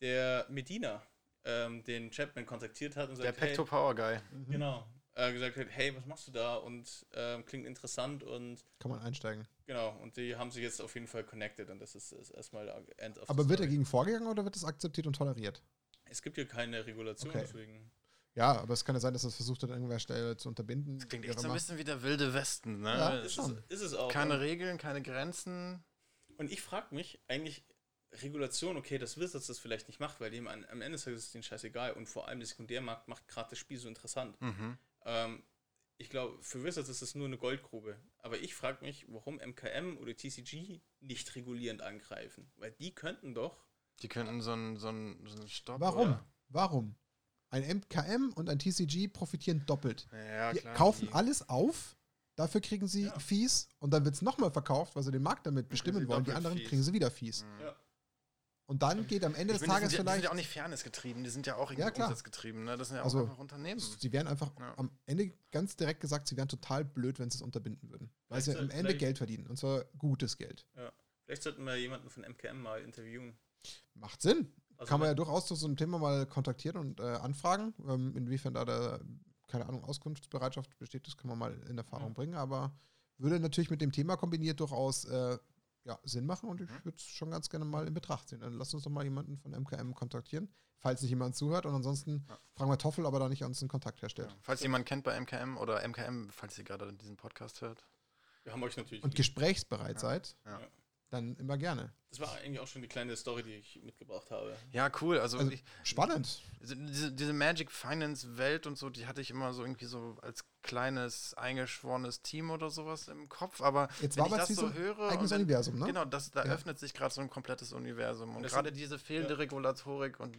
der Medina ähm, den Chapman kontaktiert hat und Der sagt, hey, Pecto Power Guy. genau, äh, gesagt hat, hey, was machst du da? Und ähm, klingt interessant und Kann man einsteigen. genau, und die haben sich jetzt auf jeden Fall connected und das ist, ist erstmal End of the Aber wird dagegen vorgegangen oder wird das akzeptiert und toleriert? Es gibt hier keine Regulation, Okay. deswegen. Ja, aber es kann ja sein, dass das versucht hat, an irgendeiner Stelle zu unterbinden. Das klingt echt so ein bisschen wie der wilde Westen, ne? Ja, Es Ist schon. es, ist es auch. keine und, Regeln, keine Grenzen. und ich frage mich eigentlich, Regulation, okay, dass Wizards das vielleicht nicht macht, weil dem am Ende ist es denen scheißegal und vor allem der Sekundärmarkt macht gerade das Spiel so interessant. Mhm. Ähm, ich glaube, für Wizards ist es nur eine Goldgrube. Aber ich frage mich, warum MKM oder TCG nicht regulierend angreifen. Weil die könnten doch. Die könnten so einen so einen- so einen Stopp. Warum? oder? Warum? Ein MKM und ein TCG profitieren doppelt. Ja, Die klar. kaufen die- alles auf, dafür kriegen sie Ja. Fees und dann wird es nochmal verkauft, weil sie den Markt damit bestimmen wollen. Die anderen Fees. kriegen sie wieder Fees. Mhm. Ja. Und dann geht am Ende Ich des meine, die, Tages sind ja, die sind vielleicht. ja auch nicht fairnessgetrieben, die sind ja auch irgendwie Ja, klar. umsatzgetrieben, ne? Das sind ja auch Also, einfach Unternehmen. Sie wären einfach Ja. am Ende ganz direkt gesagt, sie wären total blöd, wenn sie es unterbinden würden. Weil sie Vielleicht am soll- Ende vielleicht- Geld verdienen. Und zwar gutes Geld. Vielleicht sollten wir jemanden von MKM mal interviewen. Macht Sinn. Also Kann man ja durchaus zu so einem Thema mal kontaktieren und äh, anfragen. Ähm, inwiefern da der, keine Ahnung, Auskunftsbereitschaft besteht, das kann man mal in Erfahrung Ja. bringen. Aber würde natürlich mit dem Thema kombiniert durchaus äh, ja, Sinn machen und ich Mhm. würde es schon ganz gerne mal in Betracht ziehen. Dann lasst uns doch mal jemanden von MKM kontaktieren, falls nicht jemand zuhört. Und ansonsten Ja. fragen wir Toffel, ob er da nicht uns einen Kontakt herstellt. Ja. Falls jemand kennt bei MKM oder MKM, falls ihr gerade diesen Podcast hört. Wir haben euch natürlich. Und lieb. gesprächsbereit Ja. seid, Ja. Dann immer gerne. Das war eigentlich auch schon die kleine Story, die ich mitgebracht habe. Ja, cool. Also, Also, ich, Spannend. diese, diese Magic Finance Welt und so, die hatte ich immer so irgendwie so als kleines eingeschworenes Team oder sowas im Kopf. Aber Jetzt wenn war ich das so höre, ein eigenes wenn, Universum, ne? genau, das, da Ja. öffnet sich gerade so ein komplettes Universum. Und gerade diese fehlende ja. Regulatorik und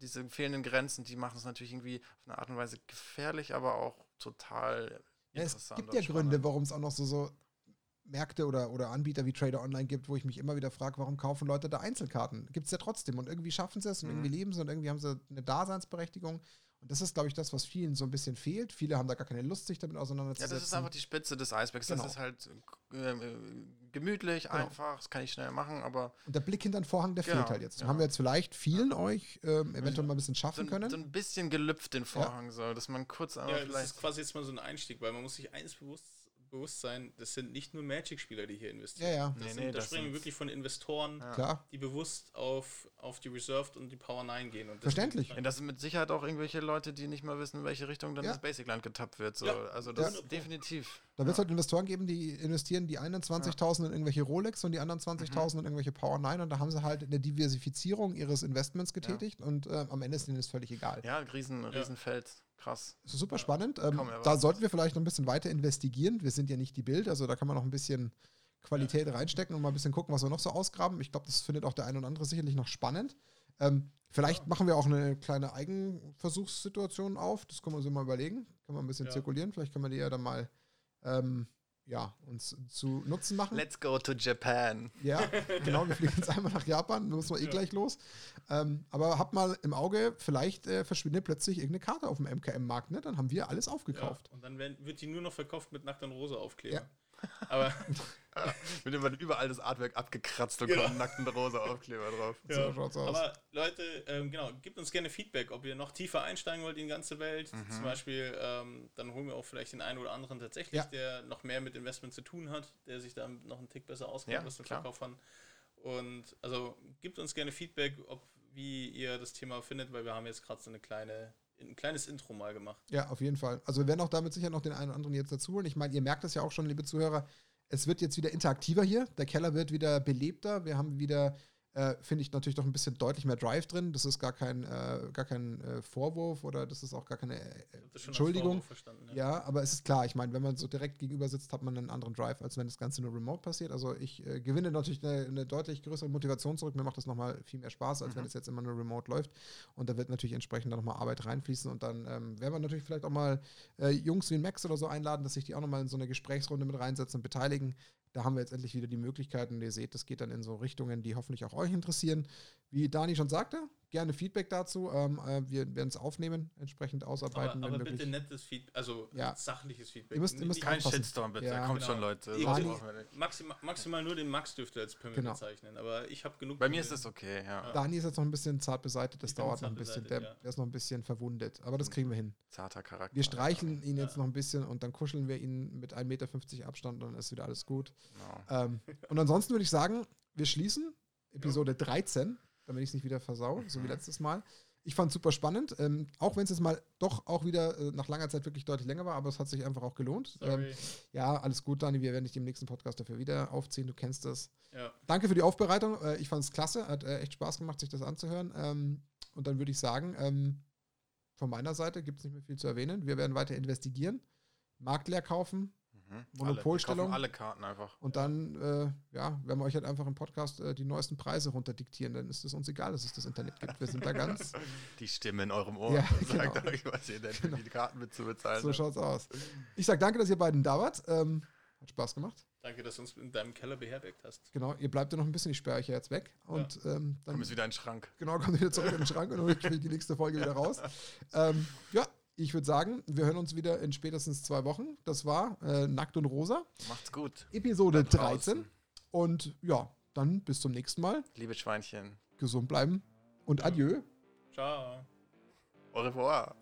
diese fehlenden Grenzen, die machen es natürlich irgendwie auf eine Art und Weise gefährlich, aber auch total Ja, es gibt ja spannend. Gründe, warum es auch noch so, so Märkte oder, oder Anbieter wie Trader Online gibt, wo ich mich immer wieder frage, warum kaufen Leute da Einzelkarten? Gibt es ja trotzdem und irgendwie schaffen sie es und Mhm. irgendwie leben sie und irgendwie haben sie eine Daseinsberechtigung. Und das ist, glaube ich, das, was vielen so ein bisschen fehlt. Viele haben da gar keine Lust, sich damit Ja, auseinanderzusetzen. das ist einfach die Spitze des Eisbergs. Genau. Das ist halt äh, äh, gemütlich, Genau. einfach, das kann ich schnell machen, aber und der Blick hinter den Vorhang, der Genau, fehlt halt jetzt. Den ja. haben wir jetzt vielleicht vielen euch ähm, eventuell mal ein bisschen so schaffen ein, können. so ein bisschen gelüpft den Vorhang so, dass man kurz einmal Ja, das ist quasi jetzt mal so ein Einstieg, weil man muss sich eins bewusst, bewusst sein, das sind nicht nur Magic-Spieler, die hier investieren. Ja, ja. Das Nee, sind, nee, da das sprechen wir sind- wirklich von Investoren, Ja. Die bewusst auf, auf die Reserved und die Power 9 gehen. Und Verständlich. Und das sind mit Sicherheit auch irgendwelche Leute, die nicht mal wissen, in welche Richtung dann Ja. das Basic-Land getappt wird. So. Ja. Also das Ja. ist definitiv. Da wird es halt Investoren geben, die investieren die einen 20.000 in irgendwelche Rolex und die anderen 20.000 in irgendwelche Power 9 und da haben sie halt eine Diversifizierung ihres Investments getätigt und äh, am Ende ist ihnen das völlig egal. Ja, riesen, Riesenfeld. Krass. Das ist super spannend. Ähm, da sollten wir vielleicht noch ein bisschen weiter investigieren. Wir sind ja nicht die Bild, also da kann man noch ein bisschen Qualität reinstecken und mal ein bisschen gucken, was wir noch so ausgraben. Ich glaube, das findet auch der eine oder andere sicherlich noch spannend. Ähm, vielleicht machen wir auch eine kleine Eigenversuchssituation auf. Das können wir uns mal überlegen. Können wir ein bisschen Ja. zirkulieren. Vielleicht können wir die ja dann mal ähm, ja, uns zu Nutzen machen. Let's go to Japan. Ja, genau, wir fliegen jetzt einmal nach Japan, da müssen wir eh Ja. gleich los. Ähm, aber habt mal im Auge, vielleicht äh, verschwindet plötzlich irgendeine Karte auf dem MKM-Markt, ne? Dann haben wir alles Ja, aufgekauft. und dann werden, wird die nur noch verkauft mit Nackt und Rose Aufkleber. Ja. Aber Mit dem überall das Artwork abgekratzt und Genau. kommen nackten rosa Aufkleber drauf. Aus. Aber Leute, ähm, genau, gebt uns gerne Feedback, ob ihr noch tiefer einsteigen wollt in die ganze Welt. Mhm. Zum Beispiel, ähm, dann holen wir auch vielleicht den einen oder anderen tatsächlich, Ja. der noch mehr mit Investment zu tun hat, der sich da noch einen Tick besser auskennt, Ja, was den. Verkauf an. Und also gebt uns gerne Feedback, ob wie ihr das Thema findet, weil wir haben jetzt gerade so eine kleine, ein kleines Intro mal gemacht. Ja, auf jeden Fall. Also wir werden auch damit sicher noch den einen oder anderen jetzt dazu holen. Ich meine, ihr merkt es ja auch schon, liebe Zuhörer, es wird jetzt wieder interaktiver hier. Der Keller wird wieder belebter. Wir haben wieder, äh, finde ich, natürlich doch ein bisschen deutlich mehr Drive drin. Das ist gar kein, äh, gar kein äh, Vorwurf oder das ist auch gar keine äh, Entschuldigung. Ja. Ja, aber es ist klar, ich meine, wenn man so direkt gegenüber sitzt, hat man einen anderen Drive, als wenn das Ganze nur remote passiert. Also ich äh, gewinne natürlich eine, eine deutlich größere Motivation zurück. Mir macht das nochmal viel mehr Spaß, als wenn es jetzt immer nur remote läuft. Und da wird natürlich entsprechend dann nochmal Arbeit reinfließen. Und dann ähm, werden wir natürlich vielleicht auch mal äh, Jungs wie Max oder so einladen, dass sich die auch nochmal in so eine Gesprächsrunde mit reinsetzen und beteiligen. Da haben wir jetzt endlich wieder die Möglichkeiten. Ihr seht, das geht dann in so Richtungen, die hoffentlich auch euch interessieren. Wie Dani schon sagte, gerne Feedback dazu. Ähm, äh, wir werden es aufnehmen, entsprechend ausarbeiten, Aber, aber wenn bitte nettes Feedback, also Ja. sachliches Feedback. Ihr müsst- ihr müsst Kein Aufpassen. Shitstorm, bitte. Ja, Kommt genau. schon, Leute. Das Irgendwie- brauchen wir nicht. Maxima, maximal nur den Max dürfte als Pimmel Genau. bezeichnen, aber ich habe genug. Bei mir ist es okay, ja. Dani ist jetzt noch ein bisschen zart beseitigt, das Ich dauert noch ein bisschen. Der, ja. der ist noch ein bisschen verwundet, aber das kriegen wir hin. Zarter Charakter. Wir streicheln ihn jetzt Ja. noch ein bisschen und dann kuscheln wir ihn mit 1,50 Meter Abstand und dann ist wieder alles gut. Genau. Ähm, und ansonsten würde ich sagen, wir schließen Episode 13, damit ich es nicht wieder versau, so wie letztes Mal. Ich fand es super spannend, ähm, auch wenn es jetzt mal doch auch wieder äh, nach langer Zeit wirklich deutlich länger war, aber es hat sich einfach auch gelohnt. Ähm, ja, alles gut, Dani, wir werden dich im nächsten Podcast dafür wieder aufziehen, du kennst das. ja. Danke für die Aufbereitung. Äh, ich fand es klasse. Hat äh, echt Spaß gemacht, sich das anzuhören. Ähm, und dann würde ich sagen, ähm, von meiner Seite gibt es nicht mehr viel zu erwähnen. Wir werden weiter investigieren, Markt leer kaufen Mhm. Monopolstellung. Alle, alle Karten einfach. und dann äh, ja, werden wir euch halt einfach im Podcast äh, die neuesten Preise runterdiktieren. Dann ist es uns egal, dass es das Internet gibt. Wir sind da ganz. Die Stimme in eurem Ohr Ja, sagt genau. euch, was ihr denn für die Karten mit zu bezahlen so habt. schaut's aus. Ich sage danke, dass ihr beiden da wart. Ähm, hat Spaß gemacht. Danke, dass du uns in deinem Keller beherbergt hast. Genau, ihr bleibt ja noch ein bisschen. Ich sperre euch ja jetzt weg. Und ähm, dann Komm jetzt wieder in den Schrank. Genau, kommt wieder zurück in den Schrank und ich die nächste Folge wieder raus. Ähm, ja, ich würde sagen, wir hören uns wieder in spätestens zwei Wochen. Das war äh, Nackt und Rosa. Macht's gut. Episode 13. Und ja, dann bis zum nächsten Mal. Liebe Schweinchen. Gesund bleiben und ja. adieu. Ciao. Au revoir.